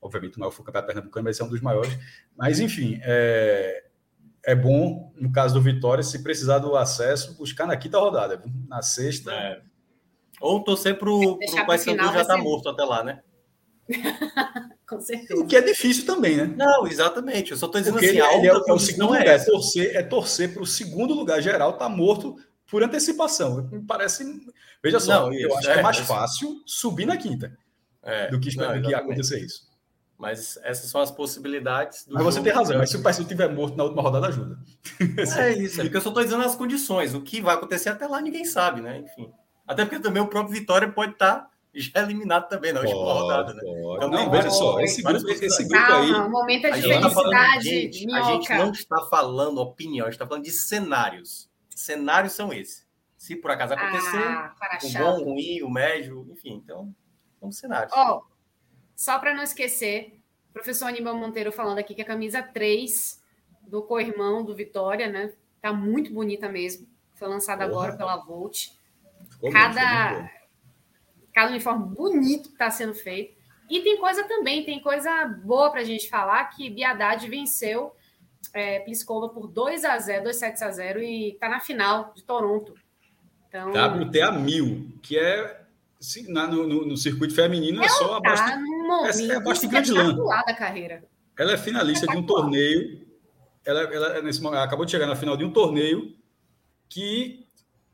Obviamente, o maior foi o campeonato pernambucano, mas é um dos maiores. Mas, enfim, é, é bom, no caso do Vitória, se precisar do acesso, buscar na quinta rodada. Na sexta. É. Ou torcer para o Paysandu já estar tá morto até lá, né? Com certeza. O que é difícil também, né? Não, exatamente. Eu só estou dizendo Porque assim, ele, é, é o segundo é lugar. É torcer, é torcer para o segundo lugar geral estar tá morto por antecipação. Parece. Veja só, não, eu acho é, que é mais fácil subir na quinta é, do que, não, do que acontecer isso. Mas essas são as possibilidades. mas você tem razão, mas se o Paysandu estiver morto na última rodada, ajuda. É isso, é porque eu só estou dizendo as condições. O que vai acontecer até lá, ninguém sabe, né? Enfim. Até porque também o próprio Vitória pode estar já eliminado também na última rodada, né? Então, não, veja só, esse grupo, esse grupo Calma, aí. Um momento de felicidade. Tá falando, gente, a gente não está falando opinião, a gente está falando de cenários. Cenários são esses. Se por acaso acontecer, ah, o bom, o ruim, o médio, enfim, então, são cenários. Ó, oh, só para não esquecer, professor Aníbal Monteiro falando aqui que a camisa 3 do co-irmão do Vitória, né? Tá muito bonita mesmo. Foi lançada Porra. agora pela Volt. Cada, bom, cada uniforme bonito que está sendo feito. E tem coisa também, tem coisa boa para a gente falar, que Biadade venceu é, Pliskova por 2 a 0 2 7 a 0 e está na final de Toronto. Então, WTA 1000, que é na, no, no, circuito feminino é só abaixo. Tá essa é grande lã. da carreira. Ela é finalista de um torneio. Ela, ela, nesse, ela acabou de chegar na final de um torneio que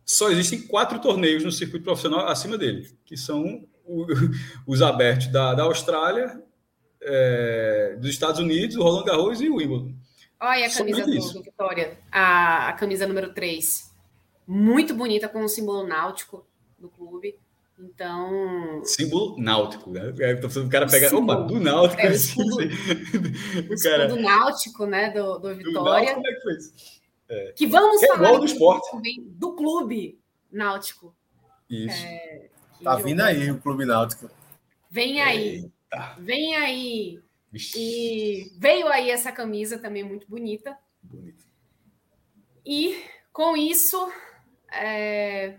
só existem quatro torneios no circuito profissional acima dele, que são o, os abertos da, da Austrália, é, dos Estados Unidos, o Roland Garros e o Wimbledon. Olha a camisa do, Vitória, a, a camisa número 3. Muito bonita, com o símbolo náutico do clube. Então. Símbolo náutico, né? O cara pega. Símbolo. Opa, do náutico. É, o escudo, o cara... do náutico, né? Do, do Vitória. Do náutico, como é que foi isso? É. Que vamos é falar do esporte. também do clube náutico. Isso. É, tá vindo aí o clube náutico. Vem aí. Eita. Vem aí. Vixe. E veio aí essa camisa também muito bonita. Bonita. E com isso. É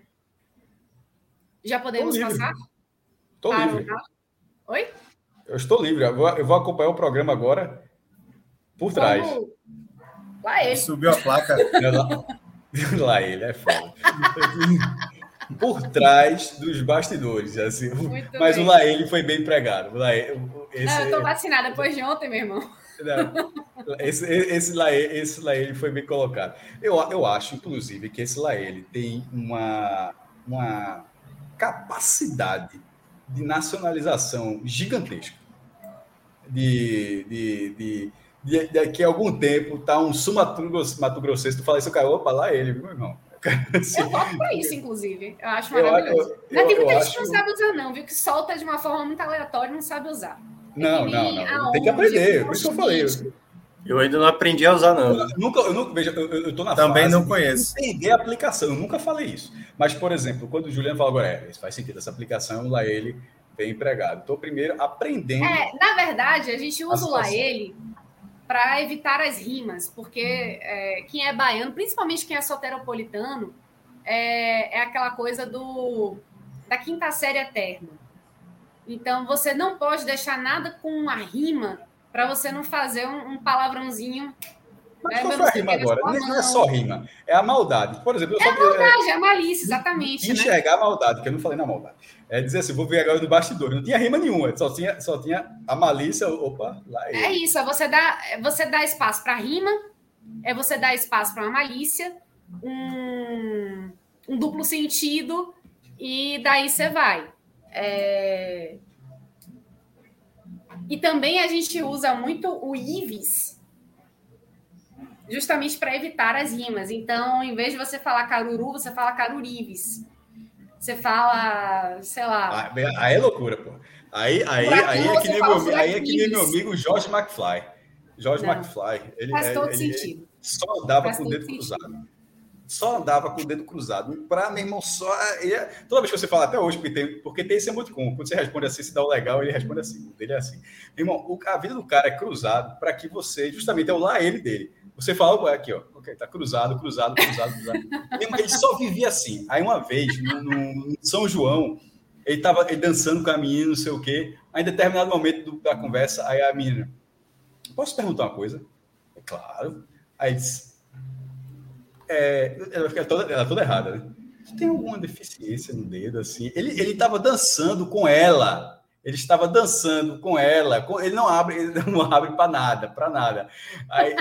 já podemos passar? Estou livre. Oi? Eu estou livre. Eu vou, acompanhar o programa agora por trás. Vamos... Lá ele. Subiu a placa. lá ele, é foda. por trás dos bastidores. Assim. Mas bem. o Laele foi bem empregado. Laele, esse... Não, eu estou vacinada depois de ontem, meu irmão. Não, esse, esse, Laele, esse Laele foi bem colocado. Eu, eu acho, inclusive, que esse Laele tem uma, uma capacidade de nacionalização gigantesca. De, de, de, de, daqui a algum tempo tá um Mato Grossense, tu fala isso, cara, opa, lá ele, meu irmão. Eu voto por isso, inclusive. Eu acho maravilhoso. Eu, eu, tem muita gente acho... que não sabe usar, não, viu? Que solta de uma forma muito aleatória e não sabe usar. Não, não, não. Tem que aprender. Por isso que eu falei. Eu ainda não aprendi a usar, não. Eu nunca, eu nunca, veja, eu, eu tô na Também não conheço. Entender a aplicação, eu nunca falei isso. Mas, por exemplo, quando o Juliano fala agora, é, isso faz sentido, essa aplicação, lá ele bem empregado. Estou primeiro aprendendo. É, na verdade, a gente usa o lá ele para evitar as rimas, porque é, quem é baiano, principalmente quem é soteropolitano, é, é aquela coisa do da quinta série eterna. Então, você não pode deixar nada com uma rima para você não fazer um, um palavrãozinho. Mas né? qual foi a rima agora? Não é só rima, é a maldade. Por exemplo, eu é a maldade, é, a malícia, exatamente. Né? Enxergar né? a maldade, que eu não falei na maldade. É dizer assim, vou ver agora no bastidor. Não tinha rima nenhuma, só tinha, só tinha a malícia. Opa, lá é. É isso, é você dá, é você dá espaço para rima, é você dar espaço para uma malícia, um, um duplo sentido, e daí você vai. É, e também a gente usa muito o IVES, justamente para evitar as rimas. Então, em vez de você falar caruru, você fala carurives. Você fala, sei lá. Ah, aí é loucura, pô. Aí, aí, aí, é que nem meu, aí é que nem meu amigo Jorge McFly. Jorge Não, McFly. Ele, faz todo ele, sentido. Ele só dava com o dedo sentido. cruzado só andava com o dedo cruzado. Para meu irmão, só. Ia... Toda vez que você fala, até hoje, porque tem, porque tem esse emoticon. Quando você responde assim, se dá o legal, ele responde assim. O dele é assim. Meu irmão, o, a vida do cara é cruzado para que você, justamente, é o lá ele dele. Você fala, aqui, ó, ok, tá cruzado, cruzado, cruzado, cruzado. ele só vivia assim. Aí uma vez, no, no São João, ele estava dançando com a menina, não sei o quê. Aí, em determinado momento do, da conversa, aí a menina, posso perguntar uma coisa? É claro. Aí disse, é, ela fica toda, ela toda errada, né? tem alguma deficiência no dedo, assim? Ele, ele estava dançando com ela. Ele estava dançando com ela. Ele não abre, ele não abre para nada, para nada. Aí,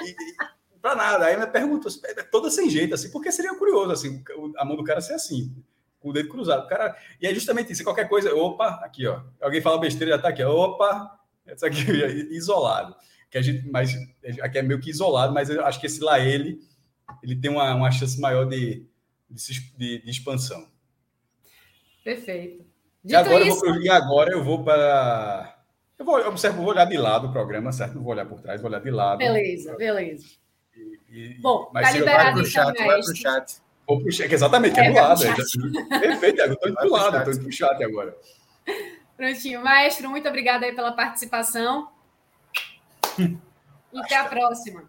para nada. Aí me pergunta, é toda sem jeito, assim, porque seria curioso, assim, a mão do cara ser assim, com o dedo cruzado. O cara, e é justamente isso, qualquer coisa, opa, aqui, ó. Alguém fala besteira, já tá aqui, opa, isso aqui isolado. Que a gente, mas aqui é meio que isolado, mas eu acho que esse lá ele, ele tem uma, uma chance maior de, de, de, de expansão. Perfeito. e agora, isso... eu vou, e agora eu vou para. Eu vou, eu observo, vou olhar de lado o programa, certo? Não vou olhar por trás, vou olhar de lado. Beleza, beleza. E, Bom, mas tá liberado vai pro chat, então, vai pro chat. Vou pro chat, exatamente, é, é do lado. É, perfeito, eu estou indo pro lado, estou indo pro chat agora. Prontinho. Maestro, muito obrigada aí pela participação. e até a próxima.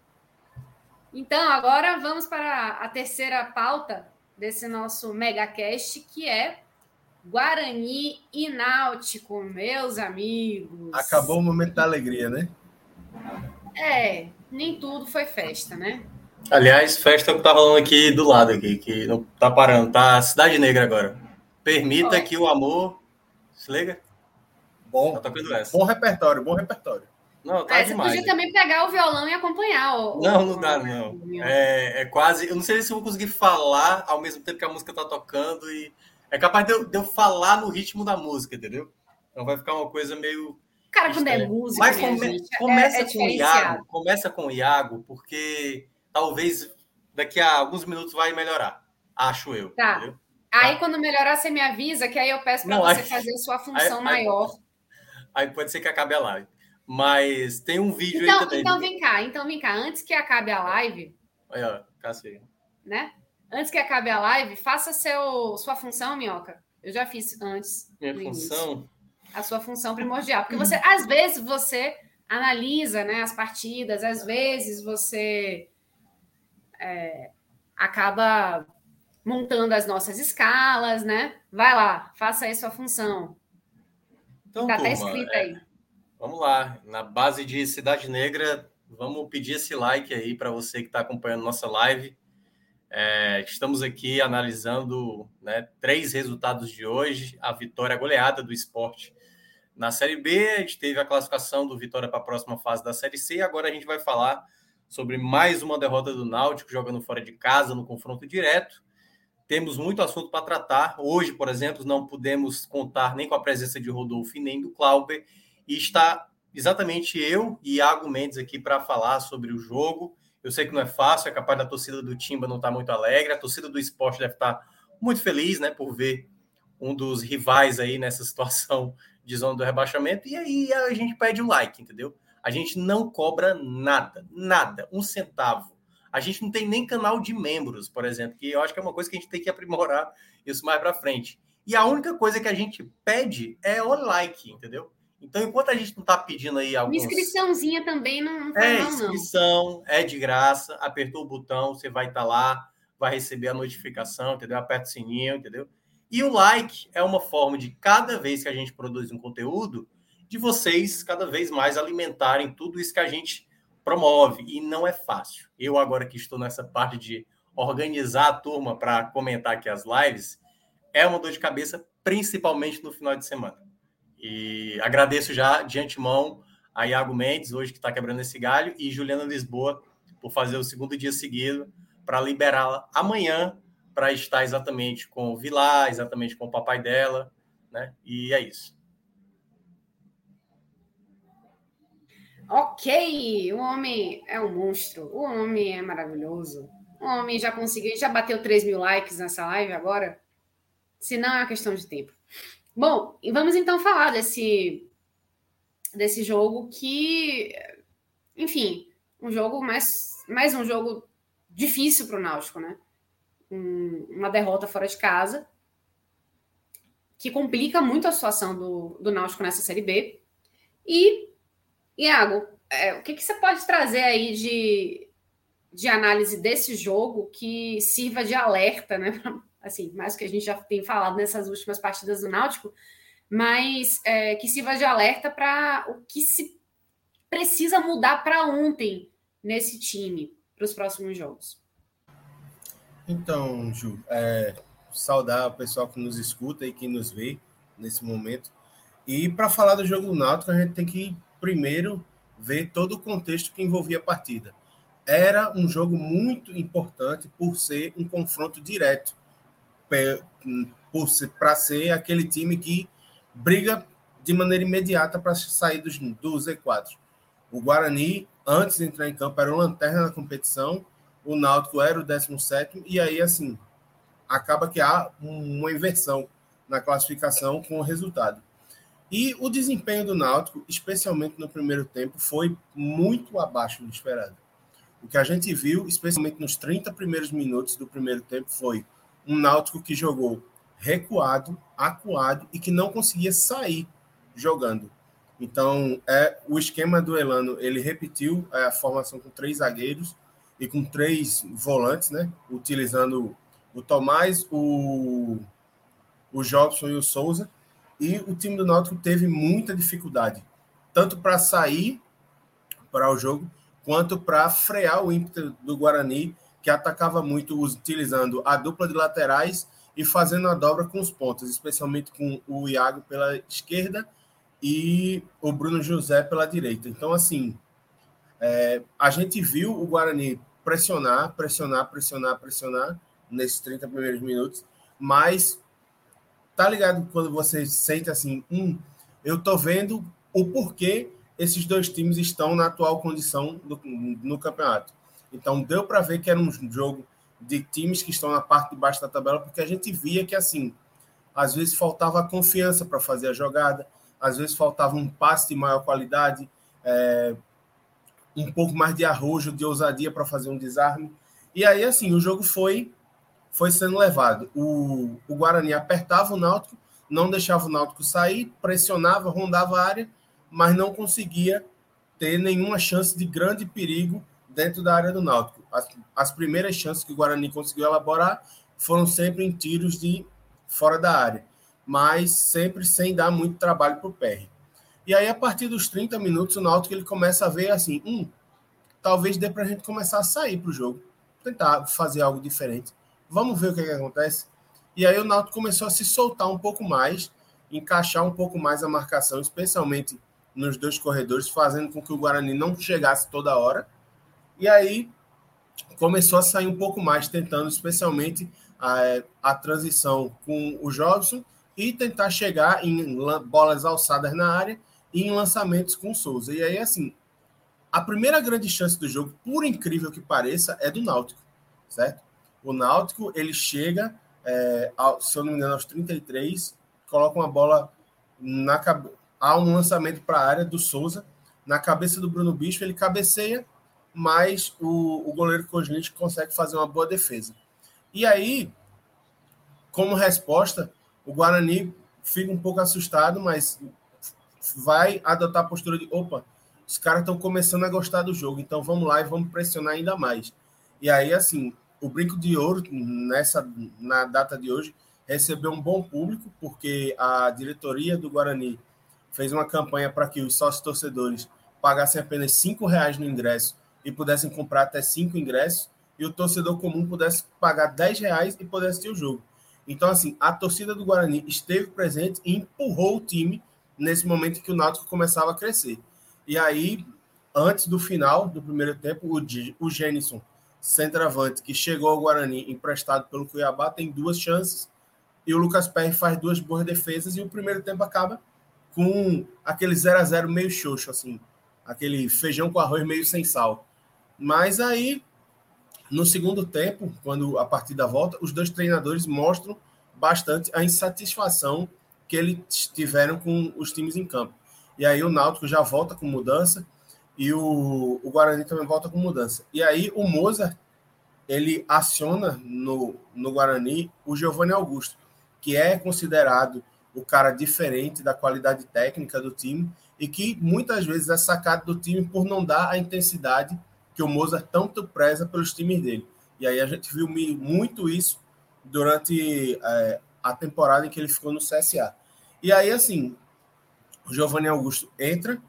Então, agora vamos para a terceira pauta desse nosso megacast, que é Guarani e Náutico, meus amigos. Acabou o momento da alegria, né? É, nem tudo foi festa, né? Aliás, festa que tá rolando aqui do lado aqui, que não tá parando, tá Cidade Negra agora. Permita Olha. que o amor. Se liga? Bom, tá tocando essa. bom repertório, bom repertório. Não, tá é, demais. Você podia também pegar o violão e acompanhar. O, não, não dá, não. É, é, quase. Eu não sei se eu vou conseguir falar ao mesmo tempo que a música tá tocando e. É capaz de eu, de eu falar no ritmo da música, entendeu? Então vai ficar uma coisa meio. Cara, quando é música. Mas come, gente, começa é, é com o Iago. Começa com o Iago, porque talvez daqui a alguns minutos vai melhorar. Acho eu. Tá. Entendeu? Aí, tá. quando melhorar, você me avisa, que aí eu peço para você aí, fazer a sua função aí, maior. Aí, aí pode ser que acabe a live. Mas tem um vídeo então, aí também. Então vem cá, então vem cá. Antes que acabe a live. Ó, cacei. Né? Antes que acabe a live, faça seu, sua função, Minhoca. Eu já fiz antes. Minha função? Início, a sua função primordial. Porque você, às vezes, você analisa né, as partidas, às vezes você é, acaba montando as nossas escalas, né? Vai lá, faça aí sua função. Então, tá até escrito é... aí. Vamos lá, na base de Cidade Negra, vamos pedir esse like aí para você que está acompanhando nossa live. É, estamos aqui analisando né, três resultados de hoje, a vitória goleada do esporte na Série B, a gente teve a classificação do Vitória para a próxima fase da Série C, e agora a gente vai falar sobre mais uma derrota do Náutico, jogando fora de casa, no confronto direto. Temos muito assunto para tratar. Hoje, por exemplo, não pudemos contar nem com a presença de Rodolfo e nem do Clauber, e está exatamente eu e Iago Mendes aqui para falar sobre o jogo. Eu sei que não é fácil, é capaz da torcida do Timba não estar tá muito alegre, a torcida do esporte deve estar tá muito feliz, né, por ver um dos rivais aí nessa situação de zona do rebaixamento. E aí a gente pede o like, entendeu? A gente não cobra nada, nada, um centavo. A gente não tem nem canal de membros, por exemplo, que eu acho que é uma coisa que a gente tem que aprimorar isso mais para frente. E a única coisa que a gente pede é o like, entendeu? Então, enquanto a gente não está pedindo aí alguns... Inscriçãozinha também não, não É, não, inscrição, é de graça, apertou o botão, você vai estar tá lá, vai receber a notificação, entendeu? Aperta o sininho, entendeu? E o like é uma forma de, cada vez que a gente produz um conteúdo, de vocês cada vez mais alimentarem tudo isso que a gente promove. E não é fácil. Eu, agora que estou nessa parte de organizar a turma para comentar aqui as lives, é uma dor de cabeça, principalmente no final de semana. E agradeço já de antemão a Iago Mendes, hoje que está quebrando esse galho, e Juliana Lisboa, por fazer o segundo dia seguido, para liberá-la amanhã, para estar exatamente com o Vilar, exatamente com o papai dela, né? E é isso. Ok, o homem é um monstro, o homem é maravilhoso. O homem já conseguiu, já bateu 3 mil likes nessa live agora. Se não, é uma questão de tempo. Bom, e vamos então falar desse, desse jogo que, enfim, um jogo mais, mais um jogo difícil para o Náutico, né? Um, uma derrota fora de casa que complica muito a situação do, do Náutico nessa Série B. E, Iago, é, o que, que você pode trazer aí de, de análise desse jogo que sirva de alerta, né, assim, mais que a gente já tem falado nessas últimas partidas do Náutico, mas é, que sirva de alerta para o que se precisa mudar para ontem nesse time, para os próximos jogos. Então, Ju, é, saudar o pessoal que nos escuta e que nos vê nesse momento. E para falar do jogo do Náutico, a gente tem que primeiro ver todo o contexto que envolvia a partida. Era um jogo muito importante por ser um confronto direto, para ser aquele time que briga de maneira imediata para sair dos, do Z4. O Guarani, antes de entrar em campo, era o lanterna da competição, o Náutico era o 17, e aí, assim, acaba que há uma inversão na classificação com o resultado. E o desempenho do Náutico, especialmente no primeiro tempo, foi muito abaixo do esperado. O que a gente viu, especialmente nos 30 primeiros minutos do primeiro tempo, foi um Náutico que jogou recuado, acuado e que não conseguia sair jogando. Então, é o esquema do Elano, ele repetiu é, a formação com três zagueiros e com três volantes, né? Utilizando o Tomás, o, o Jobson e o Souza. E o time do Náutico teve muita dificuldade, tanto para sair para o jogo, quanto para frear o ímpeto do Guarani, que atacava muito utilizando a dupla de laterais e fazendo a dobra com os pontos, especialmente com o Iago pela esquerda e o Bruno José pela direita. Então, assim, é, a gente viu o Guarani pressionar, pressionar, pressionar, pressionar nesses 30 primeiros minutos, mas tá ligado quando você sente assim, hum, eu tô vendo o porquê esses dois times estão na atual condição do, no campeonato. Então deu para ver que era um jogo de times que estão na parte de baixo da tabela, porque a gente via que assim, às vezes faltava confiança para fazer a jogada, às vezes faltava um passe de maior qualidade, é, um pouco mais de arrojo, de ousadia para fazer um desarme. E aí, assim, o jogo foi foi sendo levado. O, o Guarani apertava o Náutico, não deixava o Náutico sair, pressionava, rondava a área, mas não conseguia ter nenhuma chance de grande perigo dentro da área do Náutico. As, as primeiras chances que o Guarani conseguiu elaborar foram sempre em tiros de fora da área, mas sempre sem dar muito trabalho para o PR. E aí, a partir dos 30 minutos, o Náutico ele começa a ver assim, hum, talvez dê para a gente começar a sair para o jogo, tentar fazer algo diferente. Vamos ver o que, que acontece. E aí o Náutico começou a se soltar um pouco mais, encaixar um pouco mais a marcação, especialmente nos dois corredores, fazendo com que o Guarani não chegasse toda hora. E aí começou a sair um pouco mais, tentando especialmente a, a transição com o Jobson e tentar chegar em bolas alçadas na área em lançamentos com Souza. E aí, assim, a primeira grande chance do jogo, por incrível que pareça, é do Náutico, certo? O Náutico, ele chega, é, ao, se eu não me engano, aos 33, coloca uma bola na. Há um lançamento para a área do Souza, na cabeça do Bruno Bispo, ele cabeceia, mas o, o goleiro Kozlitz consegue fazer uma boa defesa. E aí, como resposta, o Guarani fica um pouco assustado, mas vai adotar a postura de: opa, os caras estão começando a gostar do jogo, então vamos lá e vamos pressionar ainda mais. E aí, assim, o Brinco de Ouro, nessa, na data de hoje, recebeu um bom público, porque a diretoria do Guarani fez uma campanha para que os sócios torcedores pagassem apenas cinco reais no ingresso e pudessem comprar até cinco ingressos, e o torcedor comum pudesse pagar 10 reais e pudesse assistir o jogo. Então, assim, a torcida do Guarani esteve presente e empurrou o time nesse momento em que o Náutico começava a crescer. E aí, antes do final do primeiro tempo, o, o Gênison centroavante que chegou ao Guarani emprestado pelo Cuiabá, tem duas chances. E o Lucas Perry faz duas boas defesas e o primeiro tempo acaba com aquele 0 a 0 meio xoxo, assim. Aquele feijão com arroz meio sem sal. Mas aí, no segundo tempo, quando a partida volta, os dois treinadores mostram bastante a insatisfação que eles tiveram com os times em campo. E aí o Náutico já volta com mudança e o, o Guarani também volta com mudança. E aí o Mozart, ele aciona no, no Guarani o Giovanni Augusto, que é considerado o cara diferente da qualidade técnica do time e que muitas vezes é sacado do time por não dar a intensidade que o Mozart tanto preza pelos times dele. E aí a gente viu muito isso durante é, a temporada em que ele ficou no CSA. E aí, assim, o Giovanni Augusto entra,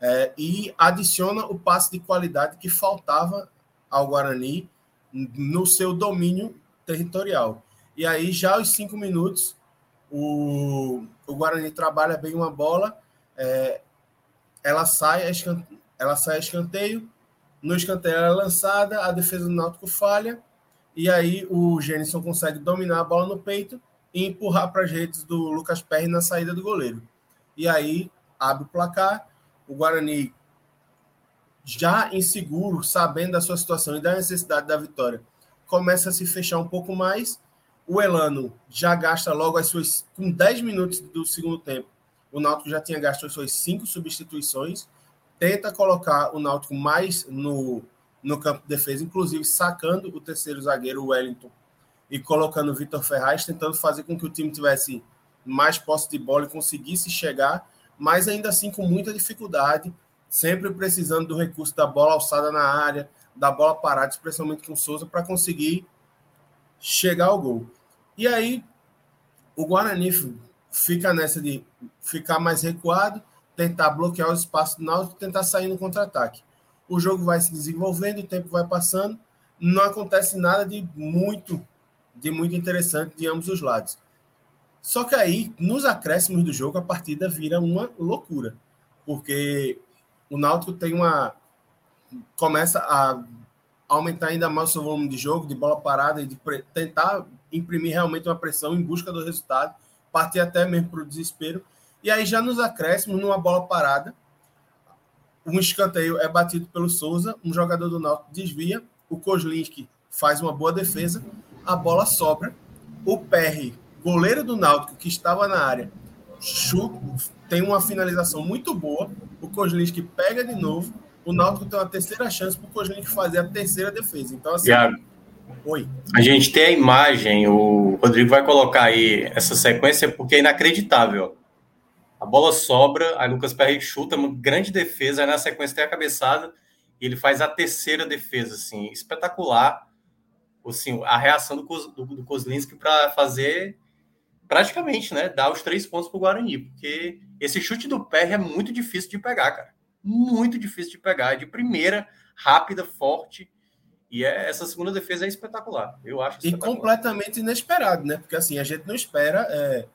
é, e adiciona o passe de qualidade que faltava ao Guarani no seu domínio territorial. E aí, já aos cinco minutos, o, o Guarani trabalha bem uma bola, é, ela sai ela sai a escanteio, no escanteio ela é lançada, a defesa do Náutico falha, e aí o Gênison consegue dominar a bola no peito e empurrar para as redes do Lucas Perry na saída do goleiro. E aí abre o placar, o Guarani já inseguro, sabendo da sua situação e da necessidade da vitória, começa a se fechar um pouco mais. O Elano já gasta logo as suas. Com 10 minutos do segundo tempo, o Náutico já tinha gasto as suas cinco substituições. Tenta colocar o Náutico mais no, no campo de defesa, inclusive sacando o terceiro zagueiro, Wellington, e colocando o Vitor Ferraz, tentando fazer com que o time tivesse mais posse de bola e conseguisse chegar, mas ainda assim com muita dificuldade sempre precisando do recurso da bola alçada na área, da bola parada, especialmente com o Souza, para conseguir chegar ao gol. E aí, o Guarani fica nessa de ficar mais recuado, tentar bloquear os espaços do Náutico, tentar sair no contra-ataque. O jogo vai se desenvolvendo, o tempo vai passando, não acontece nada de muito de muito interessante de ambos os lados. Só que aí, nos acréscimos do jogo, a partida vira uma loucura, porque o Náutico tem uma começa a aumentar ainda mais o seu volume de jogo, de bola parada e de tentar imprimir realmente uma pressão em busca do resultado, partir até mesmo para o desespero. E aí já nos acréscimos, numa bola parada, um escanteio é batido pelo Souza, um jogador do Náutico desvia, o Kozlinski faz uma boa defesa, a bola sobra, o Perry, goleiro do Náutico que estava na área, chuta, tem uma finalização muito boa, o Kozlinski pega de novo, o Náutico tem uma terceira chance para o Kozlinski fazer a terceira defesa. Então, assim. Iago, Oi. A gente tem a imagem, o Rodrigo vai colocar aí essa sequência, porque é inacreditável. A bola sobra, aí Lucas Perry chuta, uma grande defesa, aí na sequência tem a cabeçada, e ele faz a terceira defesa, assim, espetacular. Assim, a reação do, do, do Kozlinski para fazer praticamente, né, dar os três pontos para o Guarani, porque esse chute do pé é muito difícil de pegar, cara. Muito difícil de pegar. De primeira, rápida, forte. E é, essa segunda defesa é espetacular. Eu acho E completamente inesperado, né? Porque assim, a gente não espera é,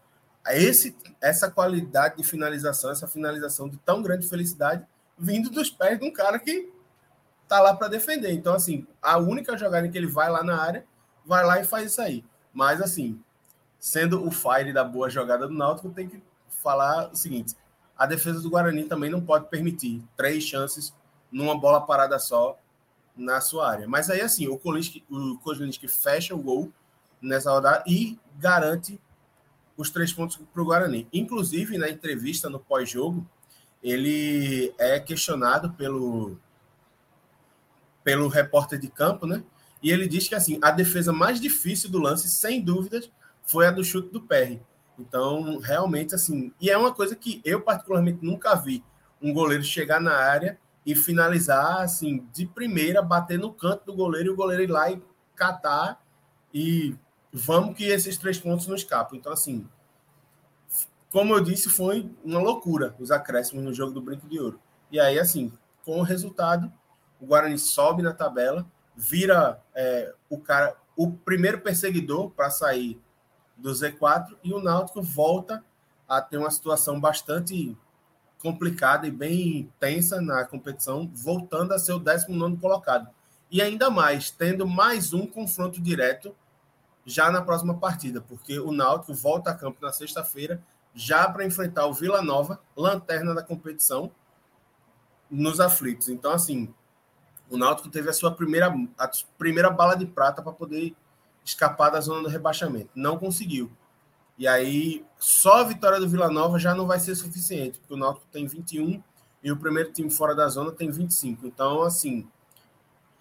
esse, essa qualidade de finalização, essa finalização de tão grande felicidade vindo dos pés de um cara que tá lá para defender. Então, assim, a única jogada em que ele vai lá na área, vai lá e faz isso aí. Mas, assim, sendo o fire da boa jogada do Náutico, tem que falar o seguinte: a defesa do Guarani também não pode permitir três chances numa bola parada só na sua área. Mas aí, assim, o Kolinski, o fecha o gol nessa rodada e garante os três pontos para o Guarani. Inclusive, na entrevista no pós-jogo, ele é questionado pelo, pelo repórter de campo, né? E ele diz que assim, a defesa mais difícil do lance, sem dúvidas, foi a do chute do Perry. Então, realmente, assim, e é uma coisa que eu particularmente nunca vi um goleiro chegar na área e finalizar, assim, de primeira, bater no canto do goleiro e o goleiro ir lá e catar e vamos que esses três pontos não escapam. Então, assim, como eu disse, foi uma loucura os acréscimos no jogo do Brinco de Ouro. E aí, assim, com o resultado, o Guarani sobe na tabela, vira é, o cara, o primeiro perseguidor para sair do Z4 e o Náutico volta a ter uma situação bastante complicada e bem tensa na competição, voltando a ser o 19 colocado. E ainda mais, tendo mais um confronto direto já na próxima partida, porque o Náutico volta a campo na sexta-feira, já para enfrentar o Vila Nova, lanterna da competição, nos aflitos. Então, assim, o Náutico teve a sua primeira, a primeira bala de prata para poder escapar da zona do rebaixamento. Não conseguiu. E aí, só a vitória do Vila Nova já não vai ser suficiente, porque o Náutico tem 21 e o primeiro time fora da zona tem 25. Então, assim,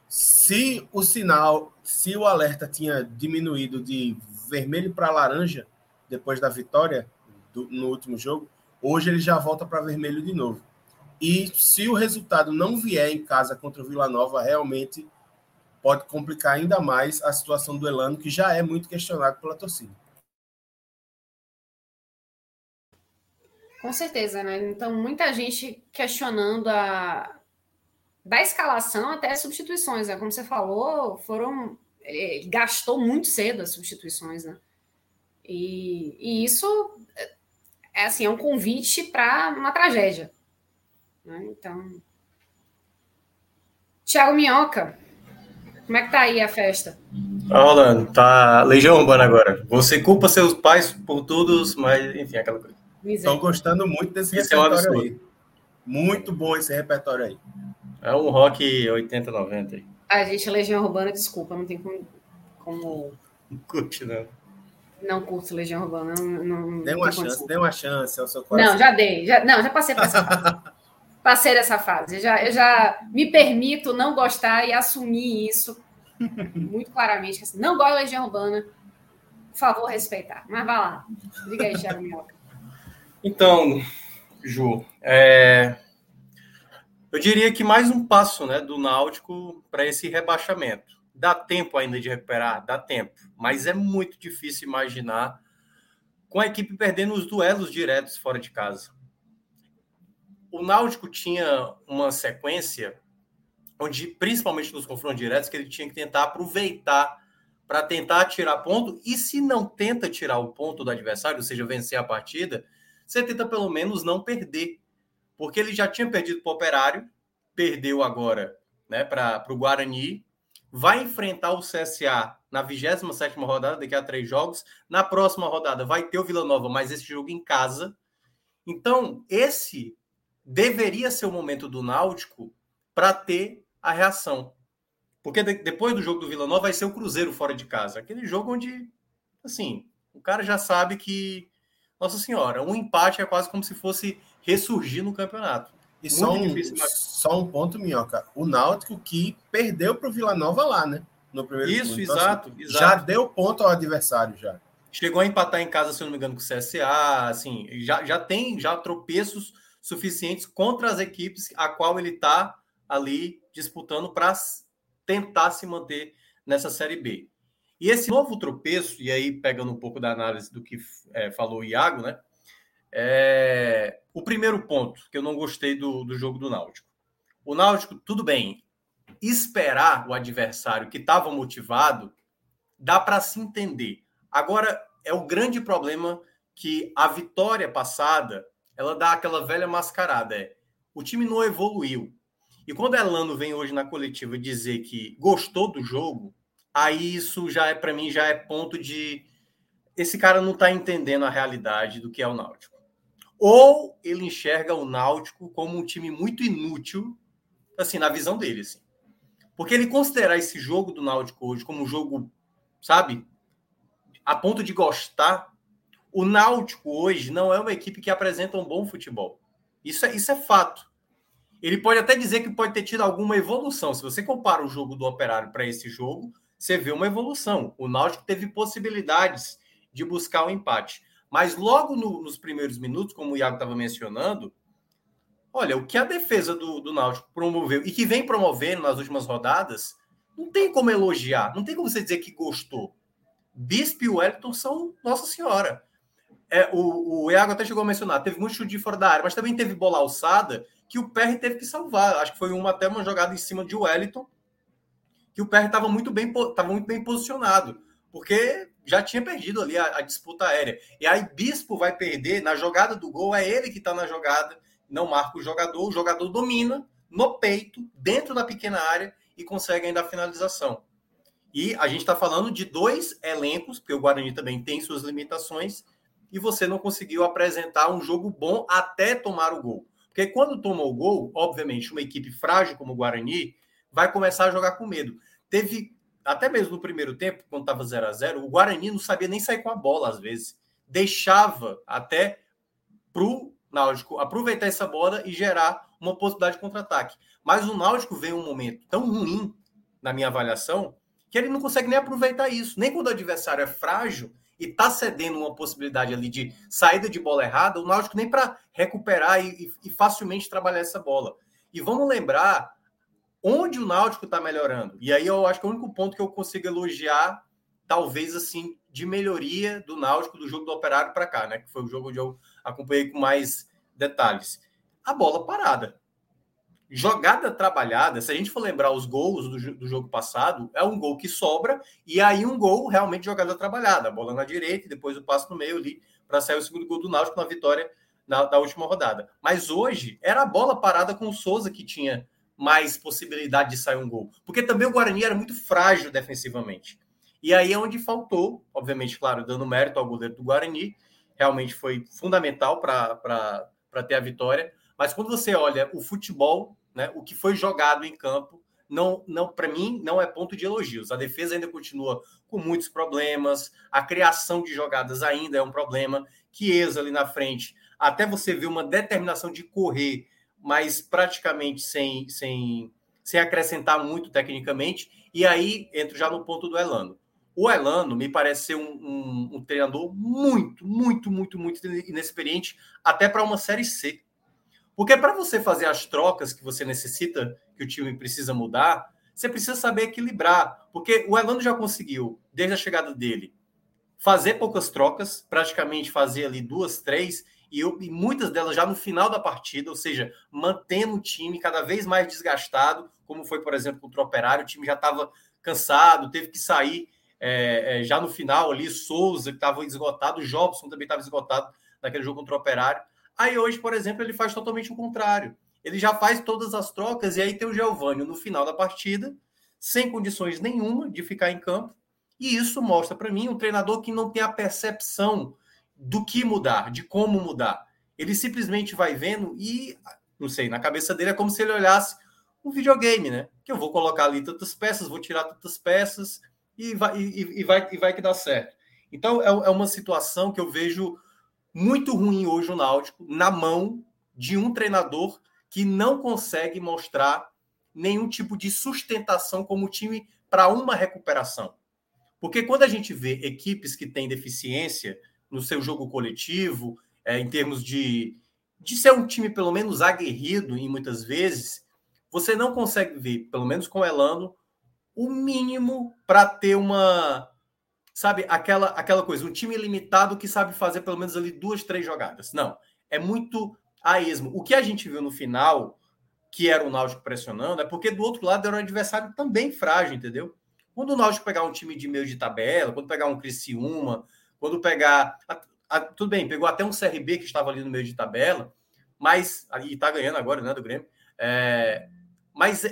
se o sinal, se o alerta tinha diminuído de vermelho para laranja depois da vitória do, no último jogo, hoje ele já volta para vermelho de novo. E se o resultado não vier em casa contra o Vila Nova, realmente pode complicar ainda mais a situação do Elano, que já é muito questionado pela torcida. Com certeza, né? Então, muita gente questionando a da escalação até substituições, né? Como você falou, foram ele gastou muito cedo as substituições, né? E, e isso é assim, é um convite para uma tragédia. Né? Então. Tiago Minhoca, como é que tá aí a festa? Tá rolando, tá Legião Urbana agora. Você culpa seus pais por todos, mas enfim, aquela coisa. Estou gostando muito desse Isso é repertório é aí. Muito bom esse repertório aí. É um rock 80, 90 aí. A gente, Legião Urbana, desculpa, não tem como. como... Não curte, não. Não curto Legião Urbana. Não, não, dê uma chance, dê uma chance ao seu coração. Não, já dei. Já, não, já passei por essa fase. passei dessa fase. Eu já, eu já me permito não gostar e assumir isso muito claramente. Assim, não gosto de Legião Urbana. Por favor, respeitar. Mas vá lá. Diga aí, Thiago Minhoca. Então, Ju, é... eu diria que mais um passo né, do Náutico para esse rebaixamento. Dá tempo ainda de recuperar? Dá tempo. Mas é muito difícil imaginar com a equipe perdendo os duelos diretos fora de casa. O Náutico tinha uma sequência onde, principalmente nos confrontos diretos, que ele tinha que tentar aproveitar para tentar tirar ponto. E se não tenta tirar o ponto do adversário, ou seja, vencer a partida, você tenta pelo menos não perder. Porque ele já tinha perdido para o Operário, perdeu agora né, para o Guarani, vai enfrentar o CSA na 27 rodada, daqui a três jogos. Na próxima rodada vai ter o Vila Nova, mas esse jogo em casa. Então, esse deveria ser o momento do Náutico para ter a reação. Porque de, depois do jogo do Vila Nova vai ser o Cruzeiro fora de casa. Aquele jogo onde, assim, o cara já sabe que, nossa senhora, um empate é quase como se fosse ressurgir no campeonato. E só um, só um ponto, Minhoca. O Náutico que perdeu para o Vila Nova lá, né? No primeiro Isso, então, exato, assim, exato. Já deu ponto ao adversário, já. Chegou a empatar em casa, se eu não me engano, com o CSA, assim, já, já tem já tropeços suficientes contra as equipes a qual ele está ali disputando para tentar se manter nessa Série B. E esse novo tropeço, e aí pegando um pouco da análise do que é, falou o Iago, né? É, o primeiro ponto que eu não gostei do, do jogo do Náutico. O Náutico, tudo bem, esperar o adversário que estava motivado, dá para se entender. Agora, é o grande problema que a vitória passada, ela dá aquela velha mascarada, é o time não evoluiu. E quando a Elano vem hoje na coletiva dizer que gostou do jogo, aí isso já é para mim já é ponto de esse cara não está entendendo a realidade do que é o Náutico. Ou ele enxerga o Náutico como um time muito inútil, assim, na visão dele, assim. Porque ele considerar esse jogo do Náutico hoje como um jogo, sabe, a ponto de gostar, o Náutico hoje não é uma equipe que apresenta um bom futebol. Isso é, isso é fato. Ele pode até dizer que pode ter tido alguma evolução. Se você compara o jogo do Operário para esse jogo, você vê uma evolução. O Náutico teve possibilidades de buscar o um empate. Mas logo no, nos primeiros minutos, como o Iago estava mencionando, olha, o que a defesa do, do Náutico promoveu e que vem promovendo nas últimas rodadas, não tem como elogiar, não tem como você dizer que gostou. Bispo e Wellington são Nossa Senhora. É, o, o Iago até chegou a mencionar, teve muito chute de fora da área, mas também teve bola alçada que o PR teve que salvar. Acho que foi uma, até uma jogada em cima de Wellington, que o PR estava muito bem muito bem posicionado, porque já tinha perdido ali a, a, disputa aérea. E aí Bispo vai perder na jogada do gol, é ele que está na jogada, não marca o jogador, o jogador domina no peito, dentro da pequena área e consegue ainda a finalização. E a gente está falando de dois elencos, porque o Guarani também tem suas limitações, e você não conseguiu apresentar um jogo bom até tomar o gol. Porque quando toma o gol, obviamente, uma equipe frágil como o Guarani vai começar a jogar com medo. Teve, até mesmo no primeiro tempo, quando estava 0 a 0 o Guarani não sabia nem sair com a bola, às vezes. Deixava até para o Náutico aproveitar essa bola e gerar uma possibilidade de contra-ataque. Mas o Náutico vem um momento tão ruim, na minha avaliação, que ele não consegue nem aproveitar isso. Nem quando o adversário é frágil, e tá cedendo uma possibilidade ali de saída de bola errada, o Náutico nem para recuperar e, e, facilmente trabalhar essa bola. E vamos lembrar onde o Náutico está melhorando. E aí eu acho que é o único ponto que eu consigo elogiar, talvez assim, de melhoria do Náutico do jogo do Operário para cá, né? Que foi o jogo onde eu acompanhei com mais detalhes. A bola parada. Jogada trabalhada, se a gente for lembrar os gols do, do, jogo passado, é um gol que sobra e aí um gol realmente jogada trabalhada, bola na direita e depois o passo no meio ali para sair o segundo gol do Náutico na vitória na, da última rodada. Mas hoje era a bola parada com o Souza que tinha mais possibilidade de sair um gol, porque também o Guarani era muito frágil defensivamente. E aí é onde faltou, obviamente, claro, dando mérito ao goleiro do Guarani, realmente foi fundamental para ter a vitória. Mas quando você olha o futebol, né, o que foi jogado em campo, não, não para mim, não é ponto de elogios. A defesa ainda continua com muitos problemas, a criação de jogadas ainda é um problema. Chiesa ali na frente, até você ver uma determinação de correr, mas praticamente sem, sem, sem acrescentar muito tecnicamente. E aí entro já no ponto do Elano. O Elano me parece ser um, um, um treinador muito, muito, muito, muito inexperiente, até para uma Série C. Porque para você fazer as trocas que você necessita, que o time precisa mudar, você precisa saber equilibrar. Porque o Elano já conseguiu, desde a chegada dele, fazer poucas trocas, praticamente fazer ali duas, três, e, eu, e muitas delas já no final da partida, ou seja, mantendo o time cada vez mais desgastado, como foi, por exemplo, contra o Operário, o time já estava cansado, teve que sair é, é, já no final ali, Souza, que estava esgotado, Jobson também estava esgotado naquele jogo contra o Operário. Aí hoje, por exemplo, ele faz totalmente o contrário. Ele já faz todas as trocas e aí tem o Geovânio no final da partida, sem condições nenhuma de ficar em campo. E isso mostra para mim um treinador que não tem a percepção do que mudar, de como mudar. Ele simplesmente vai vendo e, não sei, na cabeça dele é como se ele olhasse um videogame, né? Que eu vou colocar ali tantas peças, vou tirar tantas peças, e vai, e, e, vai, e vai que dá certo. Então, é, é uma situação que eu vejo muito ruim hoje o Náutico na mão de um treinador que não consegue mostrar nenhum tipo de sustentação como time para uma recuperação. Porque quando a gente vê equipes que têm deficiência no seu jogo coletivo, é, em termos de, de ser um time pelo menos aguerrido em muitas vezes, você não consegue ver, pelo menos com o Elano, o mínimo para ter uma, sabe, aquela, aquela coisa, um time limitado que sabe fazer pelo menos ali duas, três jogadas. Não, é muito a esmo. O que a gente viu no final, que era o Náutico pressionando, é porque do outro lado era um adversário também frágil, entendeu? Quando o Náutico pegar um time de meio de tabela, quando pegar um Criciúma, quando pegar. A, a, tudo bem, pegou até um CRB que estava ali no meio de tabela, mas. E está ganhando agora, né, do Grêmio. É, mas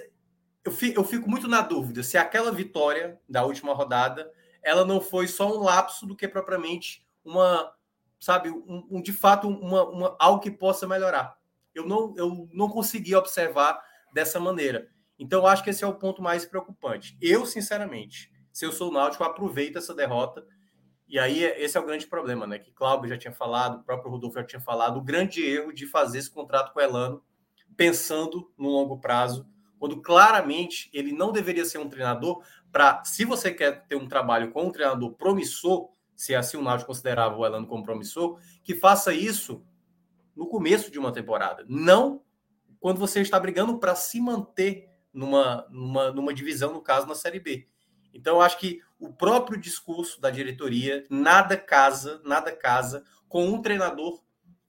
eu fico, eu fico muito na dúvida se aquela vitória da última rodada ela não foi só um lapso do que propriamente uma, sabe, um, um de fato uma, uma, algo que possa melhorar. Eu não, eu não consegui observar dessa maneira. Então, eu acho que esse é o ponto mais preocupante. Eu, sinceramente, se eu sou o Náutico, aproveito essa derrota. E aí, esse é o grande problema, né? Que Cláudio já tinha falado, o próprio Rodolfo já tinha falado, o grande erro de fazer esse contrato com o Elano pensando no longo prazo quando claramente ele não deveria ser um treinador para, se você quer ter um trabalho com um treinador promissor, se assim o Náutico considerava o Elano como promissor, que faça isso no começo de uma temporada, não quando você está brigando para se manter numa, numa, numa divisão, no caso, na Série B. Então, eu acho que o próprio discurso da diretoria nada casa, nada casa com um treinador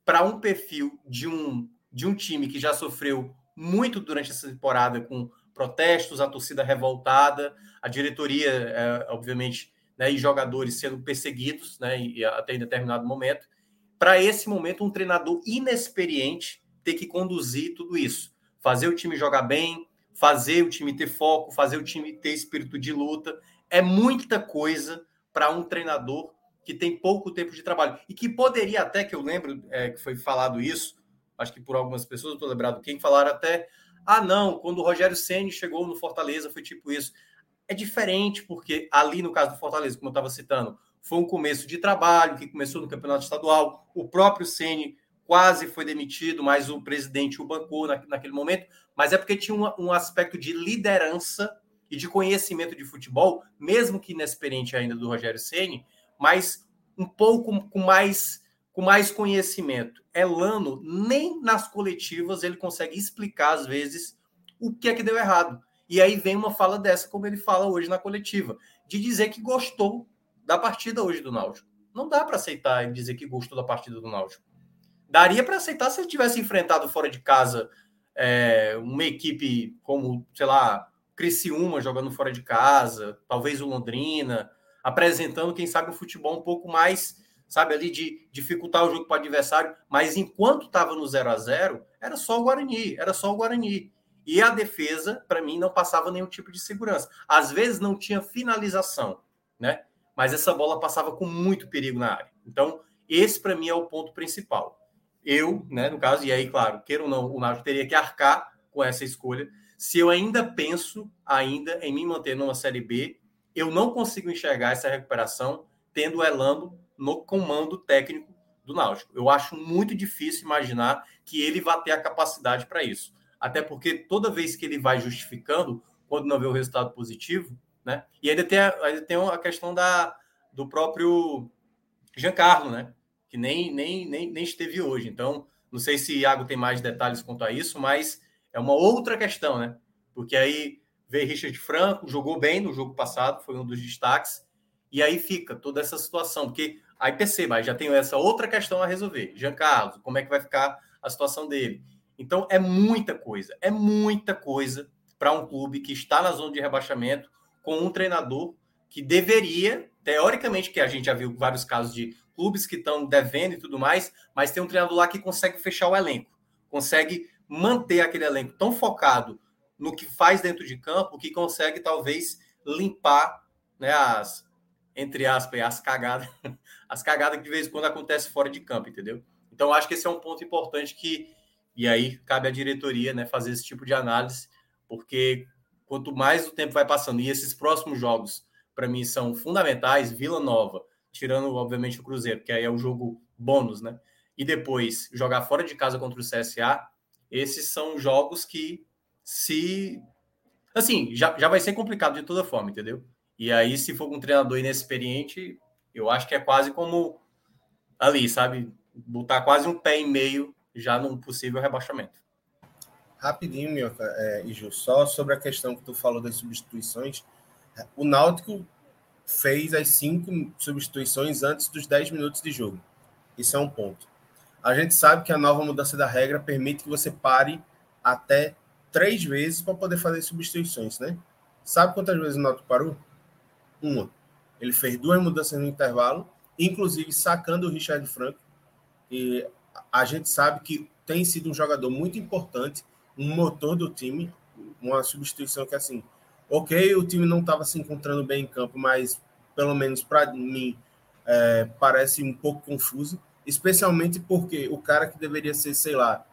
para um perfil de um, de um time que já sofreu muito durante essa temporada com protestos, a torcida revoltada, a diretoria, é, obviamente, né, e jogadores sendo perseguidos, né, e, até em determinado momento. Para esse momento, um treinador inexperiente ter que conduzir tudo isso, fazer o time jogar bem, fazer o time ter foco, fazer o time ter espírito de luta, é muita coisa para um treinador que tem pouco tempo de trabalho. E que poderia até que eu lembro é, que foi falado isso acho que por algumas pessoas, eu estou lembrado quem falaram até, ah, não, quando o Rogério Ceni chegou no Fortaleza foi tipo isso. É diferente, porque ali no caso do Fortaleza, como eu estava citando, foi um começo de trabalho que começou no campeonato estadual. O próprio Ceni quase foi demitido, mas o presidente o bancou na, naquele momento. Mas é porque tinha um, um aspecto de liderança e de conhecimento de futebol, mesmo que inexperiente ainda do Rogério Ceni, mas um pouco com mais com mais conhecimento. Elano, nem nas coletivas ele consegue explicar, às vezes, o que é que deu errado. E aí vem uma fala dessa, como ele fala hoje na coletiva, de dizer que gostou da partida hoje do Náutico. Não dá para aceitar e dizer que gostou da partida do Náutico. Daria para aceitar se ele tivesse enfrentado fora de casa é, uma equipe como, sei lá, Criciúma jogando fora de casa, talvez o Londrina, apresentando, quem sabe, um futebol um pouco mais, sabe, ali de dificultar o jogo para o adversário, mas enquanto estava no 0 a 0 era só o Guarani, era só o Guarani. E a defesa, para mim, não passava nenhum tipo de segurança. Às vezes não tinha finalização, né? Mas essa bola passava com muito perigo na área. Então, esse para mim é o ponto principal. Eu, né, no caso, e aí, claro, queira ou não, o Náutico teria que arcar com essa escolha. Se eu ainda penso ainda em me manter numa Série B, eu não consigo enxergar essa recuperação tendo o Elano no comando técnico do Náutico. Eu acho muito difícil imaginar que ele vai ter a capacidade para isso. Até porque toda vez que ele vai justificando, quando não vê o resultado positivo, né? E ainda tem a, ainda tem a questão da, do próprio Giancarlo, né? Que nem, nem, nem, nem esteve hoje. Então, não sei se Iago tem mais detalhes quanto a isso, mas é uma outra questão, né? Porque aí vê Richard Franco, jogou bem no jogo passado, foi um dos destaques, e aí fica toda essa situação, porque aí perceba, já tem essa outra questão a resolver. Jean Carlos, como é que vai ficar a situação dele? Então é muita coisa, é muita coisa para um clube que está na zona de rebaixamento com um treinador que deveria, teoricamente, que a gente já viu vários casos de clubes que estão devendo e tudo mais, mas tem um treinador lá que consegue fechar o elenco, consegue manter aquele elenco tão focado no que faz dentro de campo que consegue talvez limpar né, as entre aspas as cagadas as cagadas que de vez em quando acontece fora de campo, entendeu? Então acho que esse é um ponto importante que e aí cabe à diretoria, né, fazer esse tipo de análise, porque quanto mais o tempo vai passando e esses próximos jogos para mim são fundamentais, Vila Nova, tirando obviamente o Cruzeiro, que aí é o jogo bônus, né? E depois jogar fora de casa contra o CSA, esses são jogos que se assim, já, já vai ser complicado de toda forma, entendeu? E aí se for com um treinador inexperiente, eu acho que é quase como ali, sabe, botar quase um pé e meio já num possível rebaixamento. Rapidinho, Mioca é, e Ju, só sobre a questão que tu falou das substituições. O Náutico fez as cinco substituições antes dos 10 minutos de jogo. Isso é um ponto. A gente sabe que a nova mudança da regra permite que você pare até três vezes para poder fazer substituições, né? Sabe quantas vezes o Náutico parou? Uma. Ele fez duas mudanças no intervalo, inclusive sacando o Richard Franco. E a gente sabe que tem sido um jogador muito importante, um motor do time, uma substituição que assim, ok, o time não estava se encontrando bem em campo, mas pelo menos para mim é, parece um pouco confuso, especialmente porque o cara que deveria ser, sei lá,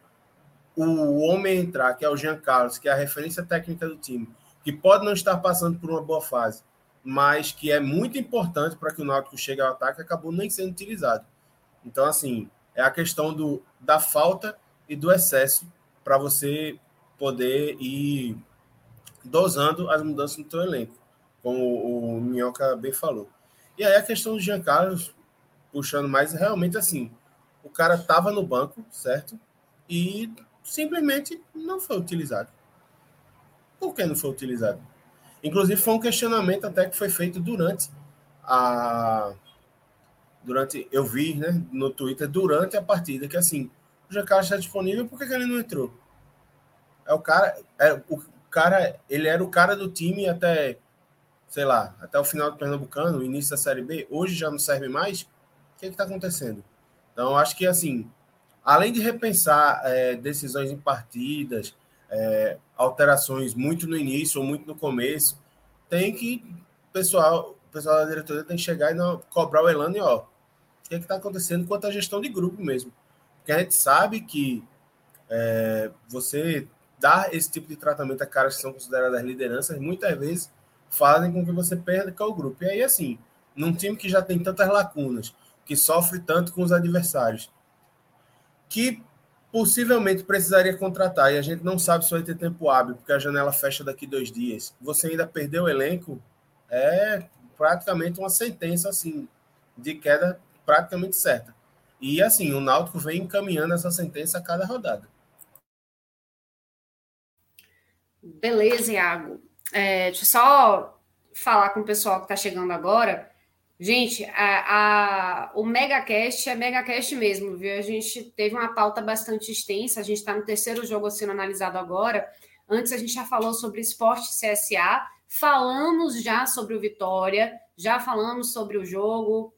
o homem entrar, que é o Jean Carlos, que é a referência técnica do time, que pode não estar passando por uma boa fase, mas que é muito importante para que o Náutico chegue ao ataque, acabou nem sendo utilizado. Então, assim, é a questão do, da falta e do excesso para você poder ir dosando as mudanças no seu elenco, como o Minhoca bem falou. E aí a questão do Jean Carlos, puxando mais, realmente assim, o cara estava no banco, certo? E simplesmente não foi utilizado. Por que não foi utilizado? Inclusive, foi um questionamento até que foi feito durante a. Durante, eu vi né, no Twitter durante a partida, que assim, o Jacaré está disponível, por que, que ele não entrou? É o cara, é, o cara, ele era o cara do time até, sei lá, até o final do Pernambucano, o início da Série B, hoje já não serve mais. O que está acontecendo? Então, acho que assim, além de repensar é, decisões em partidas, é, alterações muito no início ou muito no começo, tem que pessoal, pessoal da diretoria tem que chegar e não, cobrar o Elano e ó, o que é está acontecendo quanto à gestão de grupo mesmo. Porque a gente sabe que é, você dar esse tipo de tratamento a caras que são consideradas lideranças, muitas vezes fazem com que você perca o grupo. E aí, assim, num time que já tem tantas lacunas, que sofre tanto com os adversários, que possivelmente precisaria contratar e a gente não sabe se vai ter tempo hábil, porque a janela fecha daqui dois dias. Você ainda perdeu o elenco, é praticamente uma sentença assim de queda praticamente certa. E assim, o Náutico vem encaminhando essa sentença a cada rodada. Beleza, Iago. É, deixa eu só falar com o pessoal que está chegando agora Gente, a, a, o MegaCast é MegaCast mesmo, viu? A gente teve uma pauta bastante extensa, a gente está no terceiro jogo sendo analisado agora. Antes a gente já falou sobre esporte CSA, falamos já sobre o Vitória, já falamos sobre o jogo,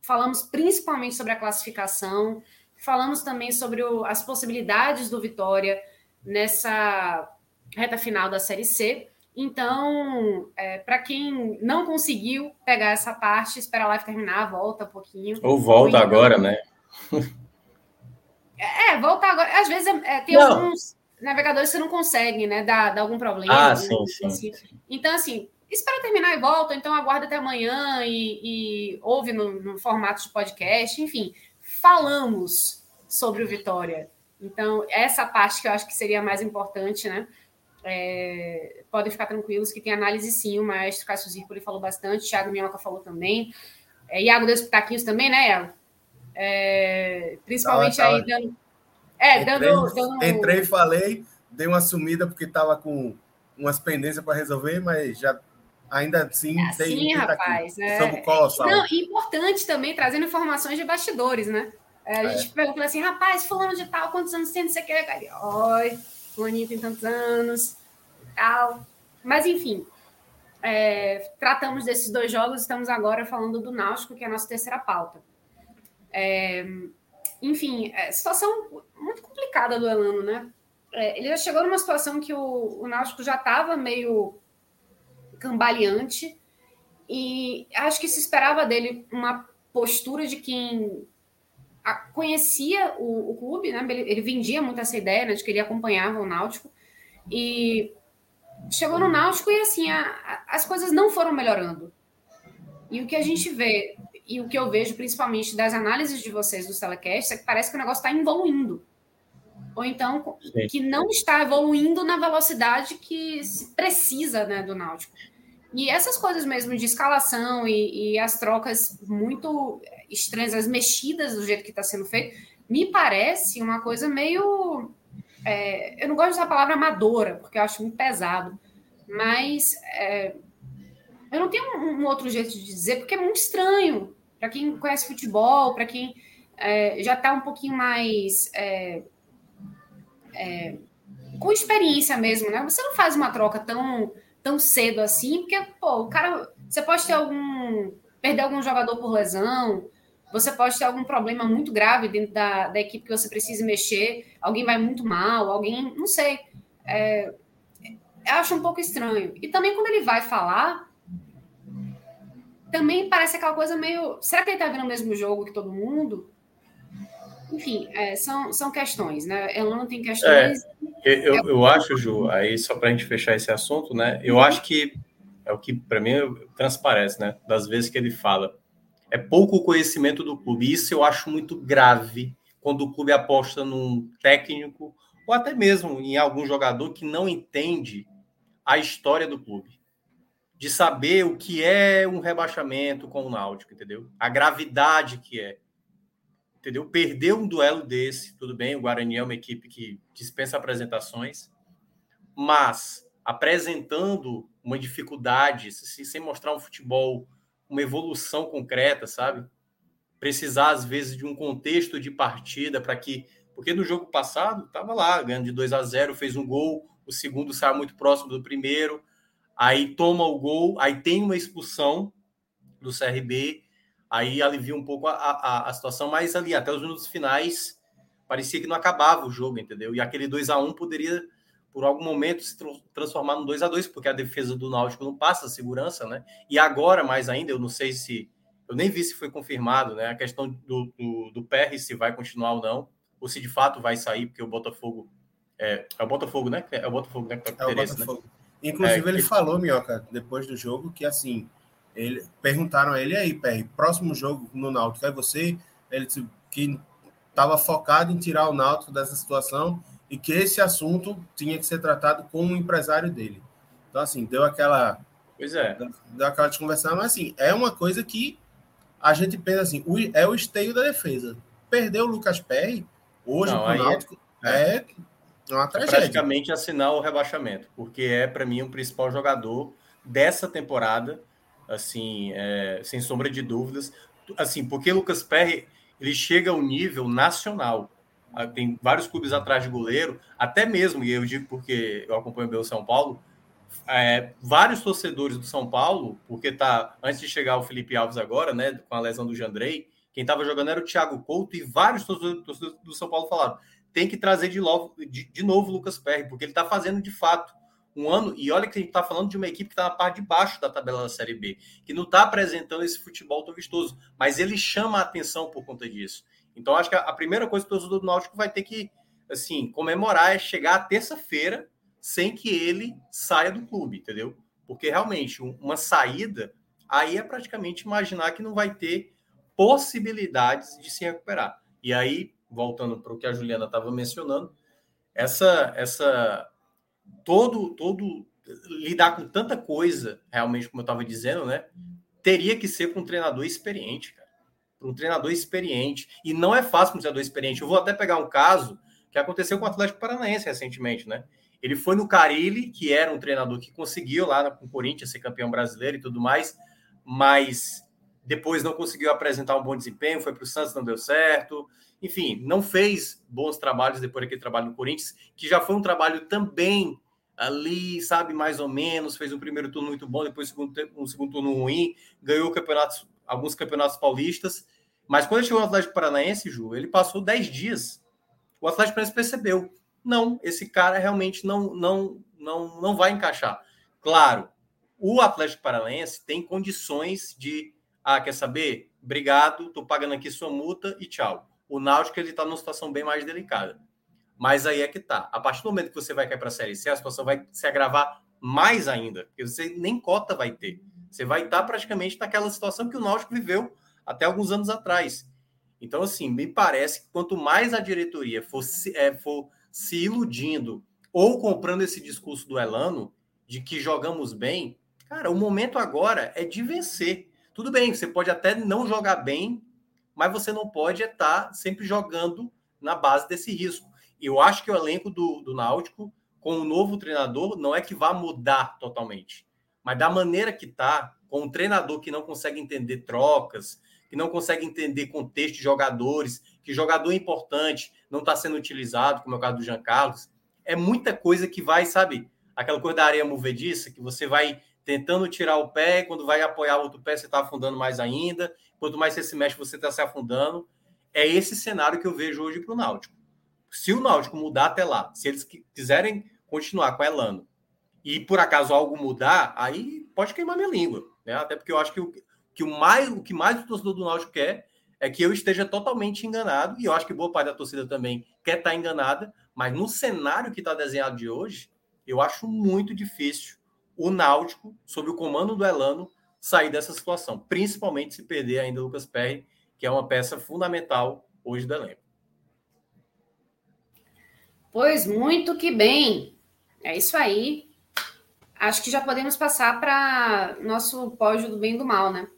falamos principalmente sobre a classificação, falamos também sobre o, as possibilidades do Vitória nessa reta final da Série C. Então, é, para quem não conseguiu pegar essa parte, espera a live terminar, volta um pouquinho. Ou volta ou agora, né? É, volta agora. Às vezes é, é tem não. alguns navegadores que você não consegue, né? Dar, dar algum problema. Ah, sim, sim, assim. sim, Então, assim, espera terminar e volta, então aguarda até amanhã e, e ouve no, no formato de podcast, enfim. Falamos sobre o Vitória. Então, essa parte que eu acho que seria mais importante, né? É, podem ficar tranquilos que tem análise sim, o maestro Cássio Zirpoli falou bastante, Thiago Minhoca falou também, é, Iago deu os pitaquinhos também, né, Iago? É, principalmente tava, aí dando... É, entrei, dando, dando... Entrei, falei, dei uma sumida porque estava com umas pendências para resolver, mas já ainda assim é assim, tem rapaz, aqui, é... colossal. Não, importante também, trazendo informações de bastidores, né? É, a gente é. pergunta assim, rapaz, fulano de tal, quantos anos tem, não sei o que, Oi, fulaninho tem tantos anos tal. Mas, enfim, é, tratamos desses dois jogos, estamos agora falando do Náutico, que é a nossa terceira pauta. É, enfim, é, situação muito complicada do Elano, né? É, ele já chegou numa situação que o, o Náutico já estava meio cambaleante e acho que se esperava dele uma postura de quem conhecia o, o clube, né? Ele, ele, vendia muito essa ideia né, de que ele acompanhava o Náutico e chegou no Náutico e assim a, a, as coisas não foram melhorando. E o que a gente vê e o que eu vejo principalmente das análises de vocês dos telecasts é que parece que o negócio está evoluindo. Ou então Sim. que não está evoluindo na velocidade que se precisa né, do Náutico. E essas coisas mesmo de escalação e, e as trocas muito estranhas, as mexidas do jeito que está sendo feito, me parece uma coisa meio. É, eu não gosto de usar a palavra amadora, porque eu acho muito pesado, mas é, eu não tenho um, um, outro jeito de dizer, porque é muito estranho para quem conhece futebol, para quem é, já está um pouquinho mais é, é, com experiência mesmo, né? Você não faz uma troca tão, tão cedo assim, porque pô, o cara, você pode ter algum perder algum jogador por lesão, você pode ter algum problema muito grave dentro da, da equipe que você precisa mexer, alguém vai muito mal, alguém, não sei. É, eu acho um pouco estranho. E também quando ele vai falar, também parece aquela coisa meio. Será que ele está vendo o mesmo jogo que todo mundo? Enfim, é, são, são questões, né? Elano tem questões. É, eu, eu acho, Ju, aí só para a gente fechar esse assunto, né? Eu acho que é o que para mim transparece, né? Das vezes que ele fala é pouco conhecimento do clube. Isso eu acho muito grave quando o clube aposta num técnico ou até mesmo em algum jogador que não entende a história do clube. De saber o que é um rebaixamento com o Náutico, entendeu? A gravidade que é. Entendeu? Perder um duelo desse, tudo bem, o Guarani é uma equipe que dispensa apresentações, mas apresentando uma dificuldade, sem mostrar um futebol uma evolução concreta, sabe? Precisar, às vezes, de um contexto de partida para que. Porque no jogo passado, estava lá, ganhando de 2 a 0, fez um gol, o segundo saiu muito próximo do primeiro, aí toma o gol, aí tem uma expulsão do CRB, aí alivia um pouco a, a, a situação, mas ali, até os minutos finais, parecia que não acabava o jogo, entendeu? E aquele 2 a 1 poderia por algum momento se transformar no 2 a 2 porque a defesa do Náutico não passa segurança, né? E agora, mais ainda, eu não sei se. Eu nem vi se foi confirmado, né? A questão do, do, do PR, se vai continuar ou não, ou se de fato vai sair, porque o Botafogo. É, é o Botafogo, né? É o Botafogo, né? Que tá é o né? Botafogo. Né? Inclusive, é, ele que... falou, Minhoca, depois do jogo, que assim. Ele, perguntaram a ele aí, PR, próximo jogo no Náutico é você? Ele disse que estava focado em tirar o Náutico dessa situação e que esse assunto tinha que ser tratado com o empresário dele. Então, assim, deu aquela. Pois é. Deu aquela desconversão, mas assim, é uma coisa que a gente pensa assim, é o esteio da defesa. Perdeu o Lucas Perry, hoje Não, o Náutico é, é uma tragédia. praticamente assinar o rebaixamento, porque é, para mim, o principal jogador dessa temporada. assim, é, sem sombra de dúvidas. Assim, porque Lucas Perry ele chega ao nível nacional. Ah, tem vários clubes atrás de goleiro, até mesmo, e eu digo porque eu acompanho bem o São Paulo, é, vários torcedores do São Paulo, porque tá antes de chegar o Felipe Alves agora, né, com a lesão do Jandrei, quem estava jogando era o Thiago Couto e vários torcedores do São Paulo falaram: tem que trazer de novo, de, de novo o Lucas Perry, porque ele está fazendo de fato um ano. E olha que a gente está falando de uma equipe que está na parte de baixo da tabela da Série B, que não está apresentando esse futebol tão vistoso, mas ele chama a atenção por conta disso. Então, acho que a, primeira coisa que o torcedor do Náutico vai ter que assim comemorar é chegar à terça-feira sem que ele saia do clube, entendeu? Porque realmente uma saída aí é praticamente imaginar que não vai ter possibilidades de se recuperar. E aí, voltando para o que a Juliana estava mencionando, essa essa todo todo lidar com tanta coisa, realmente como eu estava dizendo, né? Teria que ser com um treinador experiente, cara. Um treinador experiente. E não é fácil com um treinador experiente. Eu vou até pegar um caso que aconteceu com o Atlético Paranaense recentemente, né? Ele foi no Carilli, que era um treinador que conseguiu lá com o Corinthians ser campeão brasileiro e tudo mais, mas depois não conseguiu apresentar um bom desempenho, foi para o Santos, não deu certo. Enfim, não fez bons trabalhos depois daquele trabalho no Corinthians, que já foi um trabalho também ali, sabe, mais ou menos, fez um primeiro turno muito bom, depois um segundo, turno ruim, ganhou campeonatos, alguns campeonatos paulistas, mas quando ele chegou no Atlético Paranaense, Ju, ele passou 10 dias. O Atlético Paranaense percebeu, não, esse cara realmente não, não, não, não vai encaixar. Claro, o Atlético Paranaense tem condições de, ah, quer saber? Obrigado, tô pagando aqui sua multa e tchau. O Náutico ele está numa situação bem mais delicada. Mas aí é que tá. A partir do momento que você vai cair para a Série C, a situação vai se agravar mais ainda, porque você nem cota vai ter. Você vai estar praticamente naquela situação que o Náutico viveu até alguns anos atrás. Então, assim, me parece que quanto mais a diretoria for, é, for se iludindo ou comprando esse discurso do Elano de que jogamos bem, cara, o momento agora é de vencer. Tudo bem, você pode até não jogar bem, mas você não pode estar sempre jogando na base desse risco. Eu acho que o elenco do, do Náutico, com o novo treinador, não é que vá mudar totalmente, mas da maneira que está, com um treinador que não consegue entender trocas, que não consegue entender contexto de jogadores, que jogador importante não está sendo utilizado, como é o caso do Jean Carlos, é muita coisa que vai, sabe, aquela coisa da areia movediça, que você vai tentando tirar o pé, quando vai apoiar o outro pé, você está afundando mais ainda, quanto mais você se mexe, você está se afundando. É esse cenário que eu vejo hoje para o Náutico. Se o Náutico mudar até lá, se eles quiserem continuar com Elano, e por acaso algo mudar, aí pode queimar minha língua, né? Até porque eu acho que o, que o mais o que mais o torcedor do Náutico quer é que eu esteja totalmente enganado, e eu acho que boa parte da torcida também quer estar enganada, mas no cenário que está desenhado de hoje, eu acho muito difícil o Náutico, sob o comando do Elano, sair dessa situação, principalmente se perder ainda o Lucas Perry, que é uma peça fundamental hoje do elenco. Pois muito que bem. É isso aí. Acho que já podemos passar para nosso pódio do bem e do mal, né?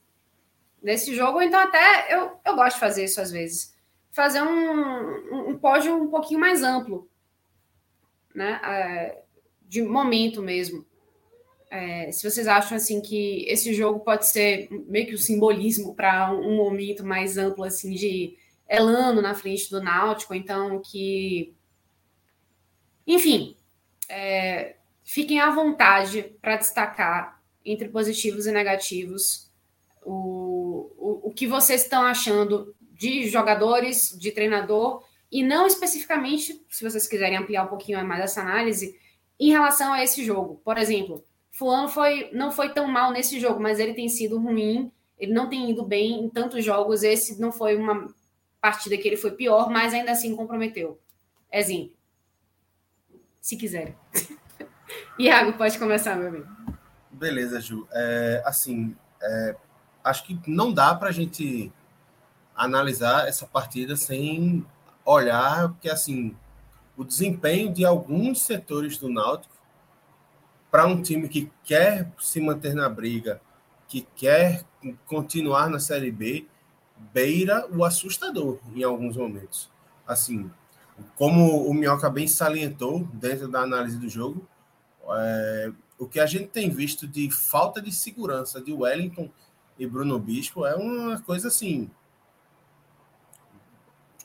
desse jogo, então até eu, eu gosto de fazer isso às vezes. Fazer um, um, pódio um pouquinho mais amplo, né? É, de momento mesmo. É, se vocês acham assim que esse jogo pode ser meio que o um simbolismo para um momento mais amplo assim de Elano na frente do Náutico, então que enfim, é, fiquem à vontade para destacar entre positivos e negativos o, o, o que vocês estão achando de jogadores, de treinador, e não especificamente, se vocês quiserem ampliar um pouquinho mais essa análise, em relação a esse jogo. Por exemplo, Fulano foi, não foi tão mal nesse jogo, mas ele tem sido ruim, ele não tem ido bem em tantos jogos. Esse não foi uma partida que ele foi pior, mas ainda assim comprometeu. Exemplo. Se quiserem. Iago, pode começar, meu amigo. Beleza, Ju. É, assim, é, acho que não dá para a gente analisar essa partida sem olhar, porque assim, o desempenho de alguns setores do Náutico para um time que quer se manter na briga, que quer continuar na Série B, beira o assustador em alguns momentos. Assim, como o Minhoca bem salientou dentro da análise do jogo, é, o que a gente tem visto de falta de segurança de Wellington e Bruno Bispo é uma coisa assim.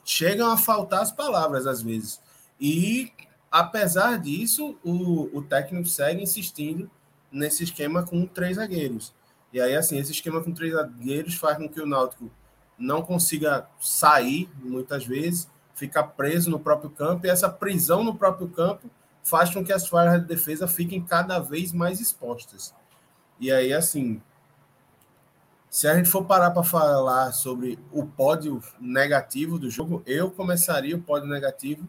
Chegam a faltar as palavras às vezes. E, apesar disso, o, o técnico segue insistindo nesse esquema com três zagueiros. E aí, assim, esse esquema com três zagueiros faz com que o Náutico não consiga sair muitas vezes, fica preso no próprio campo, e essa prisão no próprio campo faz com que as falhas de defesa fiquem cada vez mais expostas. E aí, assim, se a gente for parar para falar sobre o pódio negativo do jogo, eu começaria o pódio negativo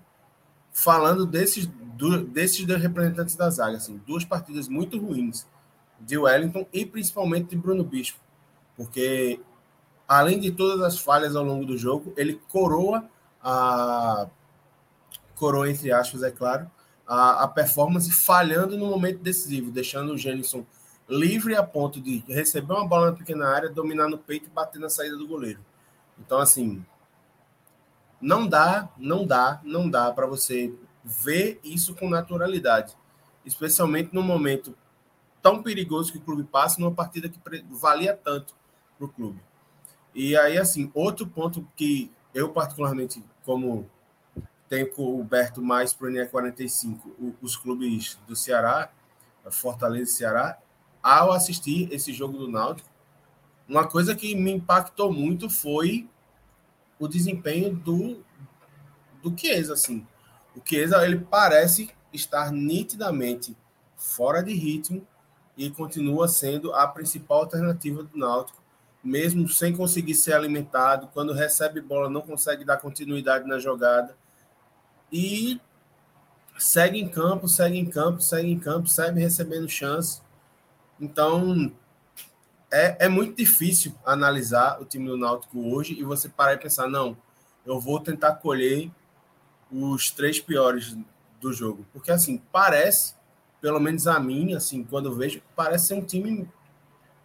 falando desses, do, desses dois representantes da zaga. Assim, duas partidas muito ruins de Wellington e principalmente de Bruno Bispo, porque além de todas as falhas ao longo do jogo, ele coroa a coroa entre aspas, é claro, a, a performance falhando no momento decisivo, deixando o Gênison livre a ponto de receber uma bola na pequena área, dominar no peito e bater na saída do goleiro. Então, assim, não dá, não dá, não dá para você ver isso com naturalidade, especialmente no momento tão perigoso que o clube passa, numa partida que valia tanto para o clube. E aí, assim, outro ponto que eu, particularmente, como tenho coberto mais para o NE 45, os clubes do Ceará, Fortaleza e Ceará, ao assistir esse jogo do Náutico, uma coisa que me impactou muito foi o desempenho do do Chiesa, assim. O Chiesa, ele parece estar nitidamente fora de ritmo e continua sendo a principal alternativa do Náutico, mesmo sem conseguir ser alimentado, quando recebe bola não consegue dar continuidade na jogada e segue em campo, segue em campo, segue em campo, segue recebendo chance então, é, é muito difícil analisar o time do Náutico hoje e você parar e pensar, não, eu vou tentar colher os três piores do jogo. Porque, assim, parece, pelo menos a mim, assim, quando eu vejo, parece ser um time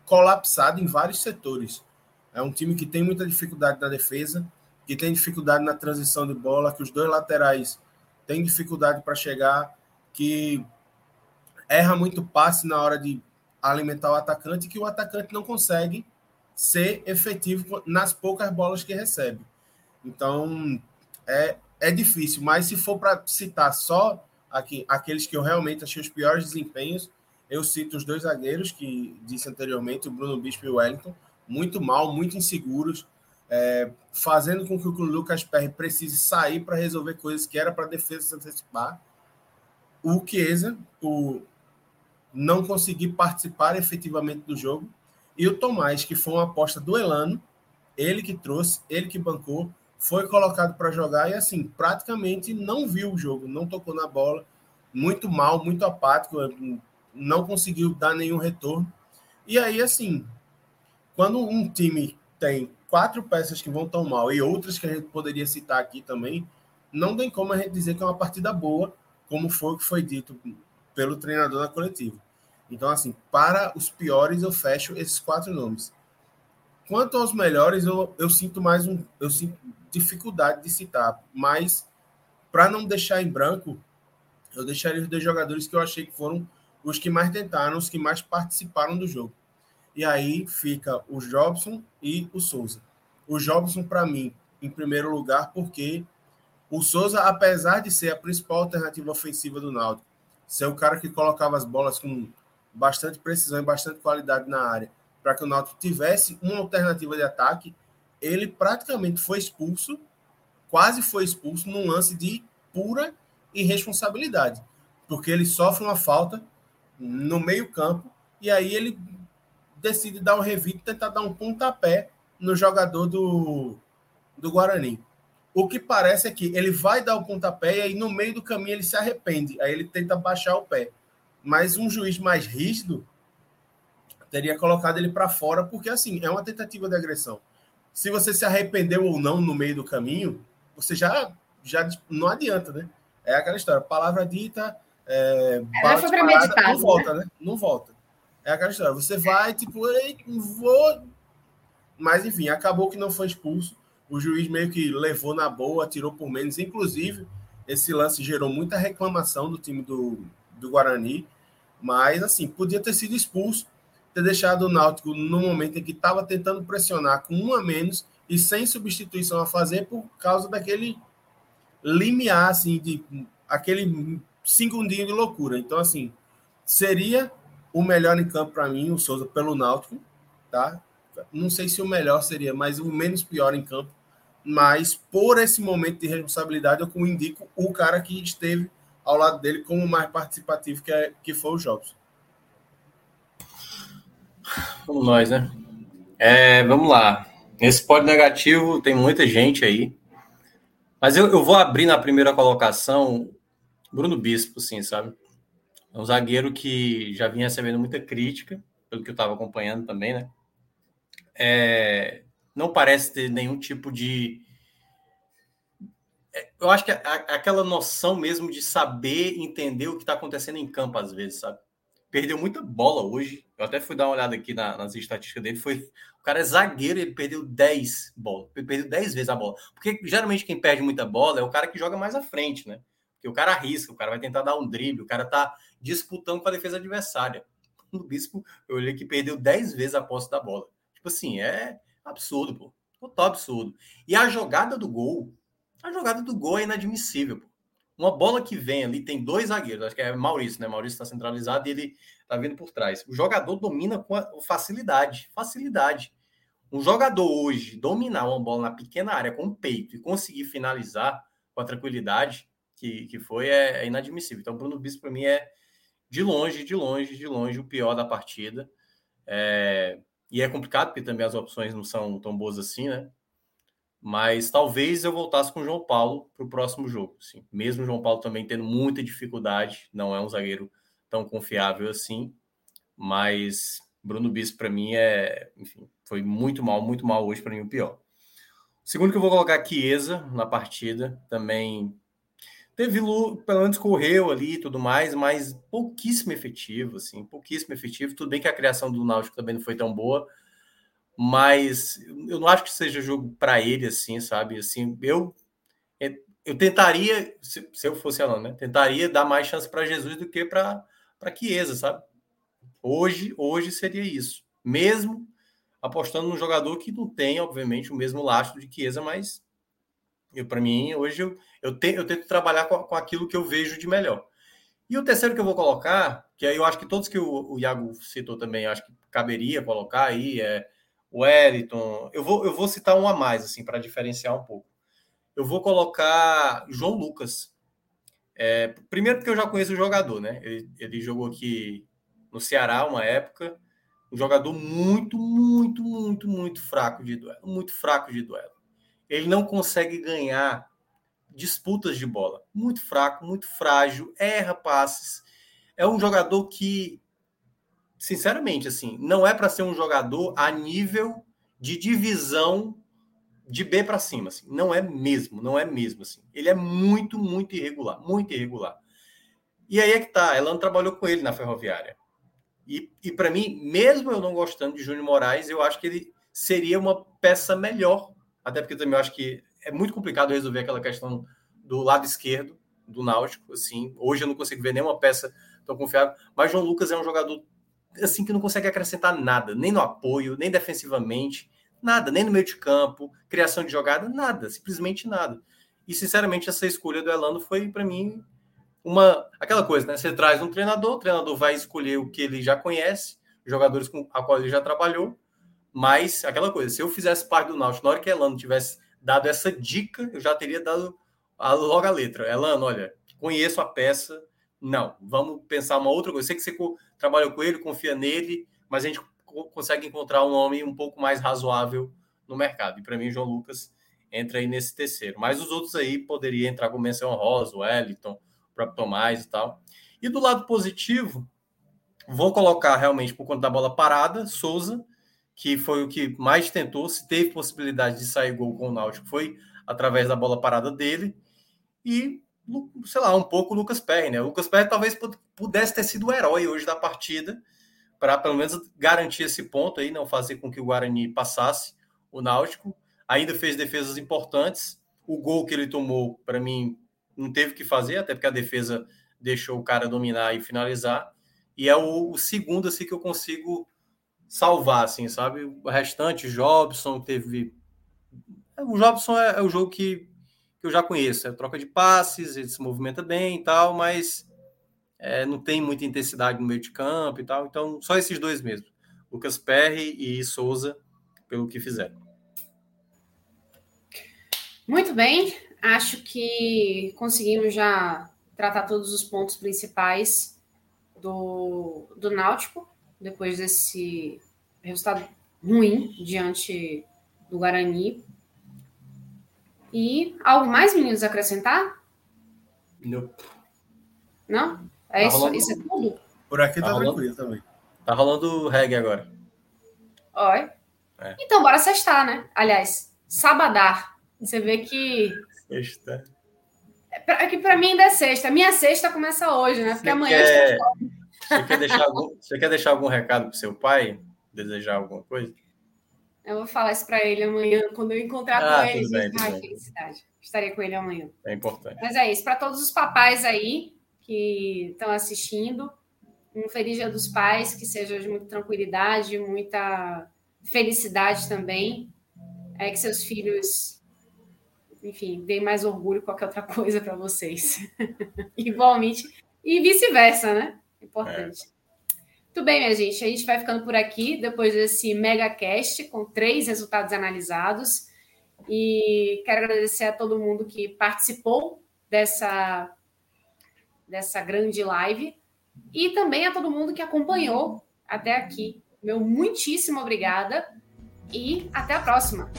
colapsado em vários setores. É um time que tem muita dificuldade na defesa, que tem dificuldade na transição de bola, que os dois laterais têm dificuldade para chegar, que erra muito passe na hora de alimentar o atacante que o atacante não consegue ser efetivo nas poucas bolas que recebe. Então, é, é difícil, mas se for para citar só aqui, aqueles que eu realmente achei os piores desempenhos, eu cito os dois zagueiros que disse anteriormente, o Bruno Bispo e o Wellington, muito mal, muito inseguros, é, fazendo com que o Lucas Perry precise sair para resolver coisas que era para a defesa se antecipar. O Chiesa, o não conseguir participar efetivamente do jogo. E o Tomás, que foi uma aposta do Elano, ele que trouxe, ele que bancou, foi colocado para jogar e, assim, praticamente não viu o jogo, não tocou na bola, muito mal, muito apático, não conseguiu dar nenhum retorno. E aí, assim, quando um time tem quatro peças que vão tão mal e outras que a gente poderia citar aqui também, não tem como a gente dizer que é uma partida boa, como foi o que foi dito pelo treinador na coletiva. Então, assim, para os piores eu fecho esses quatro nomes. Quanto aos melhores, eu, eu sinto mais um. Eu sinto dificuldade de citar, mas para não deixar em branco, eu deixaria os dois jogadores que eu achei que foram os que mais tentaram, os que mais participaram do jogo. E aí fica o Jobson e o Souza. O Jobson, para mim, em primeiro lugar, porque o Souza, apesar de ser a principal alternativa ofensiva do Náutico, ser o cara que colocava as bolas com bastante precisão e bastante qualidade na área, para que o Náutico tivesse uma alternativa de ataque, ele praticamente foi expulso, quase foi expulso num lance de pura irresponsabilidade, porque ele sofre uma falta no meio-campo e aí ele decide dar um revite, tentar dar um pontapé no jogador do, do Guarani. O que parece é que ele vai dar o pontapé e aí no meio do caminho ele se arrepende, aí ele tenta baixar o pé mas um juiz mais rígido teria colocado ele para fora, porque assim, é uma tentativa de agressão. Se você se arrependeu ou não no meio do caminho, você já, já não adianta, né? É aquela história, palavra dita, é, bala foi parada, não volta, né? Não volta. É aquela história, você vai, tipo, ei, vou. Mas enfim, acabou que não foi expulso. O juiz meio que levou na boa, tirou por menos. Inclusive, esse lance gerou muita reclamação do time do, do Guarani Mas, assim, podia ter sido expulso, ter deixado o Náutico no momento em que estava tentando pressionar com um a menos e sem substituição a fazer por causa daquele limiar, assim, de aquele segundinho de loucura. Então, assim, seria o melhor em campo para mim, o Souza, pelo Náutico, tá? Não sei se o melhor seria, mas o menos pior em campo. Mas por esse momento de responsabilidade, eu indico o cara que esteve ao lado dele como mais participativo, que, é, que foi o Jobs. Vamos nós, né? É, vamos lá. Nesse pódio negativo tem muita gente aí. Mas eu, eu vou abrir na primeira colocação Bruno Bispo, sim, sabe? É um zagueiro que já vinha recebendo muita crítica, pelo que eu estava acompanhando também, né? É, não parece ter nenhum tipo de. É, eu acho que aquela noção mesmo de saber entender o que está acontecendo em campo, às vezes, sabe? Perdeu muita bola hoje. Eu até fui dar uma olhada aqui na, nas estatísticas dele. Foi, o cara é zagueiro, ele perdeu 10 bolas. Ele perdeu 10 vezes a bola. Porque geralmente quem perde muita bola é o cara que joga mais à frente, né? Porque o cara arrisca, o cara vai tentar dar um drible, o cara tá disputando com a defesa adversária. O Bispo, eu olhei que perdeu 10 vezes a posse da bola. Tipo assim, é absurdo, pô. Total absurdo. E a jogada do gol, a jogada do gol é inadmissível, pô. Uma bola que vem ali, tem dois zagueiros, acho que é Maurício, né? Maurício está centralizado e ele tá vindo por trás. O jogador domina com facilidade, facilidade. Um jogador hoje dominar uma bola na pequena área com o peito e conseguir finalizar com a tranquilidade, que, que foi é, é inadmissível. Então, Bruno Bispo, para mim, é de longe, de longe, de longe o pior da partida. É, e é complicado, porque também as opções não são tão boas assim, né? Mas talvez eu voltasse com o João Paulo para o próximo jogo. Sim. Mesmo o João Paulo também tendo muita dificuldade, não é um zagueiro tão confiável assim. Mas Bruno Bispo, para mim, é. Enfim, foi muito mal, muito mal hoje, para mim, o pior. O segundo que eu vou colocar, Chiesa, na partida, também Teve pelo menos correu ali e tudo mais, mas pouquíssimo efetivo, assim, pouquíssimo efetivo. Tudo bem que a criação do Náutico também não foi tão boa, mas eu não acho que seja jogo para ele, assim, sabe? Assim, eu eu tentaria, se, se eu fosse Alan, né? Tentaria dar mais chance para Jesus do que para para Chiesa, sabe? Hoje, hoje seria isso. Mesmo apostando num jogador que não tem, obviamente, o mesmo lastro de Chiesa, mas para mim, hoje eu, eu, te, eu tento trabalhar com, com aquilo que eu vejo de melhor. E o terceiro que eu vou colocar, que aí eu acho que todos que o, o Iago citou também, acho que caberia colocar aí, é o Wellington. Eu vou, eu vou citar um a mais, assim, para diferenciar um pouco. Eu vou colocar João Lucas. É, primeiro porque eu já conheço o jogador, né? Ele, ele jogou aqui no Ceará uma época. Um jogador muito, muito, muito, muito fraco de duelo. Muito fraco de duelo ele não consegue ganhar disputas de bola. Muito fraco, muito frágil, erra passes. É um jogador que, sinceramente, assim, não é para ser um jogador a nível de divisão de B para cima, assim. Não é mesmo, não é mesmo, assim. Ele é muito, muito irregular, muito irregular. E aí é que tá, ela não trabalhou com ele na Ferroviária. E, e para mim, mesmo eu não gostando de Júnior Moraes, eu acho que ele seria uma peça melhor até porque também eu acho que é muito complicado resolver aquela questão do lado esquerdo do Náutico, assim. Hoje eu não consigo ver nenhuma peça tão confiável, mas João Lucas é um jogador assim que não consegue acrescentar nada, nem no apoio, nem defensivamente, nada, nem no meio de campo, criação de jogada, nada, simplesmente nada. E sinceramente essa escolha do Elano foi para mim uma aquela coisa, né? Você traz um treinador, o treinador vai escolher o que ele já conhece, jogadores com a qual ele já trabalhou, mas, aquela coisa, se eu fizesse parte do Náutico, na hora que Elano tivesse dado essa dica, eu já teria dado a, logo a letra. Elano, olha, conheço a peça, não, vamos pensar uma outra coisa. Sei que você trabalhou com ele, confia nele, mas a gente consegue encontrar um nome um pouco mais razoável no mercado. E para mim, João Lucas entra aí nesse terceiro. Mas os outros aí poderiam entrar com menção honrosa, o Wellington, o próprio Tomás e tal. E do lado positivo, vou colocar realmente por conta da bola parada, Souza, que foi o que mais tentou, se teve possibilidade de sair gol com o Náutico, foi através da bola parada dele. E, sei lá, um pouco o Lucas Perry, né? O Lucas Perry talvez pudesse ter sido o herói hoje da partida, para pelo menos garantir esse ponto aí, não fazer com que o Guarani passasse o Náutico. Ainda fez defesas importantes. O gol que ele tomou, para mim, não teve que fazer, até porque a defesa deixou o cara dominar e finalizar. E é o, o, segundo assim que eu consigo salvar, assim, sabe? O restante, Jobson teve. O Jobson é, é o jogo que, que eu já conheço, é troca de passes, ele se movimenta bem e tal, mas é, não tem muita intensidade no meio de campo e tal. Então, só esses dois mesmo. Lucas Perry e Souza, pelo que fizeram. Muito bem, acho que conseguimos já tratar todos os pontos principais do, do Náutico, depois desse resultado ruim diante do Guarani. E algo mais, meninos, acrescentar? Não. Não? É tá isso, rolando... isso é tudo? Por aqui tá, tá tranquilo também. Tá rolando reggae agora. Oi. É. Então, bora sextar, né? Aliás, sabadar. Você vê que. Sexta. É, é que para mim ainda é sexta. Minha sexta começa hoje, né? Porque você amanhã. Quer... Você, quer deixar algum... Você quer deixar algum recado pro seu pai? Desejar alguma coisa? Eu vou falar isso para ele amanhã, quando eu encontrar ah, com ele. Bem, Ai, felicidade. Estarei com ele amanhã. É importante. Mas é isso. Para todos os papais aí que estão assistindo, um feliz dia dos pais, que seja de muita tranquilidade, muita felicidade também. É que seus filhos, enfim, deem mais orgulho qualquer outra coisa para vocês. Igualmente. E vice-versa, né? Importante. É. Muito bem, minha gente. A gente vai ficando por aqui depois desse mega cast com três resultados analisados. E quero agradecer a todo mundo que participou dessa, dessa grande live e também a todo mundo que acompanhou até aqui. Meu muitíssimo obrigada e até a próxima.